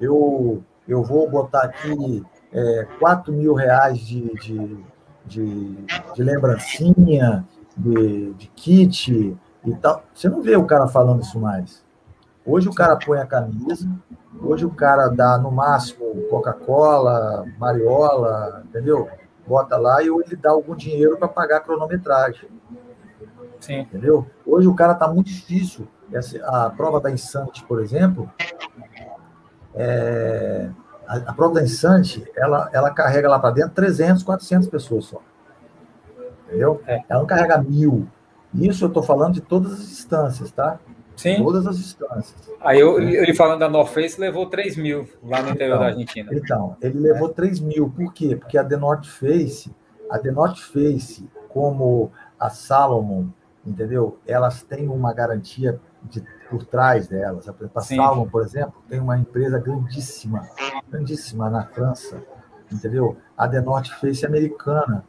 eu, eu vou botar aqui é, 4 mil reais de, de, de, de lembrancinha, de, de kit e tal. Você não vê o cara falando isso mais. Hoje o cara põe a camisa, hoje o cara dá no máximo Coca-Cola, Mariola, entendeu? Bota lá e ele dá algum dinheiro para pagar a cronometragem. Sim. Entendeu? Hoje o cara está muito difícil. Essa, a prova da Insante, por exemplo, é, a, a, prova da Insante, ela, ela carrega lá para dentro 300, 400 pessoas só. Entendeu? É. Ela não carrega mil. Isso eu estou falando de todas as instâncias, tá? Sim. Todas as instâncias. Aí eu, ele falando da North Face levou 3 mil lá no interior então, da Argentina. Então, ele levou é. 3 mil. Por quê? Porque a The North Face, a The North Face, como a Salomon, entendeu? Elas têm uma garantia de, por trás delas. A Salomon, por exemplo, tem uma empresa grandíssima, grandíssima na França, entendeu? A The North Face americana,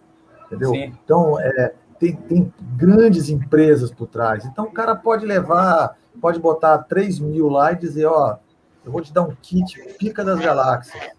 entendeu? Sim. Então, é, tem, tem grandes empresas por trás. Então, o cara pode levar, pode botar 3 mil lá e dizer, ó, eu vou te dar um kit pica das galáxias,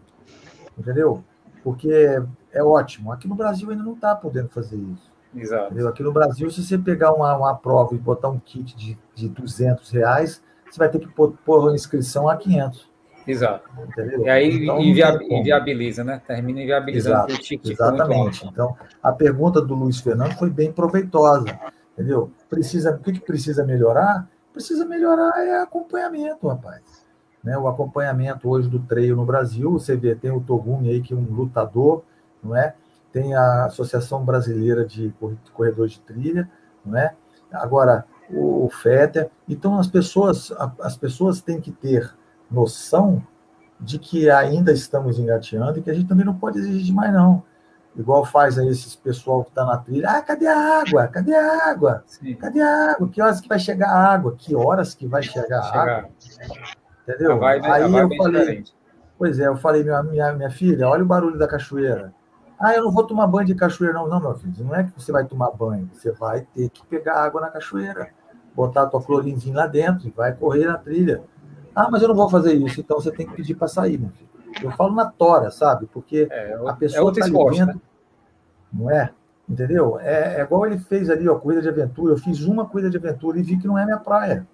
entendeu? Porque é, ótimo. Aqui no Brasil ainda não está podendo fazer isso. Exato. Entendeu? Aqui no Brasil, se você pegar uma, uma prova e botar um kit de, de 200 reais, você vai ter que pôr, pôr a inscrição a 500. Exato. Entendeu? E aí então, inviabiliza, né? Termina inviabilizando Exato, o ticket. Exatamente. Então, a pergunta do Luiz Fernando foi bem proveitosa. Entendeu? Precisa, o que, que precisa melhorar? Precisa melhorar é acompanhamento, rapaz. Né? O acompanhamento hoje do treino no Brasil, você vê, tem o Togumi aí, que é um lutador, não é? Tem a Associação Brasileira de Corredores de Trilha, não é? Agora, o FETER. Então, as pessoas, as pessoas têm que ter noção de que ainda estamos engateando e que a gente também não pode exigir demais, não. Igual faz aí esses pessoal que está na trilha. Ah, cadê a água? Cadê a água? Sim. Cadê a água? Que horas que vai chegar a água? Que horas que vai chegar a água? Entendeu? Vai, aí eu falei, diferente. pois é, eu falei, minha, minha, minha filha, olha o barulho da cachoeira. Ah, eu não vou tomar banho de cachoeira, não. Não, meu filho, não é que você vai tomar banho, você vai ter que pegar água na cachoeira, botar a tua clorinzinha lá dentro e vai correr na trilha. Ah, mas eu não vou fazer isso, então você tem que pedir para sair, meu filho. Eu falo na tora, sabe? Porque é, é a pessoa está é ali dentro, né? não é? Entendeu? É, é, igual ele fez ali, ó, corrida de aventura. Eu fiz uma corrida de aventura e vi que não é minha praia.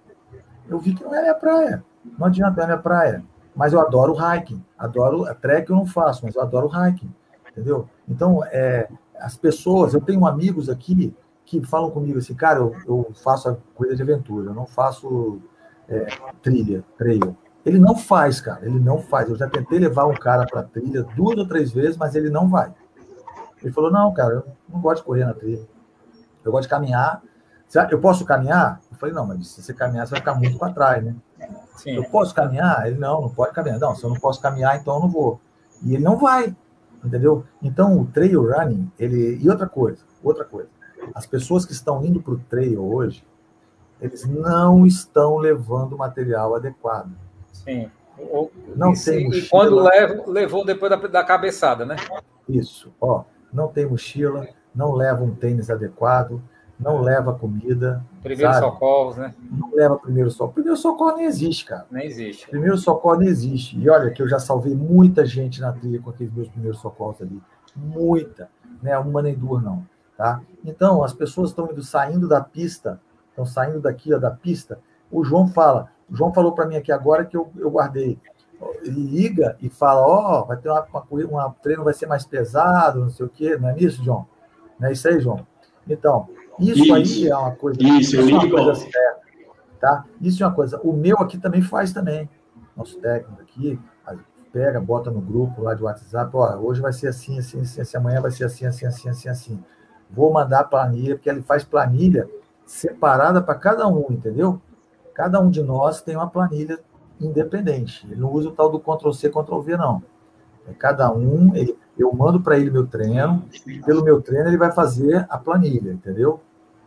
Eu vi que não é minha praia. Não adianta, é minha praia. Mas eu adoro hiking. Adoro a trek eu não faço, mas eu adoro hiking. Entendeu? Então, é, as pessoas, eu tenho amigos aqui que falam comigo assim, cara, eu, eu faço a corrida de aventura, eu não faço é, trilha, trail. Ele não faz, cara, ele não faz. Eu já tentei levar um cara para trilha duas ou três vezes, mas ele não vai. Ele falou: não, cara, eu não gosto de correr na trilha. Eu gosto de caminhar. Eu posso caminhar? Eu falei: não, mas se você caminhar, você vai ficar muito para trás, né? Sim. Eu posso caminhar? Ele: não, não pode caminhar. Não, se eu não posso caminhar, então eu não vou. E ele não vai, entendeu? Então o trail running, ele. E outra coisa, outra coisa. As pessoas que estão indo para o trail hoje, Eles não estão levando material adequado. Sim. não e, tem mochila. E quando levo, levou depois da, da cabeçada, né? Isso. Ó, não tem mochila, não leva um tênis adequado, não leva comida. Primeiro sabe? socorros, né? Não leva primeiro socorro. Primeiro socorro nem existe, cara. Nem existe. Primeiro socorro nem existe. E olha que eu já salvei muita gente na trilha com aqueles meus primeiros socorros ali. Muita. Né? Uma nem duas, não. Tá? Então, as pessoas estão indo saindo da pista, estão saindo daqui ó, da pista. O João fala, o João falou para mim aqui agora que eu, eu guardei. Ele liga e fala: Ó, oh, vai ter uma, uma, uma treino, vai ser mais pesado, não sei o quê. Não é isso, João? Não é isso aí, João? Então, isso, isso. aí é uma coisa. Isso, eu ligo. É certa, tá? Isso é uma coisa. O meu aqui também faz também. Nosso técnico aqui pega, bota no grupo lá de WhatsApp, ó, hoje vai ser assim, assim, assim, assim, amanhã vai ser assim, assim, assim, assim, assim. Vou mandar planilha, porque ele faz planilha separada para cada um, entendeu? Cada um de nós tem uma planilha independente. Ele não usa o tal do Ctrl C, Ctrl V, não. É cada um, ele, eu mando para ele meu treino, pelo meu treino ele vai fazer a planilha, entendeu?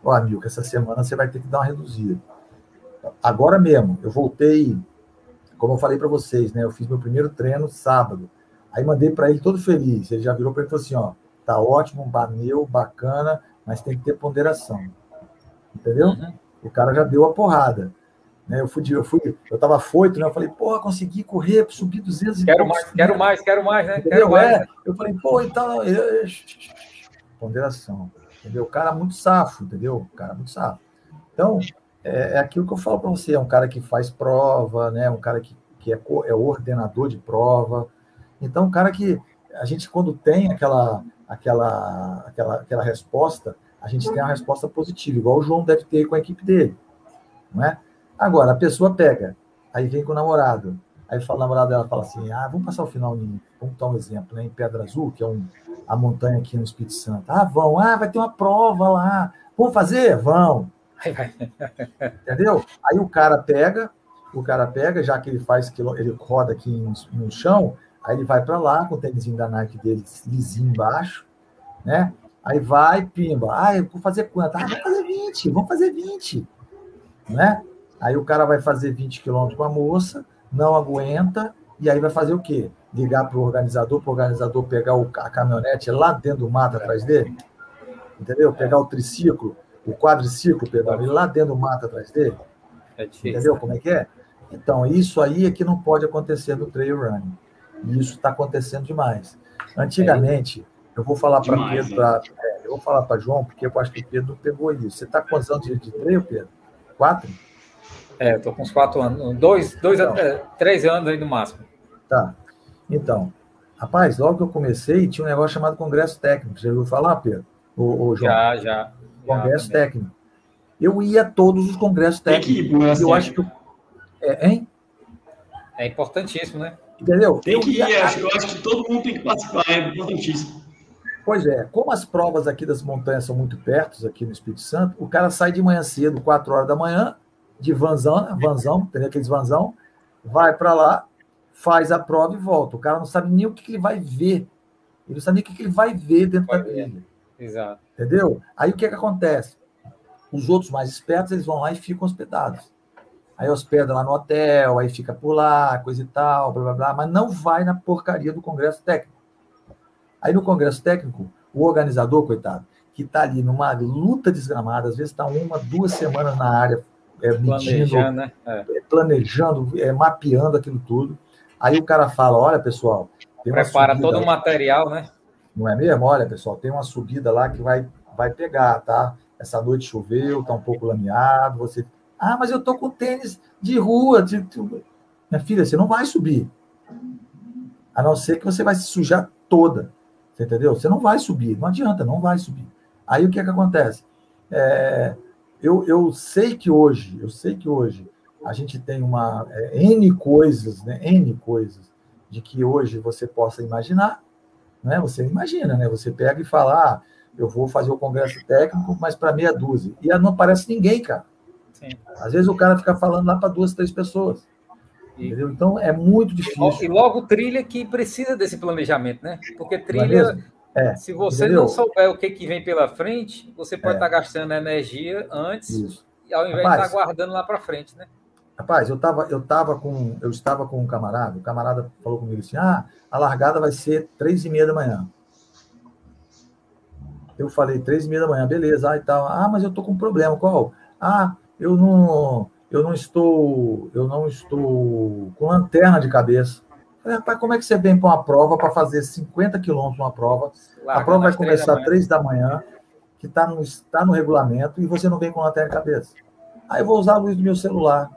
Ó, amigo, essa semana você vai ter que dar uma reduzida. Agora mesmo, eu voltei, como eu falei para vocês, né? Eu fiz meu primeiro treino sábado. Aí mandei para ele todo feliz. Ele já virou para ele e falou assim: ó, tá ótimo, baneu, bacana, mas tem que ter ponderação. Entendeu? Uhum. O cara já deu a porrada. Né? Eu fui, eu fui, eu tava foito, né? Eu falei, porra, consegui correr, subir 200 Quero mais, quero mais, quero mais, né? Quero mais. É, eu falei, pô, então. Eu... Ponderação. Entendeu? O cara é muito safo, entendeu? O cara é muito safo. Então, é, é aquilo que eu falo para você: é um cara que faz prova, né? Um cara que, que é, é ordenador de prova. Então, um cara que a gente, quando tem aquela, aquela, aquela, aquela resposta, a gente tem uma resposta positiva, igual o João deve ter com a equipe dele. Não é? Agora, a pessoa pega, aí vem com o namorado, aí fala, o namorado dela fala assim: ah, vamos passar o final em, vamos dar um exemplo, né, em Pedra Azul, que é um, a montanha aqui no Espírito Santo. Ah, vão, ah, vai ter uma prova lá. Vamos fazer? Vão. <laughs> Entendeu? Aí o cara pega, o cara pega, já que ele faz, ele roda aqui no chão, aí ele vai para lá com o tênis da Nike dele lisinho embaixo, né? Aí vai, pimba. Ah, eu vou fazer quanto? Ah, vamos fazer 20, vamos fazer 20. Né? Aí o cara vai fazer 20 quilômetros com a moça, não aguenta, e aí vai fazer o quê? Ligar para o organizador, para o organizador pegar o, a caminhonete lá dentro do mato atrás dele? Entendeu? Pegar o triciclo, o quadriciclo, pegar ele lá dentro do mato atrás dele? É difícil, Entendeu né? como é que é? Então, isso aí é que não pode acontecer no trail running. E isso está acontecendo demais. Antigamente, eu vou falar para Pedro, né? pra, é, eu vou falar para João, porque eu acho que o Pedro pegou isso. Você está com quantos anos de, trail, Pedro? Quatro? É, eu tô com uns quatro anos, dois, dois então, é, três anos aí no máximo. Tá. Então, rapaz, logo que eu comecei, tinha um negócio chamado Congresso Técnico. Já ouviu falar, Pedro? O, o João? Já, já. Congresso já, Técnico. Eu ia a todos os congressos técnicos. Tem que ir, eu acho que. É, hein? É importantíssimo, né? Entendeu? Tem que ir, eu acho, eu acho que todo mundo tem que participar, é importantíssimo. Pois é, como as provas aqui das montanhas são muito perto, aqui no Espírito Santo, o cara sai de manhã cedo, 4 horas da manhã, de vanzão, vanzão, entendeu? Aqueles vanzão, vai para lá, faz a prova e volta. O cara não sabe nem o que, que ele vai ver. Ele não sabe nem o que, que ele vai ver dentro vai da trilha. Exato. Entendeu? Aí o que, que acontece? Os outros mais espertos, eles vão lá e ficam hospedados. Aí hospeda lá no hotel, aí fica por lá, coisa e tal, blá blá blá, mas não vai na porcaria do congresso técnico. Aí no congresso técnico, o organizador, coitado, que está ali numa luta desgramada, às vezes está uma, duas semanas na área é, medindo, planejando, né? é. é. planejando é, mapeando aquilo tudo. Aí o cara fala: olha, pessoal. Prepara todo o material, né? Não é mesmo? Olha, pessoal, tem uma subida lá que vai, vai pegar, tá? Essa noite choveu, tá um pouco lameado. Você. Ah, mas eu tô com tênis de rua. De... Minha filha, você não vai subir. A não ser que você vai se sujar toda. Você entendeu? Você não vai subir. Não adianta, não vai subir. Aí o que é que acontece? É, eu, eu sei que hoje, eu sei que hoje a gente tem uma é, N coisas, né? N coisas de que hoje você possa imaginar, né? Você imagina, né? Você pega e fala, ah, eu vou fazer o congresso técnico, mas para meia dúzia. E não aparece ninguém, cara. Sim. Às vezes o cara fica falando lá para duas, três pessoas. E, então é muito difícil. E logo trilha que precisa desse planejamento, né? Porque é trilha é, se você entendeu? não souber o que, que vem pela frente, você pode é. estar gastando energia antes Isso. ao invés Rapaz, de estar guardando lá para frente, né? Rapaz, eu tava, eu tava com, eu estava com um camarada, o camarada falou comigo assim, ah, a largada vai ser três e meia da manhã. Eu falei, três e meia da manhã, beleza, ah, e tal. Ah, mas eu tô com um problema, qual? Ah, eu não, eu não estou, eu não estou com lanterna de cabeça. Falei, rapaz, como é que você vem para uma prova para fazer 50 quilômetros uma prova? Larga a prova vai começar às três da manhã, que está no, tá no regulamento, e você não vem com lanterna de cabeça. Aí eu vou usar a luz do meu celular.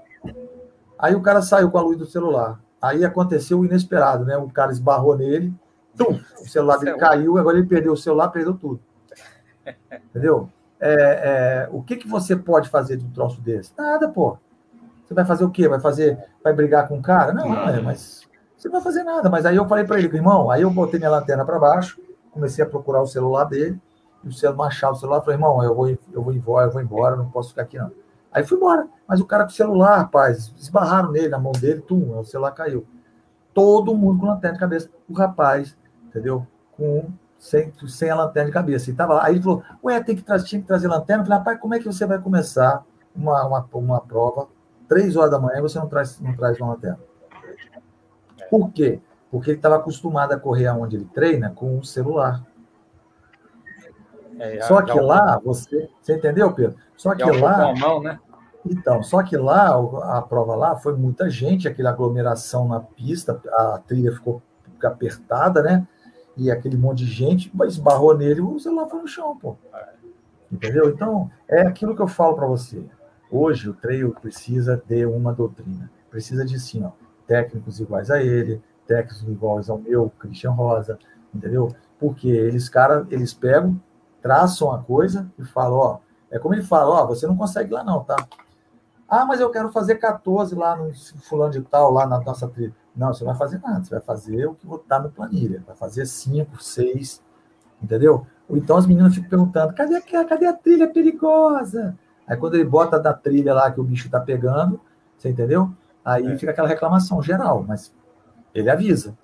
Aí o cara saiu com a luz do celular. Aí aconteceu o inesperado, né? O cara esbarrou nele, tum, o celular dele caiu, agora ele perdeu o celular, perdeu tudo. <laughs> Entendeu? É, é, o que, que você pode fazer de um troço desse? Nada, pô. Você vai fazer o quê? Vai fazer, vai brigar com o cara? Não, não é, mas você não vai fazer nada. Mas aí eu falei para ele, irmão, aí eu botei minha lanterna para baixo, comecei a procurar o celular dele, e o celular, achar o celular, falei, irmão, eu vou, eu vou embora, eu vou embora, não posso ficar aqui não. Aí fui embora. Mas o cara com o celular, rapaz, esbarraram nele, na mão dele, tum, o celular caiu. Todo mundo com lanterna de cabeça. O rapaz, entendeu? Com, sem, sem a lanterna de cabeça. E tava lá. Aí ele falou: Ué, tem que, tinha que trazer lanterna. Eu falei: Rapaz, como é que você vai começar uma, uma, uma prova, três horas da manhã, e você não traz, não traz uma lanterna? Por quê? Porque ele estava acostumado a correr aonde ele treina com o celular. É, Só que lá, você, você entendeu, Pedro? Só que lá. Mão, né? Então, só que lá, a prova lá foi muita gente, aquela aglomeração na pista, a trilha ficou apertada, né? E aquele monte de gente esbarrou nele, o celular foi no chão, pô. Entendeu? Então, é aquilo que eu falo para você. Hoje, o trail precisa de uma doutrina. Precisa de, sim, ó, técnicos iguais a ele, técnicos iguais ao meu, Christian Rosa, entendeu? Porque eles, cara, eles pegam, traçam a coisa e falam, ó, é como ele fala, ó, você não consegue lá não, tá? Ah, mas eu quero fazer 14 lá no fulano de tal, lá na nossa trilha. Não, você não vai fazer nada, você vai fazer o que está no planilha, vai fazer 5, 6, entendeu? Ou então as meninas ficam perguntando, cadê a, cadê a trilha perigosa? Aí quando ele bota da trilha lá que o bicho está pegando, você entendeu? Aí é. fica aquela reclamação geral, mas ele avisa.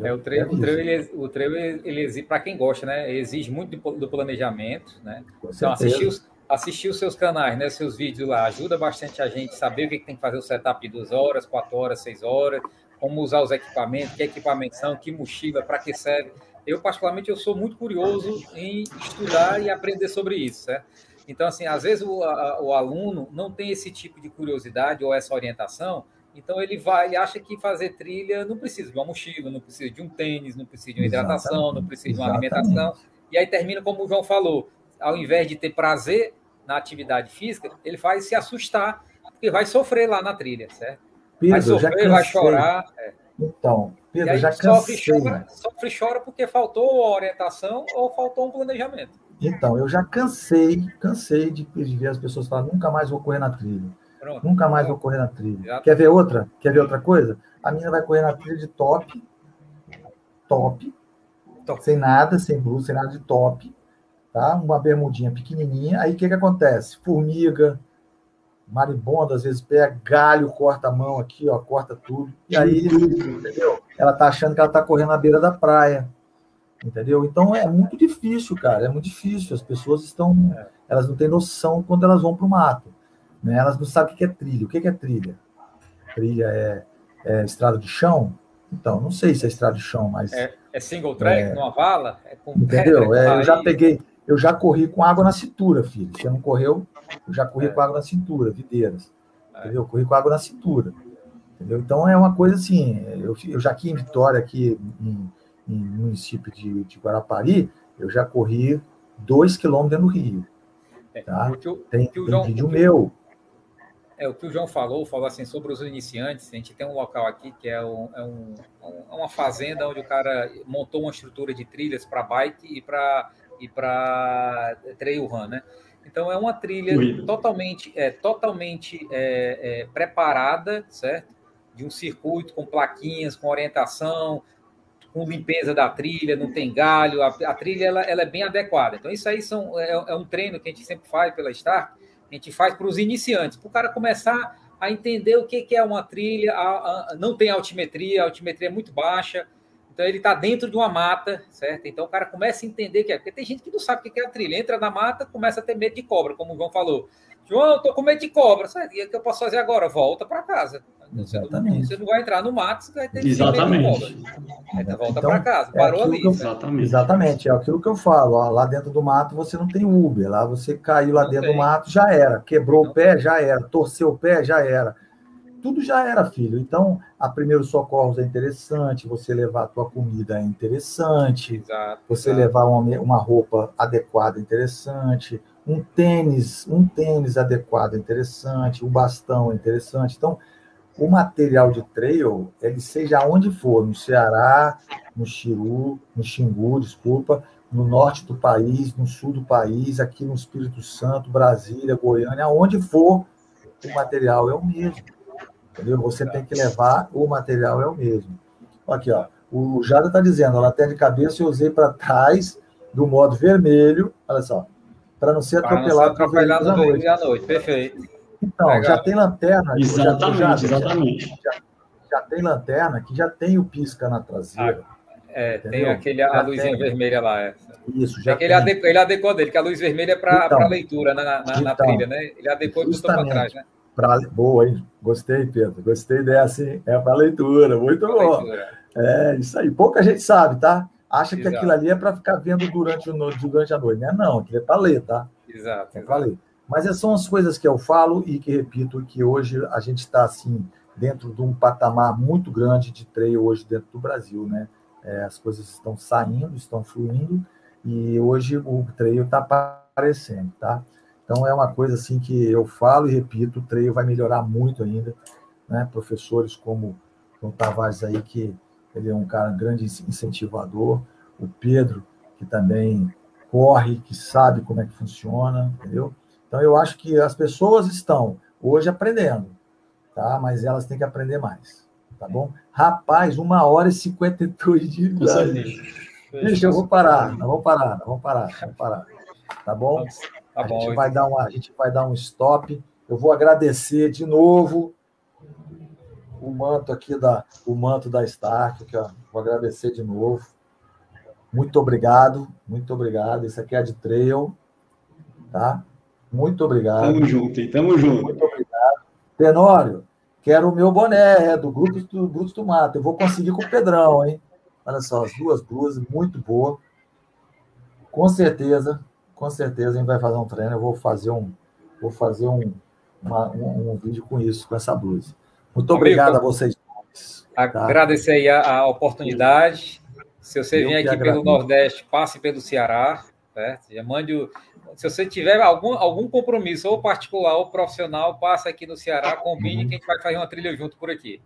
É, o treino, o treino, ele, o treino ele exige, para quem gosta, né? Exige muito do planejamento, né? então, assistir os, assistir os seus canais, né? Seus vídeos lá, ajuda bastante a gente saber o que, tem que fazer o setup de duas horas, quatro horas, seis horas, como usar os equipamentos, que equipamentos são, que mochila, para que serve. Eu, particularmente, eu sou muito curioso em estudar e aprender sobre isso, certo? Então, assim, às vezes o, a, o aluno não tem esse tipo de curiosidade ou essa orientação, então ele vai, ele acha que fazer trilha não precisa de uma mochila, não precisa de um tênis, não precisa de uma hidratação, Exatamente. não precisa de uma alimentação. E aí termina como o João falou, ao invés de ter prazer na atividade física, ele faz se assustar, porque vai sofrer lá na trilha, certo? Pedro, vai sofrer, vai chorar. É. Então, Pedro, já cansei. Sofre chora, sofre e chora porque faltou orientação ou faltou um planejamento. Então, eu já cansei, cansei de, de ver as pessoas falar, nunca mais vou correr na trilha. Pronto. Nunca mais vou correr na trilha. Quer ver outra? Quer ver outra coisa? A menina vai correr na trilha de top, top, top. sem nada, sem blusa, sem nada de top, tá? Uma bermudinha pequenininha. Aí o que que acontece? Formiga, maribondo, às vezes pega galho, corta a mão aqui, ó, corta tudo. E aí, entendeu? Ela tá achando que ela tá correndo na beira da praia. Entendeu? Então é muito difícil, cara, é muito difícil. As pessoas estão, elas não têm noção quando elas vão para o mato. Né? Elas não sabem o que é trilha. O que é trilha? Trilha é, é estrada de chão? Então, não sei se é estrada de chão, mas. É, é single track, é, numa vala? É entendeu? É, eu já peguei, eu já corri com água na cintura, filho. Você não correu? Eu já corri é. com água na cintura, videiras. Entendeu? Eu corri com água na cintura. Entendeu? Então é uma coisa assim. Eu, eu já aqui em Vitória, aqui em, em município de, de Guarapari, eu já corri dois quilômetros do rio. É, tá? tem, tem João, vídeo meu. É, o que o João falou, falou assim sobre os iniciantes. A gente tem um local aqui que é, um, é, um, é uma fazenda onde o cara montou uma estrutura de trilhas para bike e para e para trail run, né? Então é uma trilha totalmente, é, totalmente é, é, preparada, certo? De um circuito com plaquinhas, com orientação, com limpeza da trilha, não tem galho, a, a trilha ela, ela, é bem adequada. Então isso aí são, é, é um treino que a gente sempre faz pela Start, a gente faz para os iniciantes, para o cara começar a entender o que, que é uma trilha, a, a, não tem altimetria, a altimetria é muito baixa, então ele está dentro de uma mata, certo? Então o cara começa a entender que é, porque tem gente que não sabe o que é a trilha, entra na mata, começa a ter medo de cobra, como o João falou. João, tô com medo de cobra. O que eu posso fazer agora? Volta para casa. Exatamente. Você não vai entrar no mato, você vai ter que Exatamente. Então, volta então, para casa, é parou ali. Eu, exatamente. exatamente, é aquilo que eu falo. Ó, lá dentro do mato você não tem Uber. Lá você caiu lá não dentro tem. do mato, já era. Quebrou não o pé, tem. já era. Torceu o pé, já era. Tudo já era, filho. Então, a primeiro socorros é interessante, você levar a tua comida é interessante, exato, você exato. levar uma, uma roupa adequada é interessante, um tênis, um tênis adequado é interessante, um bastão é interessante. Então, o material de trail, ele seja onde for, no Ceará, no Xiru, no Xingu, desculpa, no norte do país, no sul do país, aqui no Espírito Santo, Brasília, Goiânia, aonde for, o material é o mesmo. Entendeu? Você tem que levar, o material é o mesmo. Aqui, ó. O Jada está dizendo, a lanterna de cabeça eu usei para trás do modo vermelho, olha só, para não ser atropelado, não ser atropelado à noite. à noite. Perfeito. Então, Legal. já tem lanterna. Exatamente, já, já, exatamente. Já, já, tem lanterna que já tem o pisca na traseira. Ah, é, entendeu? tem aquele, a luzinha tem. vermelha lá. É. Isso, já tem. Ele, adequou, ele adequou dele, que a luz vermelha é para então, leitura né, na, na, então, na, trilha, né? Ele adequou e botou para trás, né? Pra, boa, hein? Gostei, Pedro. Gostei dessa, hein? É para leitura. Muito bom. Leitura. É, isso aí. Pouca gente sabe, tá? Acha Exato. que aquilo ali é para ficar vendo durante, o, durante a noite. Não é, não. Aquilo é para ler, tá? Exato. É para ler. Mas essas são as coisas que eu falo e que repito que hoje a gente está assim dentro de um patamar muito grande de trail hoje dentro do Brasil, né? É, as coisas estão saindo, estão fluindo e hoje o trail está aparecendo, tá? Então é uma coisa assim que eu falo e repito, o trail vai melhorar muito ainda, né? Professores como o Tavares aí que ele é um cara um grande incentivador, o Pedro que também corre, que sabe como é que funciona, entendeu? Então, eu acho que as pessoas estão hoje aprendendo, tá? Mas elas têm que aprender mais, tá bom? Rapaz, uma hora e 52 de idade. Deixa, eu vou parar, não vou parar, não vou parar, vamos parar. Tá bom? Tá bom. A gente, vai dar uma, a gente vai dar um stop. Eu vou agradecer de novo o manto aqui da o manto da Stark, que eu vou agradecer de novo. Muito obrigado, muito obrigado. Isso aqui é de trail, tá? Muito obrigado. Tamo junto, hein? Tamo junto. Muito obrigado. Tenório, quero o meu boné, é do Grupo do, Grupo do Mato. Eu vou conseguir com o Pedrão, hein? Olha só, as duas blusas, muito boa. Com certeza, com certeza a gente vai fazer um treino. Eu vou fazer um, vou fazer um, uma, um, um, vídeo com isso, com essa blusa. Muito Amigo, obrigado a vocês. Tá? Agradecer aí a, a oportunidade. Se você vier aqui agradeço. pelo Nordeste, passe pelo Ceará, certo? Já mande o, se você tiver algum, algum compromisso, ou particular ou profissional, passa aqui no Ceará, combine uhum. que a gente vai fazer uma trilha junto por aqui.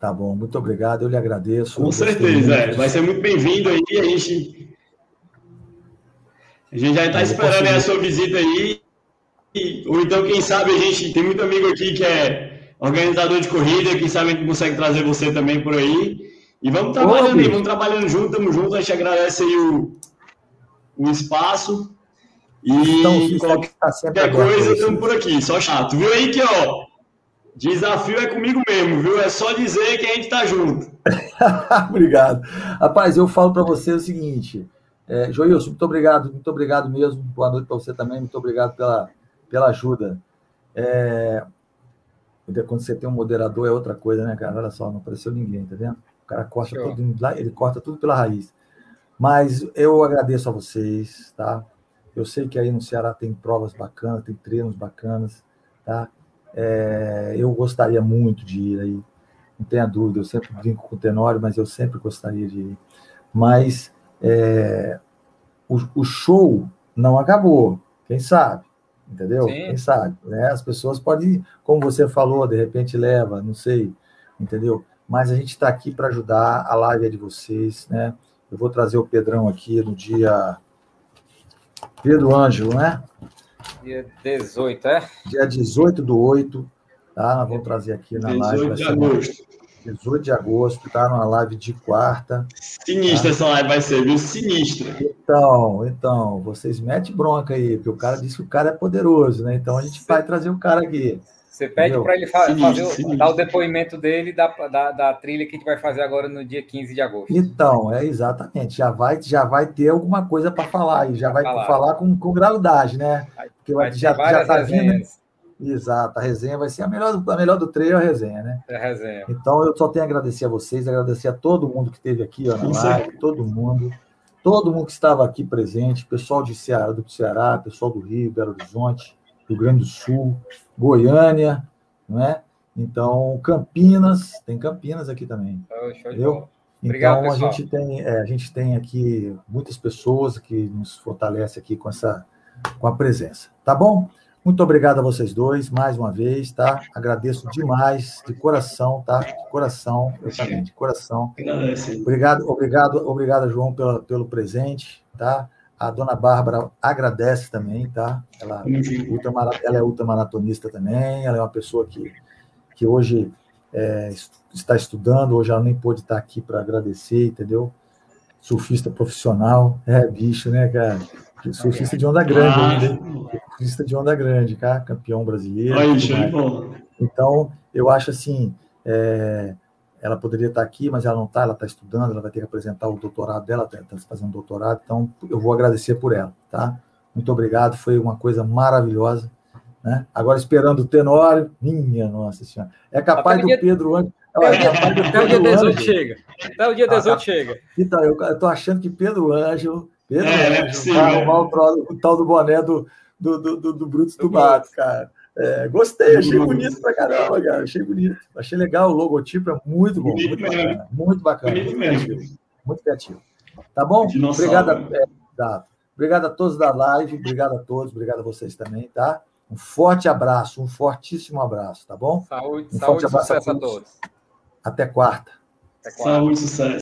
Tá bom, muito obrigado, eu lhe agradeço. Com certeza, é. vai ser muito bem-vindo aí, a gente, a gente já está esperando a sua visita aí, ou então, quem sabe, a gente tem muito amigo aqui que é organizador de corrida, quem sabe a gente consegue trazer você também por aí, e vamos trabalhando aí, vamos trabalhando junto, estamos juntos, a gente agradece aí o, o espaço, e então, qualquer tá coisa, estamos por aqui, só chato. Viu aí que, ó, desafio é comigo mesmo, viu? É só dizer que a gente tá junto. <laughs> obrigado. Rapaz, eu falo para você o seguinte, é, Joilson, muito obrigado, muito obrigado mesmo. Boa noite para você também, muito obrigado pela, pela ajuda. É, quando você tem um moderador é outra coisa, né, cara? Olha só, não apareceu ninguém, tá vendo? O cara corta tudo, ele corta tudo pela raiz. Mas eu agradeço a vocês, tá? Eu sei que aí no Ceará tem provas bacanas, tem treinos bacanas, tá? É, eu gostaria muito de ir aí, não tenha dúvida. Eu sempre brinco com o Tenório, mas eu sempre gostaria de ir. Mas é, o, o, show não acabou, quem sabe? Entendeu? Sim. Quem sabe? Né? As pessoas podem, como você falou, de repente leva, não sei, entendeu? Mas a gente está aqui para ajudar, a live é de vocês, né? Eu vou trazer o Pedrão aqui no dia Pedro Ângelo, né? Dia 18, é? Dia 18 do 8, tá? Nós vamos trazer aqui na 18 live. 18 de agosto. 18 de agosto, tá? Numa live de quarta. Sinistra tá? essa live vai ser, viu? Sinistra. Então, então, vocês metem bronca aí, porque o cara disse que o cara é poderoso, né? Então a gente vai trazer o cara aqui. Você pede para ele fa fazer sim. dar o depoimento dele da, da, da, trilha que a gente vai fazer agora no dia 15 de agosto. Então, é exatamente. Já vai, já vai ter alguma coisa para falar e já vai falar, falar com, com gravidade, né? Porque vai já está vindo. Exato, a resenha vai ser a melhor, a melhor do treino, a resenha, né? É a resenha. Então, eu só tenho a agradecer a vocês, agradecer a todo mundo que esteve aqui ó, na live, todo mundo, todo mundo que estava aqui presente, pessoal de Ceará, do Ceará, pessoal do Rio, Belo Horizonte, Rio Grande do Sul, Goiânia, não é? Então, Campinas, tem Campinas aqui também. Oh, entendeu? Obrigado, então, pessoal. a gente, tem, é, a gente tem aqui muitas pessoas que nos fortalecem aqui com, essa, com a presença. Tá bom? Muito obrigado a vocês dois, mais uma vez, tá? Agradeço demais, de coração, tá? De coração, eu de coração. Obrigado, obrigado, obrigado, João, pela, pelo presente, tá? A dona Bárbara agradece também, tá? Ela, ela é ultramaratonista também, ela é uma pessoa que, que hoje é, está estudando, hoje ela nem pôde estar aqui para agradecer, entendeu? Surfista profissional, é bicho, né, cara? Surfista de onda grande, ah. surfista de onda grande, cara, campeão brasileiro. Aí, então, eu acho assim, é, ela poderia estar aqui, mas ela não está, ela está estudando, ela vai ter que apresentar o doutorado dela, está tá fazendo doutorado, então eu vou agradecer por ela, tá? Muito obrigado, foi uma coisa maravilhosa. Né? Agora esperando o Tenório, minha nossa senhora. É capaz do dia, Pedro Anjo. Até o dia 18 chega. Até o dia 18 ah, chega. Então, eu estou achando que Pedro Anjo, É, Anjo é vai arrumar o, o, tal do boné do, do, do, do, do Brutus do Mato, cara. É, gostei, achei bonito pra caramba, cara. Achei bonito. Achei legal, o logotipo é muito bom, muito bacana. Muito bacana. Muito criativo. Muito criativo. Tá bom? Obrigado a, é, tá. obrigado a todos da live, obrigado a todos, obrigado a vocês também, tá? Um forte abraço, um fortíssimo abraço, tá bom? Saúde, um saúde e sucesso a todos. Até quarta. Até quarta. Saúde e sucesso.